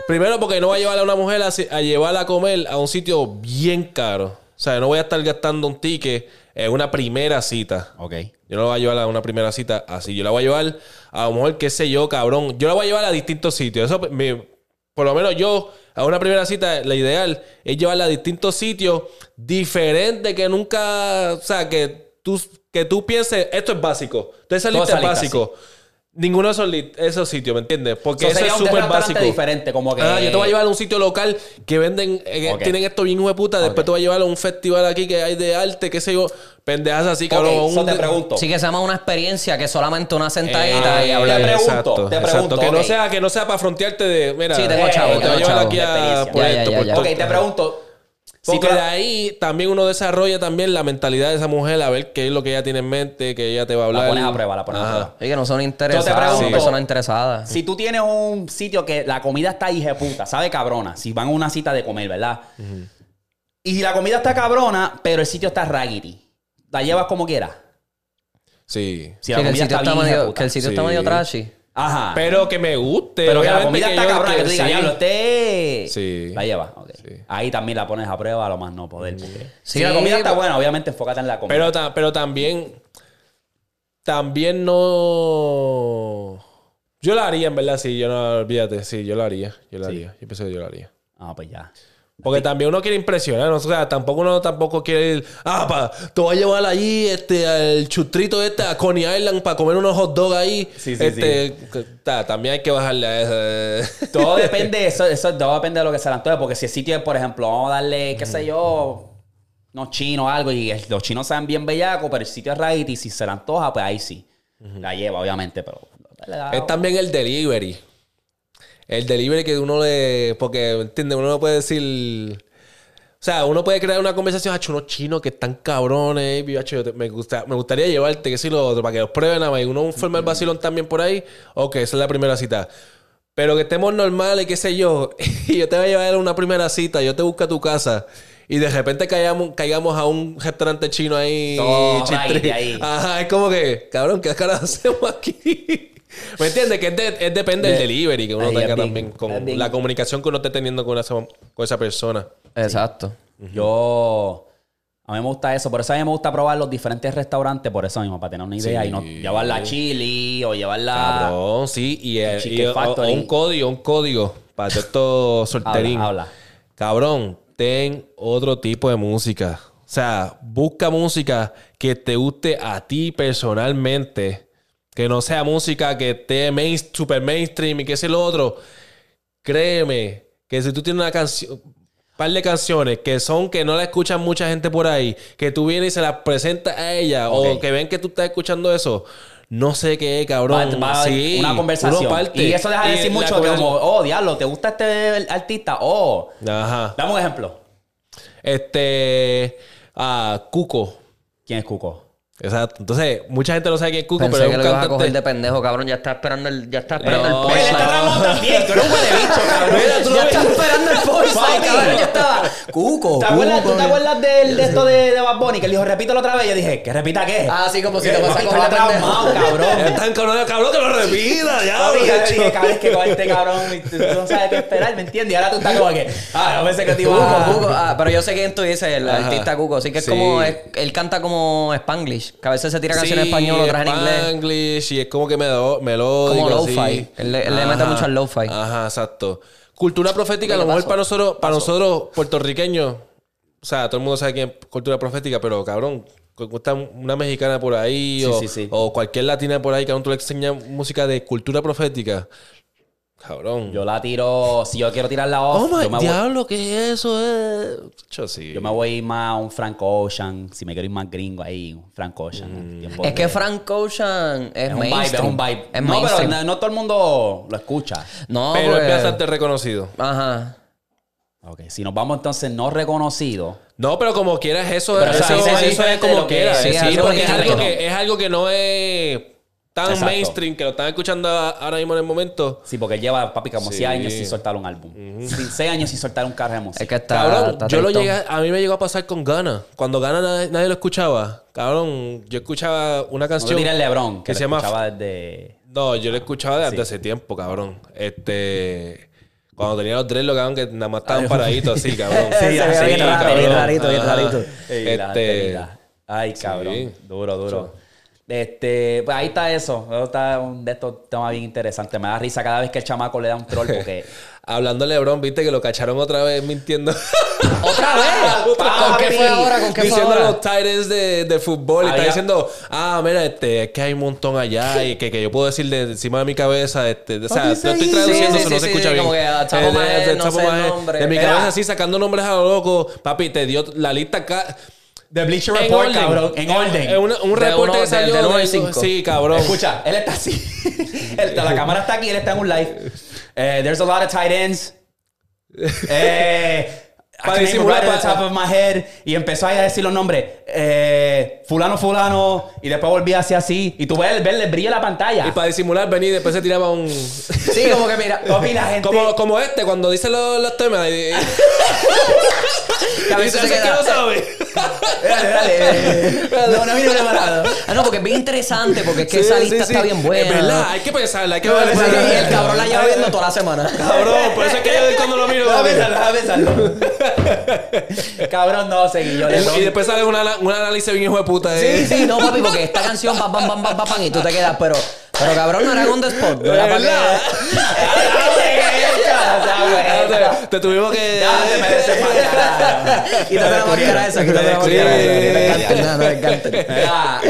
Primero, porque no voy a llevar a una mujer a, a llevarla a comer a un sitio bien caro. O sea, no voy a estar gastando un ticket en una primera cita. Ok. Yo no la voy a llevar a una primera cita así. Yo la voy a llevar a lo mejor, qué sé yo, cabrón. Yo la voy a llevar a distintos sitios. Eso, me- por lo menos yo, a una primera cita, la ideal es llevarla a distintos sitios diferentes que nunca, o sea, que tú, que tú pienses, esto es básico. Entonces esa lista es básico. Ninguno de esos, esos sitios, ¿me entiendes? Porque So, eso sería es un súper básico. diferente, como que- Ah, yo te voy a llevar a un sitio local que venden, eh, tienen esto bien de puta. Después te voy a llevar a un festival aquí que hay de arte, qué sé yo. Pendejas así, cabrón. Ok, so un- te pregunto. Sí que se llama una experiencia que es solamente una sentadita Eh, y hablar. te pregunto, exacto, te exacto. pregunto, Que no sea, que no sea para frontearte de, mira, Sí, tengo eh, chavo, te voy a llevar aquí a Ya, ya, ya. Ok, te pregunto. Porque tú de ahí también uno desarrolla también la mentalidad de esa mujer, a ver qué es lo que ella tiene en mente, que ella te va a hablar. La pones a prueba, la pones a prueba. Sí, que no son interesadas, personas interesadas. Si tú tienes un sitio que la comida está puta, sabe cabrona, si van a una cita de comer, ¿verdad? Y la comida está cabrona, pero el sitio está raggedy. La llevas como quieras. Sí. Si Sí, que, el sitio está medio, que el sitio está Sí. medio trashy. Ajá. Pero que me guste. Pero que la comida está yo- cabrona, que digas, sí. diablo, este. Sí. La llevas. ok. Sí. Ahí también la pones a prueba a lo más no poder. porque- Sí, si la comida está buena, obviamente enfócate en la comida. Pero, ta- pero también. También no. Yo lo haría, en verdad, sí. Yo no, olvídate. Sí, yo lo haría. Yo Sí. haría. Yo pienso que yo lo haría. Ah, pues ya. Porque también uno quiere impresionar, ¿no? o sea, tampoco uno tampoco quiere ir, ah, pa, te voy a llevar allí este, al chutrito este, a Coney Island para comer unos hot dogs ahí. Sí, sí, este, que- ta, también hay que bajarle a eso. Todo depende, eso, eso todo depende de lo que se le antoje. Porque si el sitio es, por ejemplo, vamos a darle, qué sé yo, unos chinos o algo, y el- los chinos sean bien bellacos, pero el sitio es right, y si se le antoja, pues ahí sí. La lleva, obviamente, pero. Es también el delivery. El delivery que uno le. Porque, ¿entiendes? Uno no puede decir. O sea, uno puede crear una conversación, hacho, unos chinos que están cabrones, y, hacho, yo te- me, gusta, me gustaría llevarte, que si lo otro, para que los prueben más. Y uno forma el vacilón también por ahí. Ok, esa es la primera cita. Pero que estemos normales, qué sé yo, y yo te voy a llevar a una primera cita, yo te busco a tu casa. Y de repente caigamos, caigamos a un restaurante chino ahí. Chistri. right ahí. Ajá, es como que, cabrón, ¿qué carajo hacemos aquí? ¿Me entiendes? Que es, de- es depende del De- delivery que uno tenga también con la comunicación que uno esté teniendo con esa, con esa persona. Exacto. Yo. A mí me gusta eso, por eso a mí me gusta probar los diferentes restaurantes, por eso mismo, para tener una idea Sí. y no llevarla a Chili o llevarla. Cabrón, sí. Y, el- Chicken y- o- o Factory. un código, un código para todo esto solterín. Habla, habla. Cabrón, ten otro tipo de música. O sea, busca música que te guste a ti personalmente. Que no sea música que esté main, super mainstream y que sea lo otro. Créeme que si tú tienes una canción, par de canciones que son que no la escuchan mucha gente por ahí, que tú vienes y se las presentas a ella o que ven que tú estás escuchando eso, no sé qué es, cabrón. Va- Sí, una conversación. Y eso deja de decir mucho como, oh, diablo, ¿te gusta este artista? Oh. Ajá. Dame un ejemplo. Este. Ah, Cuco. ¿Quién es Cuco? Exacto. Entonces, mucha gente no sabe quién es Cuco, Pensé pero que es un lo ibas a cantante. coger de pendejo, cabrón. Ya está esperando el, ya está esperando No. el está punchline. hablando también. Tú eres un huele bicho, cabrón. Mira, tú no ya estás esperando el Papi. cabrón. Yo estaba... Cuco. ¿Te acuerdas, ¿Tú te acuerdas del- de, esto de, de Bad Bunny? Que él dijo, repítelo otra vez. Yo dije, ¿que repita qué? Ah, sí, como si Que te vas a papi, coger de estaba pendejo. traumado, cabrón. Es tan cabrón, cabrón, que lo repita, ya. Papi, yo dije, cabrón, es que con este cabrón tú, no sabes qué esperar, ¿me entiendes? Y ahora tú estás como que, ah, yo pensé que te iba Cuco, a... Cuco. Ah, pero yo sé quién tú dices, el Ajá. artista Cuco. Así que es Sí. como... es- él canta como Spanglish. Que a veces se tira canciones en español, otras en inglés. Spanglish, y es como que melo- melódico. Como así. lo-fi. Él le- él le mete mucho al lo-fi. Ajá, exacto. Cultura profética, a lo ¿Qué mejor para nosotros, para nosotros puertorriqueños, o sea, todo el mundo sabe quién es cultura profética, pero cabrón, cu- una mexicana por ahí Sí, o, sí, sí. o cualquier latina por ahí, que aún tú le enseñas música de cultura profética. Cabrón. Yo la tiro, si yo quiero tirar la off, oh my yo, me voy, diablo, ¿qué es eso? Eh? Yo sí. yo me voy a ir más a un Frank Ocean, si me quiero ir más gringo ahí, un Frank Ocean. tiempo Es de- que Frank Ocean es, es un vibe, es un vibe. Es no, pero no, no todo el mundo lo escucha. No, pero pues- es bastante reconocido. Ajá. Ok, si nos vamos entonces no reconocido, No, pero como quieras, eso, Pero, o sea, eso, es como quieras. sí, Sí, algo porque es algo, que, es algo que no es tan Exacto. mainstream, que lo están escuchando ahora mismo en el momento. sí, porque lleva papi como Sí. 6 años sin soltar un álbum. 6 años sin soltar un carro de música. Es que está... Cabrón, está yo lo llegué, a mí me llegó a pasar con Gana. Cuando Gana nadie, nadie lo escuchaba. Cabrón, yo escuchaba una no canción. tires LeBron, que que se llama- escuchaba desde... No, yo lo escuchaba desde Sí. hace tiempo, cabrón. Este. Cuando tenía los dreadlocks, cabrón, que nada más estaban paraditos así, cabrón. Sí, veía bien raro, bien rarito, bien rarito. Este. Ay, cabrón. Sí. Duro, duro. Este, pues ahí está eso. Eso está un de estos temas bien interesantes. Me da risa cada vez que el chamaco le da un troll porque. Hablando de LeBron, viste que lo cacharon otra vez mintiendo. ¿Otra vez? ¿Con qué fue ahora? ¿Con qué fue diciendo ahora? los Titans de, de fútbol y está diciendo, ah, mira, este, es que hay un montón allá y que, que yo puedo decir de encima de mi cabeza, este, o sea, sí, estoy sí, traduciendo, sí, no sí, se escucha sí, bien. como que Chapo Eh, de- Maje, de no Chapo sé el Maje. nombre. De mi cabeza así sacando nombres a lo loco. Papi, te dio la lista acá. The Bleacher En Report, orden. cabrón. En orden. En una- un De reporte uno- que salió del- del uno al de- cinco. Sí, cabrón. Escucha, él está así. Él está- la cámara está aquí, él está en un live. Eh, there's a lot of tight ends. Eh, Para disimular, right top of my head. Y empezó ahí a decir los nombres. Eh, fulano, fulano. Y después volvía así, así. Y tú ves, ves, le brilla la pantalla. Y para disimular, venía y después se tiraba un. Sí, como que mira. Papi, la gente... Como, como este, cuando dice los, los temas. Y, y se se que no sabe. Dale, dale. No, no vine preparado. Ah, no, porque es bien interesante, porque es que Sí, esa lista sí. está bien buena. Es verdad, hay que pensarla, hay que No, ver. sí, Sí, sí, y el cabrón la lleva viendo toda la semana. Cabrón, por eso es que yo cuando lo miro. Déjame pensarlo, déjame pensarlo. Cabrón, no, seguí yo. Y después sale una, un análisis bien hijo de puta. Sí, eh. sí, no, papi, porque esta canción va, bam, bam, bam, bam, bam, y tú te quedas, pero, pero cabrón, no era on the spot. No era para. Te, te tuvimos que. Ya se me desempacararon. Quítate la máscara esa, quítate la máscara esa. que te encanta, no, no, me encanta. Ya.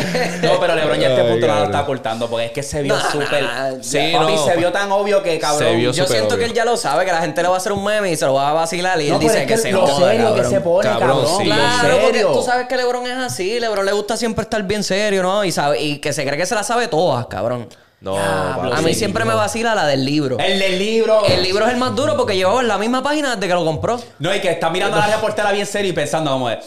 No, pero LeBron ya a este punto no lo está ocultando porque es que se vio No, no, súper. no, Sí, papi, no, se vio tan obvio que cabrón. Yo siento que él ya lo sabe, que la gente le va a hacer un meme y se lo va a vacilar y No, él dice que, se lo joda, serio que cabrón. se pone, Cabrón, Claro, porque tú sabes que LeBron es así. LeBron le gusta siempre estar bien serio, ¿no? Y, sabe, y que se cree que se la sabe todas, cabrón. No. A mí sí, siempre no. me vacila la del libro. El del libro. El libro es el más duro porque llevaba en la misma página desde que lo compró. No, y que está mirando a la reportera bien serio y pensando como de.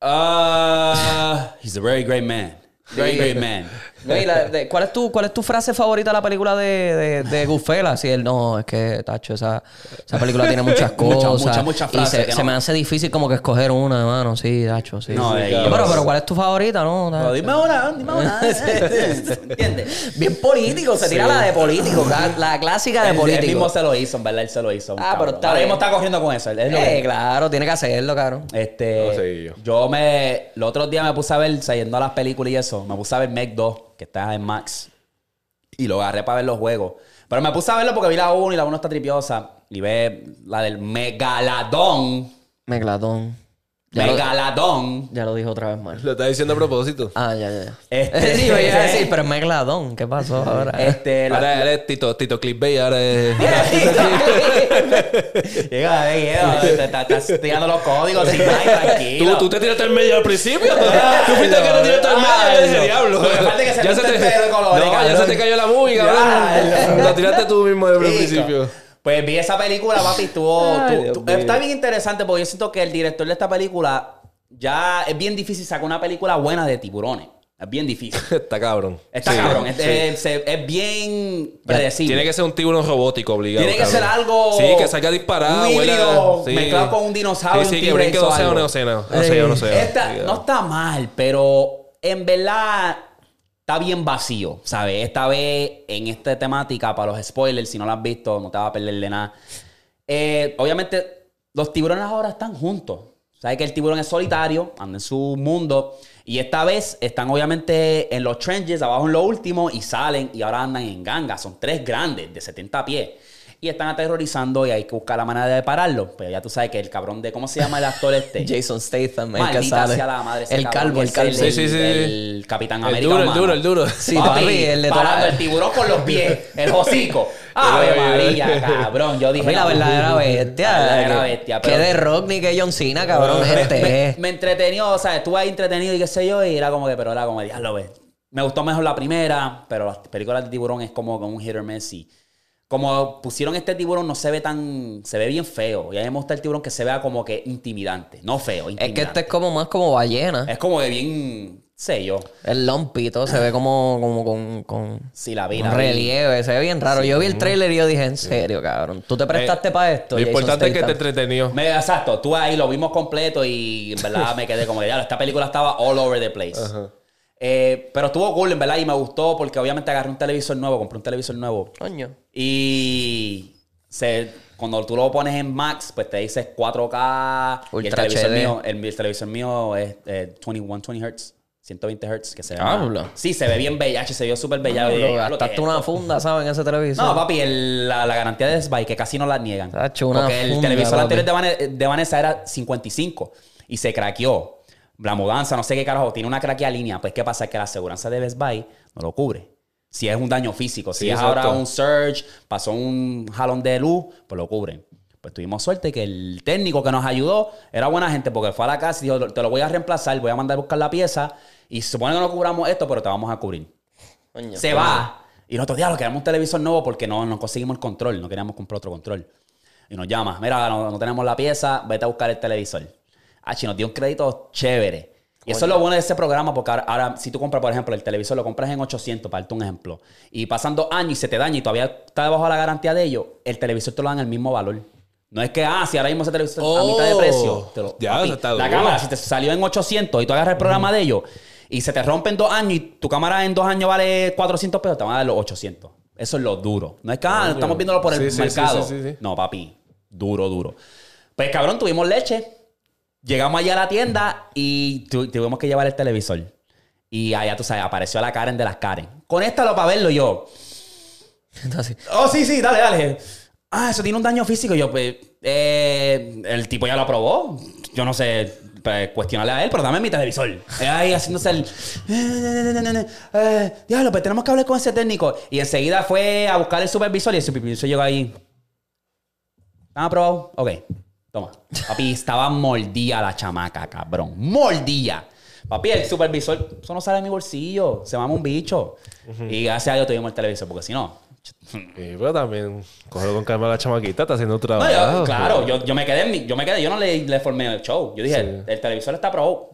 Ah, he's a very great man. Very great man. No, y la- de- ¿cuál, es tu, ¿Cuál es tu frase favorita de la película de, de, de Goodfellas? Si él no, es que, Tacho, esa, esa película tiene muchas cosas. muchas, muchas frases se, que se no. me hace difícil como que escoger una, hermano. Sí, Tacho, sí. No, sí. eh, pero, pero ¿cuál es tu favorita, no? Dime una, dime una. ¿Entiendes? Bien político, se tira la de político, la, la clásica de Él, él político. mismo se lo hizo, en verdad, él se lo hizo. Ah, pero está Ahora mismo está corriendo con eso. él es lo que- Eh, claro, tiene que hacerlo, cabrón. Este, No sé, yo. yo me, los otros días me puse a ver, siguiendo las películas y eso, me puse a ver Meg 2, que está en Max, y lo agarré para ver los juegos. Pero me puse a verlo porque vi la 1 y la 1 está tripiosa, y ve la del Megaladón, Meglatón. Ya lo, ya lo dijo otra vez mal. Lo está diciendo a propósito. Ah, ya, ya. ya. Este- Sí, yo iba a decir, pero Megladón, ¿qué pasó ahora? Este, la- Ahora eres Tito, Tito Clickbait, ahora es. Llega, llega, te, estás tirando los códigos, sin nada, tranquilo. ¿Tú, tú te tiraste al medio al principio. tú fuiste que no tiraste al medio. Yo dije, diablo. Es se Ya te- el No, se te cayó la. Diablo. Lo tiraste tú mismo desde el principio. Pues vi esa película, papi, estuvo... Ay, mío. está bien interesante porque yo siento que el director de esta película ya es bien difícil sacar una película buena de tiburones. Es bien difícil. Está cabrón. Está Sí, cabrón. Es, sí. es- se- es bien predecible. Tiene que ser un tiburón robótico obligado. Tiene que cabrón. ser algo. Sí, que salga disparado. Un híbrido sí. mezclado con un dinosaurio. Sí, un que brinque o de océano algo. en océano. Océano, océano. Esta Sí, no está mal, pero en verdad está bien vacío, ¿sabes? Esta vez en esta temática, para los spoilers, si no la has visto, no te va a perder de nada. Eh, obviamente, los tiburones ahora están juntos. Sabes que el tiburón es solitario, anda en su mundo. Y esta vez están obviamente en los trenches, abajo en lo último, y salen y ahora andan en ganga. Son tres grandes, de 70 pies. Y están aterrorizando y hay que buscar la manera de pararlo. Pero ya tú sabes que el cabrón de... ¿Cómo se llama el actor este? Jason Statham, el que Maldita sale. sea la madre. el calvo, el calvo. Sí, sí, sí. el Capitán El América. duro, el duro, el duro. Sí, papi, el de parando el tiburón con los pies, el hocico. ¡Ave María, cabrón! Yo dije... La verdadera bestia. La verdadera bestia. Que de rock ni que John Cena, cabrón. me, este me- entretenió, o sea, estuve ahí entretenido y qué sé yo, y era como que, pero era como, diablo, ve. Me gustó mejor la primera, pero las películas de tiburón es como con un hit or miss y como pusieron este tiburón no se ve tan, se ve bien feo. Y a mí me gusta el tiburón que se vea como que intimidante, no feo, Es intimidante. que este es como más como ballena. Es como que bien, sé yo, El lompito se ve como, como con, con si la vi, un la vi. relieve. Se ve bien raro. Yo vi el trailer y yo dije, en serio, cabrón. ¿Tú te prestaste Eh, para esto? Lo Jason importante es que te entretenió. Me, exacto, tú ahí lo vimos completo y en verdad me quedé como que ya, esta película estaba all over the place. Eh, pero estuvo cool, en verdad, y me gustó porque obviamente agarré un televisor nuevo, compré un televisor nuevo. Coño. Y se, cuando tú lo pones en Max, pues te dices 4K. y el televisor HD. mío, el, el televisor mío es eh, 21, 20 Hz. 120 Hz, que se ve. Habla. Sí, se ve bien bella, se vio súper bella. Dije, gastaste "Lo que es una esto". funda, ¿sabes? En ese televisor. No, papi, el- la, la garantía de Spy, que casi no la niegan. Una Porque el funda, televisor papi. anterior de Vanessa era 55 y se craqueó. La mudanza, no sé qué carajo, tiene una craqueada línea. Pues, ¿qué pasa? Que la aseguranza de Best Buy no lo cubre. Si es un daño físico, si Sí, es exacto. ahora un surge, pasó un jalón de luz, pues lo cubren. Pues tuvimos suerte que el técnico que nos ayudó era buena gente porque fue a la casa y dijo, te lo voy a reemplazar, voy a mandar a buscar la pieza y se supone que no cobramos esto, pero te vamos a cubrir Coño, se va. Y nosotros, diablo, queremos un televisor nuevo porque no, no conseguimos el control. No queríamos comprar otro control. Y nos llama, mira, no, no tenemos la pieza, vete a buscar el televisor. Ah, nos dio un crédito chévere. Y eso es lo bueno de ese programa, porque ahora, ahora, si tú compras, por ejemplo, el televisor, lo compras en 800, para darte un ejemplo, y pasan dos años y se te daña y todavía está debajo de la garantía de ellos, el televisor te lo dan el mismo valor. No es que, ah, si ahora mismo ese televisor a mitad de Oh. precio. Te lo, Ya, papi, la cámara, si te salió en 800 y tú agarras el programa de ellos y se te rompe en dos años y tu cámara en dos años vale 400 pesos, te van a dar los 800. Eso es lo duro. No es que, ah, estamos viéndolo por el Sí, mercado. sí, sí, sí. No, papi. Duro, duro. Pues, cabrón, tuvimos leche. Llegamos allá a la tienda y tu- tuvimos que llevar el televisor. Y allá, tú sabes, apareció la Karen de las Karen. Conéctalo para verlo yo. Así. Oh, sí, sí, dale, dale. Ah, eso tiene un daño físico. Yo, pues, eh, el tipo ya lo aprobó. Yo no sé, pues, cuestionarle a él, pero dame mi televisor. Ahí haciéndose el. Eh, diablo, pues tenemos que hablar con ese técnico. Y enseguida fue a buscar el supervisor y el supervisor llegó ahí. ¿Han aprobado? Ok, toma. Papi, estaba mordida la chamaca, cabrón. Mordida. Papi, el supervisor, eso no sale de mi bolsillo. Se mama un bicho. Y gracias a Dios tuvimos el televisor, porque si no. Sí, pero también, cógelo con calma a la chamaquita, está haciendo No, trabajo. yo- claro, yo, yo me quedé yo me quedé, yo no le, le formé el show. Yo dije, Sí. el, el televisor está pro.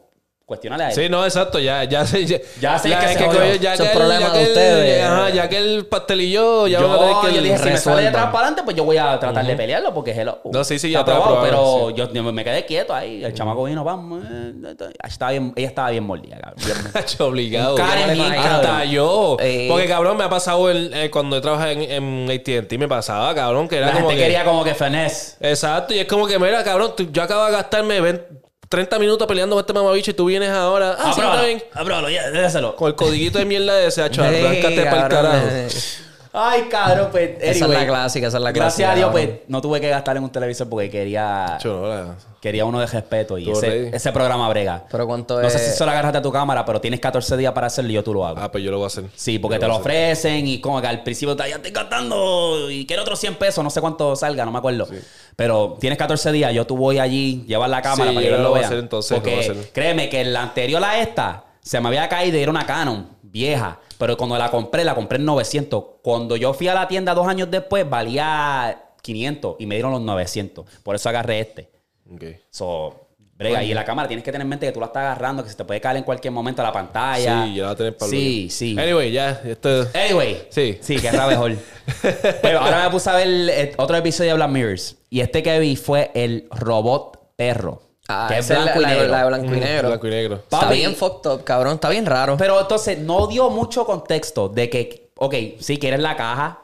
Cuestiónale a él. Sí, no, exacto, ya, ya sé. Ya, Ya sé que es se que, coño, ya que es el- problema ya de que el- ustedes. Ajá, ya que el pastelillo, ya yo, van a tener que yo dije, si me sale de atrás para adelante, pues yo voy a tratar de pelearlo porque hello. No, sí, sí, ya está aprobado, Pero yo, yo me quedé quieto ahí. El chamaco vino, vamos. eh, eh, estaba bien, ella estaba bien mordida, cabrón. Obligado. Karen Hasta cabrón. yo. Eh. Porque, cabrón, me ha pasado el, eh, cuando he trabajado en, en AT&T, me pasaba, cabrón, que era La como gente que... quería como que finesse. Exacto, y es como que, mira, cabrón, yo acabo de gastarme 20 30 minutos peleando con este mamabicho y tú vienes ahora... Ah, sí, está bien. Apróbalo, ya, déselo. Con el codiguito de mierda de ese, hacho, arráncate para el carajo. Ay, cabrón, pues. Esa es la clásica, esa es la Gracias clásica. a Dios, cabrón. pues, no tuve que gastar en un televisor porque quería... No, la- Quería uno de respeto y ese, programa brega. Pero cuánto No es... sé si solo agarraste a tu cámara, pero tienes 14 días para hacerlo y yo tú lo hago. Ah, pues yo lo voy a hacer. sí, porque Yo te lo ofrecen y como que al principio te ya estoy gastando y quiero otros 100 pesos, no sé cuánto salga, no me acuerdo. Pero tienes 14 días, yo tú voy allí, llevas la cámara Sí, para que ellos lo lo vean. hacer entonces, lo voy a porque hacer. créeme que la anterior a esta se me había caído y era una Canon vieja. Pero cuando la compré, la compré en 900. Cuando yo fui a la tienda dos años después, valía 500 y me dieron los 900. Por eso agarré este. Ok. So, brega. Y en la cámara tienes que tener en mente que tú la estás agarrando, que se te puede caer en cualquier momento a la pantalla. Sí, ya la voy a tener para Sí, sí. Anyway, ya, esto... Anyway. Sí. Sí, que era mejor. Pero ahora me puse a ver eh, otro episodio de Black Mirrors. Y este que vi fue el robot perro. Ah, que es blanco la, y negro. la de blanco y negro. Blanco y negro. Está bien fucked up, cabrón. Está bien raro. Pero entonces no dio mucho contexto de que, ok, sí, quieres la caja,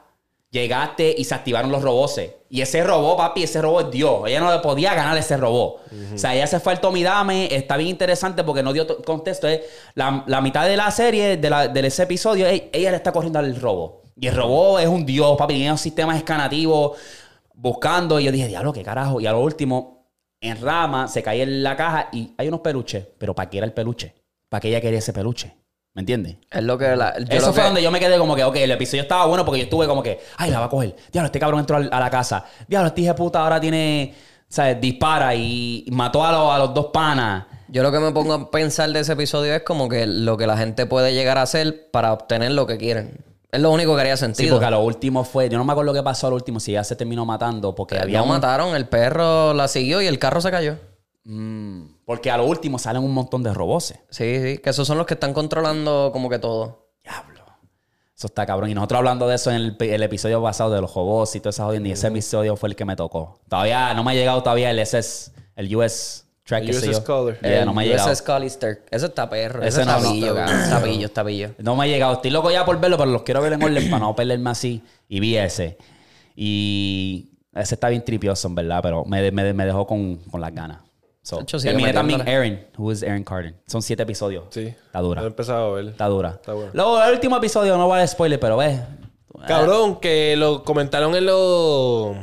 llegaste y se activaron los robots. Y ese robot, papi, ese robot es Dios. Ella no le podía ganar ese robot. O sea, ella se fue al Tomidame. Está bien interesante porque no dio to- contexto. Es la, la mitad de la serie, de, la, de ese episodio, ella le está corriendo al robot. Y el robot es un Dios, papi. Tiene un sistema escanativo buscando. Y yo dije, diablo, qué carajo. Y a lo último, en rama, se cae en la caja y hay unos peluches. Pero ¿para qué era el peluche? ¿Para qué ella quería ese peluche? ¿Me entiendes? es lo que... La, yo Eso lo fue que- donde yo me quedé como que, ok, el episodio estaba bueno porque yo estuve como que, ay, la va a coger. Diablo, este cabrón entró a la casa. Diablo, este hijo de puta ahora tiene, ¿sabes? Dispara y mató a, los- a los dos panas. Yo lo que me pongo a pensar de ese episodio es como que lo que la gente puede llegar a hacer para obtener lo que quieren. Es lo único que haría Sí, sentido. porque a lo último fue, yo no me acuerdo lo que pasó a lo último, si ya se terminó matando, porque había no un- mataron, el perro la siguió y el carro se cayó. Mm, porque a lo último salen un montón de robots. Sí, sí, que esos son los que están controlando como que todo. Diablo. Eso está cabrón. Y nosotros hablando de eso en el, el episodio pasado de los robots y todas esas jodiendas, y ese episodio fue el que me tocó. Todavía no me ha llegado todavía el SS, el US track. El USS yo. Caller. Yeah, no me ha llegado. Ese es Callister. Ese está perro. Ese Ese, no, está no, pillo, no. cabrón. Está pillo, está pillo. No me ha llegado. Estoy loco ya por verlo, pero los quiero ver en orden para no perderme así. Y vi ese. Y ese está bien tripioso, en verdad, pero me, me- me dejó con, con las ganas. So, terminé también. Aaron, who is Aaron Carter. Son siete episodios. Sí. Está dura. He empezado a ver. Está dura. Está bueno. Luego, el último episodio no va a spoiler, pero ves. Cabrón, que lo comentaron en los...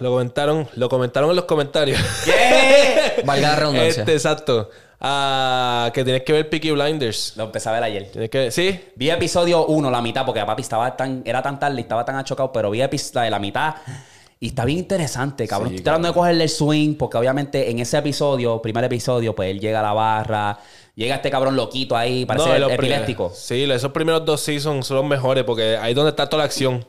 Lo comentaron, lo comentaron en los comentarios. ¿Qué? Valga la redundancia. Este, exacto. Ah, que tienes que ver Peaky Blinders. Lo empecé a ver ayer. Tienes que... ¿Sí? Vi episodio 1, la mitad, porque papi estaba tan, era tan tarde y estaba tan achocado, pero vi episodio la de la mitad y está bien interesante, cabrón. Sí, Estoy tratando de cogerle el swing, porque obviamente en ese episodio, primer episodio, pues él llega a la barra, llega este cabrón loquito ahí, parece No, epiléptico. Sí, esos primeros dos seasons son los mejores porque ahí es donde está toda la acción.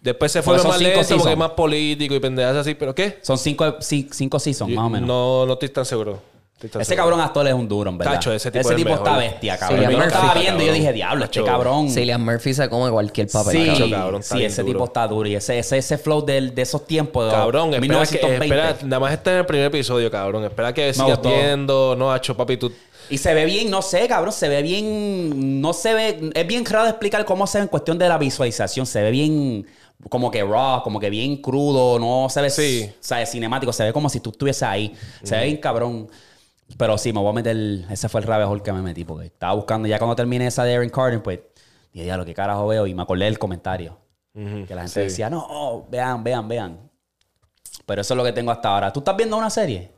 Después se fue más lento porque seasons. es más político y pendejas así. ¿Pero qué? Son cinco, ci- cinco seasons, más o menos. No, no estoy tan seguro. Ese seguro. cabrón actor es un duro, en verdad. Ese tipo es está bestia, cabrón. Sí, yo lo estaba viendo y yo dije, diablo, este cabrón. Cillian Murphy se come cualquier papel. Sí, cabrón. Sí, ese duro. tipo está duro. Y ese, ese, ese flow de esos tiempos, de Cabrón, espera, que, 1920. espera, nada más está en el primer episodio, cabrón. Espera que sigas viendo. No, hacho, papi, tú. Y se ve bien, no sé, cabrón, se ve bien, no se ve, es bien raro de explicar cómo se ve en cuestión de la visualización, se ve bien como que raw, como que bien crudo, no se ve, Sí. o sea, cinemático, se ve como si tú estuvieses ahí, se ve bien cabrón. Pero sí, me voy a meter, ese fue el rabbit hole que me metí, porque estaba buscando, ya cuando terminé esa de Aaron Carter, pues, dije, ya lo que carajo veo, y me acordé del comentario, que la gente sí. decía, no, oh, vean, vean, vean. Pero eso es lo que tengo hasta ahora. ¿Tú estás viendo una serie?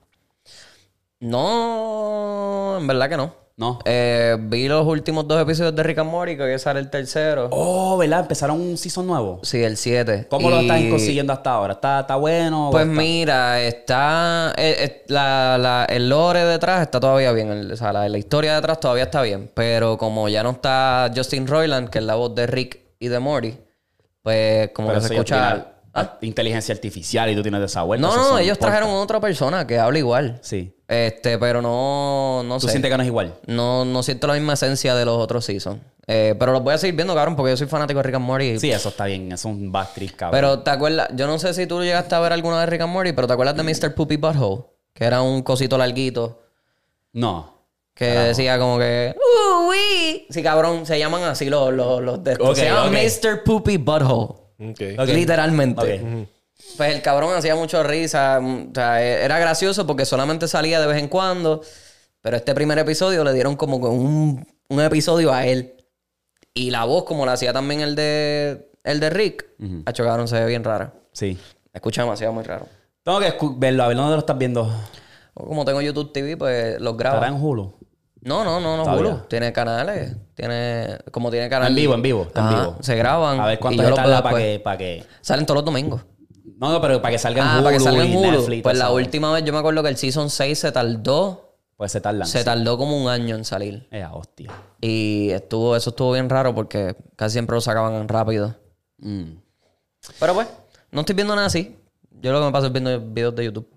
No, en verdad que no. No. Eh, vi los últimos dos episodios de Rick and Morty, que hoy sale el tercero. Oh, ¿verdad? Empezaron un season nuevo. Sí, el 7. ¿Cómo lo estás consiguiendo hasta ahora? ¿Está, está bueno? Pues ¿O está- mira, está. eh, eh, la- la- el lore detrás está todavía bien. el- o sea, la, la historia detrás todavía está bien. Pero como ya no está Justin Roiland, que es la voz de Rick y de Morty, pues como Pero que se escucha. Inteligencia artificial y tú tienes esa vuelta. No, no, ellos trajeron a otra persona que habla igual. Sí. Este, pero no, no ¿Tú sé. sientes que no es igual? No, no siento la misma esencia de los otros seasons. Eh, pero los voy a seguir viendo, cabrón, porque yo soy fanático de Rick and Morty. Sí, eso está bien. Es un backstreet, cabrón. Pero te acuerdas, yo no sé si tú llegaste a ver alguna vez Rick and Morty, pero te acuerdas de Mr. Poopy Butthole, que era un cosito larguito No. que decía como que, uh, oui. Sí, cabrón, se llaman así los, los, los de estos. Ok, se llaman. Mr. Poopy Butthole. Ok. Ok. Literalmente. Pues el cabrón hacía mucho risa. mm, O sea, e- era gracioso porque solamente salía de vez en cuando. Pero este primer episodio le dieron como un, un episodio a él. Y la voz, como la hacía también el de el de Rick, a cabrón, se ve bien rara. Sí. Escucha demasiado muy raro. Tengo que verlo. A ver, ¿dónde lo estás viendo? O Como tengo YouTube TV, pues los ¿Estará grabo. en Hulu? No, no, no, no, Todavía. Hulu. Tiene canales. Tiene. Como tiene canales. En vivo, en vivo. Está en Ajá, vivo. Se graban. A ver y cuánto yo lo está puedo para que, para que... Salen todos los domingos. No, no, pero para que salga en Ah, Hulu para que salga en y Hulu. Netflix. Pues la última vez yo me acuerdo que el Season 6 se tardó. Pues se tardan. Se tardó como un año en salir. Eh, hostia. Y estuvo, eso estuvo bien raro porque casi siempre lo sacaban rápido. Mm. Pero pues, no estoy viendo nada así. Yo lo que me paso es viendo videos de YouTube.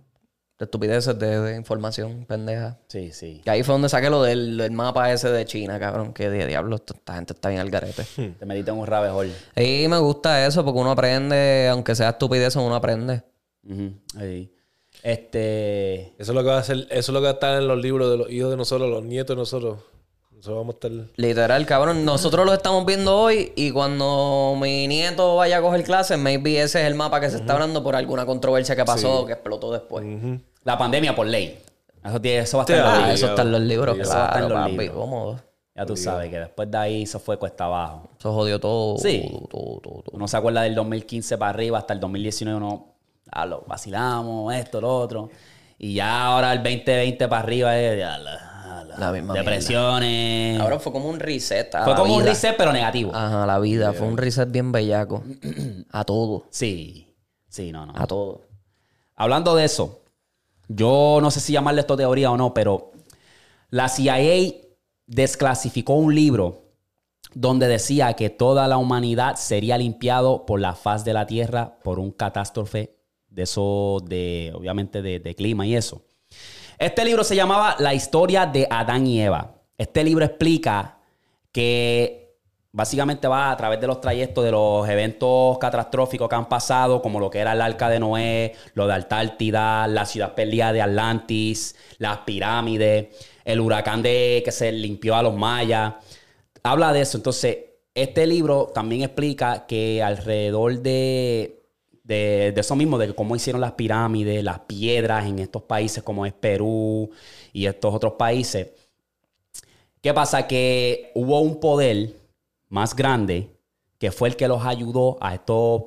De estupideces, de, de información pendeja. Sí, sí. Que ahí fue donde saqué lo del, del mapa ese de China, cabrón. Que de diablo, esta gente está bien al garete. Te metiste en un rabbit hole. Y me gusta eso porque uno aprende, aunque sea estupidez, uno aprende. Ahí. Este... Eso es lo que va a hacer, eso es lo que va a estar en los libros de los hijos de nosotros, los nietos de nosotros. Nosotros vamos a estar. Literal, cabrón. Nosotros lo estamos viendo hoy y cuando mi nieto vaya a coger clases, maybe ese es el mapa que se está hablando por alguna controversia que pasó, que explotó después. La pandemia por ley. Eso, tiene- eso va a estar en los Ah, libros. eso está en los libros, Eso va a estar en los papi, libros. cómodo. Ya tú sabes que después de ahí eso fue cuesta abajo. Eso jodió todo. Sí. todo, todo, todo. Uno se acuerda del 2015 para arriba hasta el 2019 uno ah, lo vacilamos, esto, lo otro. Y ya ahora el 2020 para arriba es ya, la- misma depresiones. Ahora fue como un reset. a fue la como un reset pero negativo. Ajá, la vida. Fue un reset bien bellaco. a todo. Sí. Sí, no, no. A todo. Hablando de eso, yo no sé si llamarle esto teoría o no, pero la CIA desclasificó un libro donde decía que toda la humanidad sería limpiado por la faz de la Tierra por un catástrofe de eso, de obviamente de, de clima y eso. Este libro se llamaba La historia de Adán y Eva. Este libro explica que básicamente va a través de los trayectos de los eventos catastróficos que han pasado, como lo que era el arca de Noé, lo de Antártida, la ciudad perdida de Atlantis, las pirámides, el huracán de que se limpió a los mayas. Habla de eso. Entonces, este libro también explica que alrededor de de, de eso mismo, de cómo hicieron las pirámides, las piedras en estos países como es Perú y estos otros países. ¿Qué pasa? Que hubo un poder más grande que fue el que los ayudó a estos,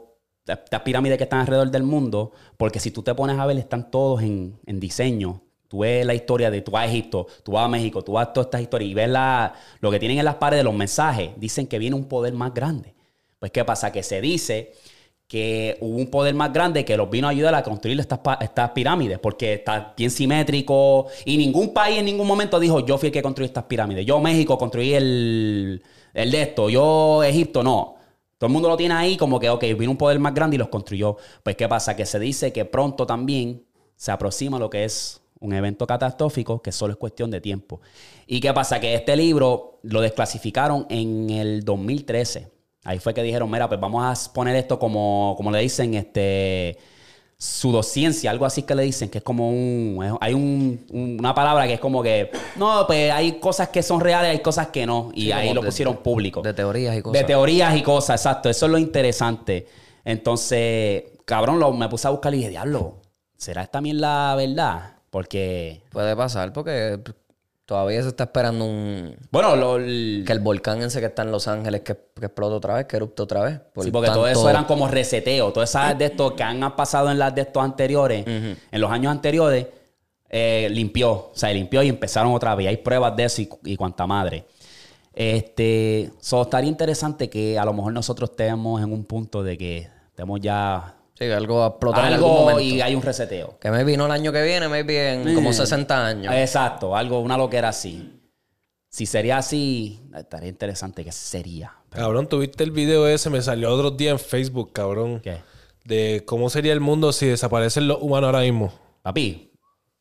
estas pirámides que están alrededor del mundo, porque si tú te pones a ver, están todos en, en diseño. Tú ves la historia de, tú vas a Egipto, tú vas a México, tú vas a todas estas historias y ves la, lo que tienen en las paredes, los mensajes, dicen que viene un poder más grande. Pues, ¿qué pasa? Que se dice que hubo un poder más grande que los vino a ayudar a construir estas, pirámides, porque está bien simétrico y ningún país en ningún momento dijo, yo fui el que construí estas pirámides, yo México construí el, el de esto, yo Egipto no. Todo el mundo lo tiene ahí como que, ok, vino un poder más grande y los construyó. Pues, ¿qué pasa? Que se dice que pronto también se aproxima lo que es un evento catastrófico que solo es cuestión de tiempo. ¿Y qué pasa? Que este libro lo desclasificaron en el 2013. Ahí fue que dijeron, mira, pues vamos a poner esto como, como le dicen, este pseudociencia, algo así que le dicen, que es como un, hay un- un- una palabra que es como que, no, pues hay cosas que son reales, hay cosas que no, y Sí, ahí lo de- pusieron público. De teorías y cosas. De teorías y cosas, exacto. Eso es lo interesante. Entonces, cabrón, lo, me puse a buscar y dije, diablo, ¿será esta también la verdad? Porque, Puede pasar porque todavía se está esperando un... bueno, lo, el- Que el volcán ese que está en Los Ángeles que, que explota otra vez, que erupte otra vez. Por sí, porque todo eso eran como reseteo. Todas esas de estos que han pasado en las de estos anteriores, en los años anteriores, eh, limpió. O sea, limpió y empezaron otra vez. Hay pruebas de eso y, y cuanta madre. Este, so, estaría interesante que a lo mejor nosotros estemos en un punto de que estemos ya Sí, algo va a explotar en algún algo momento. y hay un reseteo. Que maybe no el año que viene, maybe en como Eh, 60 años. Exacto, algo, una loquera así. Si sería así, estaría interesante que sería. Cabrón, tuviste el video ese, me salió otro día en Facebook, cabrón. ¿Qué? De cómo sería el mundo si desaparecen los humanos ahora mismo. Papi,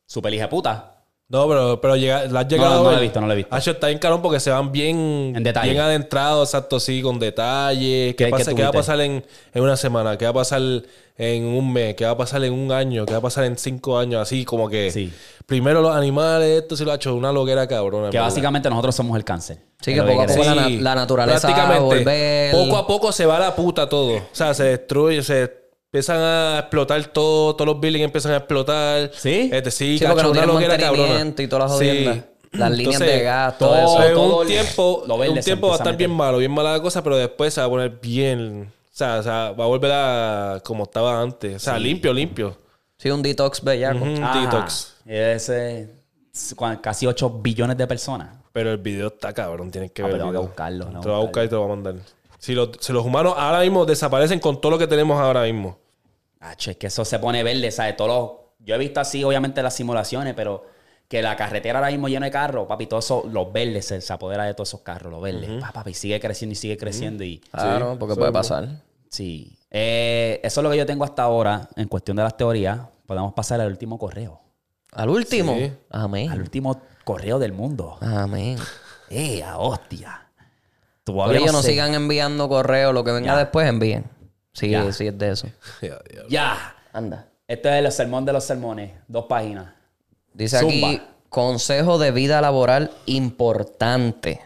super hija puta. No, pero, pero llega, la has llegado no a lo ver? he visto, no lo he visto. Hacho, está bien cabrón porque se van bien, En detalle. bien adentrados, exacto, sí, con detalles. ¿Qué, ¿Qué- pasa, qué ¿Qué va a pasar en, en una semana? ¿Qué va a pasar en un mes? ¿Qué va a pasar en un año? ¿Qué va a pasar en cinco años? Así como que Sí. primero los animales, esto sí lo ha hecho una loquera cabrona. Que básicamente nosotros somos el cáncer. Sí, que poco a poco la, decir. na- la naturaleza va a volver... Poco a poco se va a la puta todo. O sea, se destruye, se empiezan a explotar todo, todos los buildings empiezan a explotar. ¿Sí? Este, sí, Sí, cacho, no tienen loquera cabrona. mantenimiento y todas las jodiendas. Las líneas de gas, todo todo- eso. todo un tiempo, lo un tiempo va a estar bien malo, bien mala la cosa, pero después se va a poner bien. O sea, o sea, va a volver a como estaba antes. O sea, limpio, limpio. Sí, un detox bellaco. Un Ajá. detox. Ese, es casi 8 billones de personas. Pero el video está cabrón, tienes que Ah, ver. pero el que buscarlo, tengo Te que lo voy a buscar y te lo voy a mandar. Si, los- si los humanos ahora mismo desaparecen con todo lo que tenemos ahora mismo. Ah, che, es que eso se pone verde, ¿sabes? Todos los- Yo he visto así, obviamente, las simulaciones, pero que la carretera ahora mismo llena de carros, papi, todos esos, los verdes se, se apodera de todos esos carros, los verdes. Pa, papi, sigue creciendo y sigue creciendo y... Claro, porque puede pasar. Sí. Eh, eso es lo que yo tengo hasta ahora en cuestión de las teorías. Podemos pasar al último correo. Al último. Sí. Amén. Al último correo del mundo. Amén. ¡Eh, a hostia! Tu Por pobre ello no sé. sigan enviando correo, lo que venga Ya. después envíen. Sí, Ya. sí es de eso. Ya, ya. ¡Ya! Anda. Este es el sermón de los sermones. Dos páginas. Dice Zumba. aquí, consejo de vida laboral importante.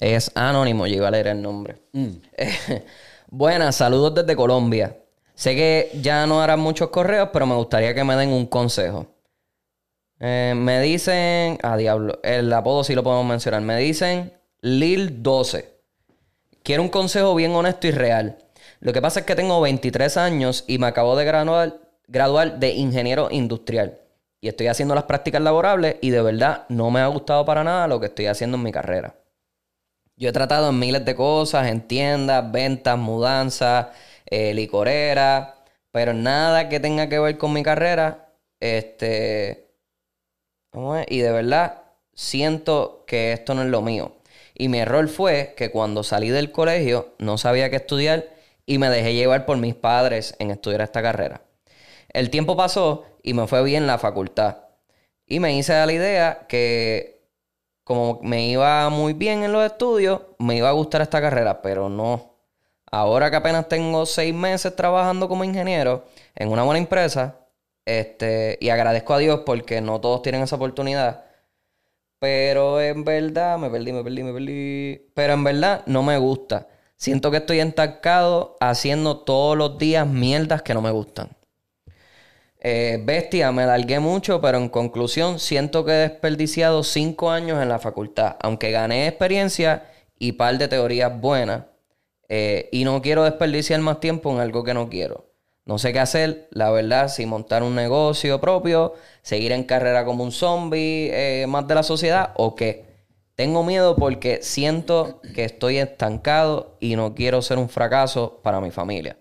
Es anónimo, yo iba a leer el nombre. Buenas, saludos desde Colombia. Sé que ya no harán muchos correos, pero me gustaría que me den un consejo. Eh, me dicen, ah, diablo, el apodo sí lo podemos mencionar. Me dicen Lil12. Quiero un consejo bien honesto y real. Lo que pasa es que tengo 23 años y me acabo de graduar, graduar de ingeniero industrial. Y estoy haciendo las prácticas laborables y de verdad no me ha gustado para nada lo que estoy haciendo en mi carrera. Yo he tratado en miles de cosas, en tiendas, ventas, mudanzas, eh, licoreras, pero nada que tenga que ver con mi carrera. Este. ¿cómo? Y de verdad siento que esto no es lo mío. Y mi error fue que cuando salí del colegio no sabía qué estudiar y me dejé llevar por mis padres en estudiar esta carrera. El tiempo pasó y me fue bien la facultad. Y me hice la idea que como me iba muy bien en los estudios, me iba a gustar esta carrera, pero no. Ahora que apenas tengo seis meses trabajando como ingeniero en una buena empresa, este, y agradezco a Dios porque no todos tienen esa oportunidad. Pero en verdad, me perdí, me perdí, me perdí. Pero en verdad no me gusta. Siento que estoy entancado haciendo todos los días mierdas que no me gustan. Eh, bestia, me largué mucho, pero en conclusión siento que he desperdiciado cinco años en la facultad, aunque gané experiencia y par de teorías buenas. eh, y no quiero desperdiciar más tiempo en algo que no quiero. No sé qué hacer, la verdad, si montar un negocio propio, seguir en carrera como un zombie eh, más de la sociedad o qué. Tengo miedo porque siento que estoy estancado y no quiero ser un fracaso para mi familia.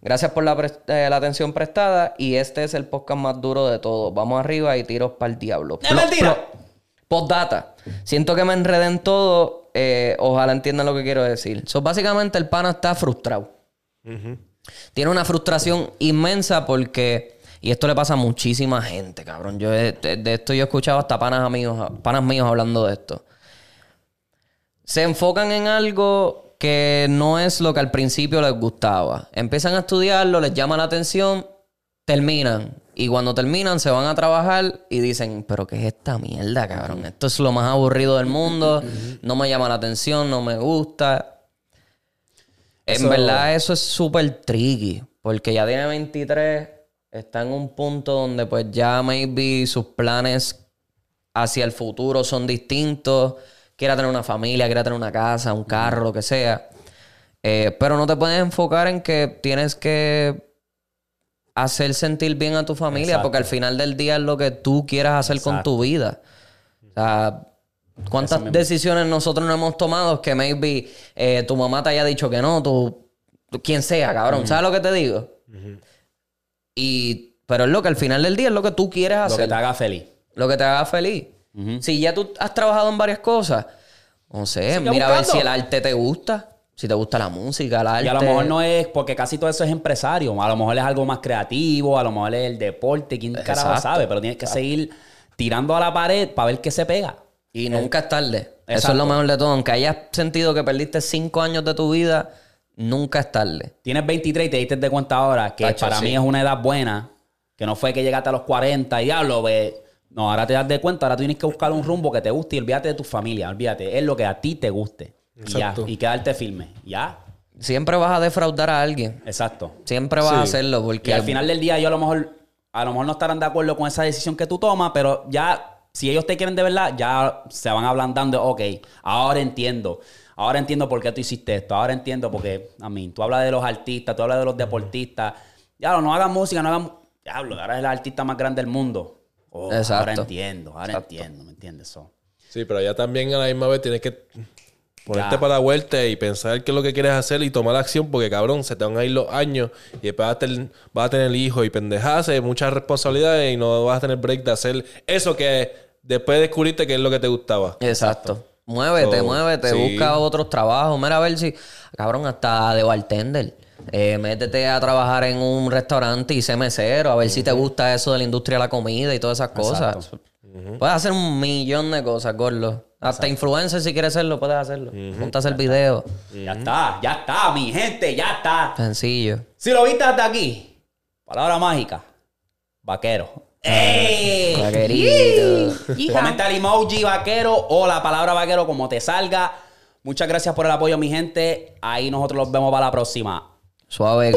Gracias por la, eh, la atención prestada y este es el podcast más duro de todos. Vamos arriba y tiros para el diablo. ¡Es mentira! Postdata. Siento que me enredé en todo. eh, ojalá entiendan lo que quiero decir. So, básicamente el pana está frustrado. Tiene una frustración inmensa porque... Y esto le pasa a muchísima gente, cabrón. Yo de, de esto yo he escuchado hasta panas amigos, panas míos hablando de esto. Se enfocan en algo que no es lo que al principio les gustaba. Empiezan a estudiarlo, les llama la atención, terminan. Y cuando terminan se van a trabajar y dicen, pero ¿qué es esta mierda, cabrón? Esto es lo más aburrido del mundo, no me llama la atención, no me gusta. En verdad eso es súper tricky, porque ya tiene 23, está en un punto donde pues ya maybe sus planes hacia el futuro son distintos, quiera tener una familia, quiera tener una casa, un carro, lo que sea. Eh, pero no te puedes enfocar en que tienes que hacer sentir bien a tu familia, Exacto. porque al final del día es lo que tú quieras hacer con tu vida. O sea, ¿cuántas decisiones nosotros no hemos tomado que maybe eh, tu mamá te haya dicho que no, tú, tú- quien sea, cabrón? ¿Sabes lo que te digo? Y, pero es lo que al final del día es lo que tú quieres Lo hacer. que te haga feliz. Lo que te haga feliz. Si ya tú has trabajado en varias cosas, no sé, Sigue mira a ver si el arte te gusta, si te gusta la música, el arte. Y a lo mejor no es, porque casi todo eso es empresario. A lo mejor es algo más creativo, a lo mejor es el deporte, quién carajo sabe. Pero tienes que seguir tirando a la pared para ver qué se pega. Y nunca es tarde. Eso es lo mejor de todo. Aunque hayas sentido que perdiste cinco años de tu vida, nunca es tarde. Tienes 23 y te diste de cuenta ahora que Tacho, para sí. mí es una edad buena, que no fue que llegaste a los 40 y diablo, ve. No, ahora te das de cuenta, ahora tienes que buscar un rumbo que te guste y olvídate de tu familia, olvídate, es lo que a ti te guste. Y ya, y quedarte firme. Ya, Siempre vas a defraudar a alguien. exacto. Siempre vas a hacerlo porque Y al final del día, yo a lo mejor, a lo mejor no estarán de acuerdo con esa decisión que tú tomas, pero ya, si ellos te quieren de verdad, ya se van ablandando. Ok, ahora entiendo. Ahora entiendo por qué tú hiciste esto. Ahora entiendo porque, a mí, tú hablas de los artistas, tú hablas de los deportistas. Ya, no hagan música, no hagan. Diablo, ahora es el artista más grande del mundo. Oh, Ahora Exacto. entiendo, ahora entiendo, ¿me entiendes? So, Sí, pero ya también a la misma vez tienes que ponerte Ya. para la vuelta y pensar qué es lo que quieres hacer y tomar acción porque, cabrón, se te van a ir los años y después vas a tener, vas a tener hijos y pendejadas, y muchas responsabilidades y no vas a tener break de hacer eso que después descubriste que es lo que te gustaba. Exacto. Muévete, So, muévete, sí. busca otros trabajos. Mira a ver si, cabrón, hasta de bartender. Eh, métete a trabajar en un restaurante y sé mesero, a ver si te gusta eso de la industria de la comida y todas esas cosas. Exacto. Puedes hacer un millón de cosas, gordo. Hasta influencer, si quieres hacerlo, puedes hacerlo. Ponte a hacer video. Ya está, ya está, mi gente, ya está. Sencillo. Si lo viste hasta aquí, palabra mágica, vaquero. ¡Ey! Vaquerito. Comenta el emoji vaquero o la palabra vaquero como te salga. Muchas gracias por el apoyo, mi gente. Ahí nosotros los vemos para la próxima. Suave.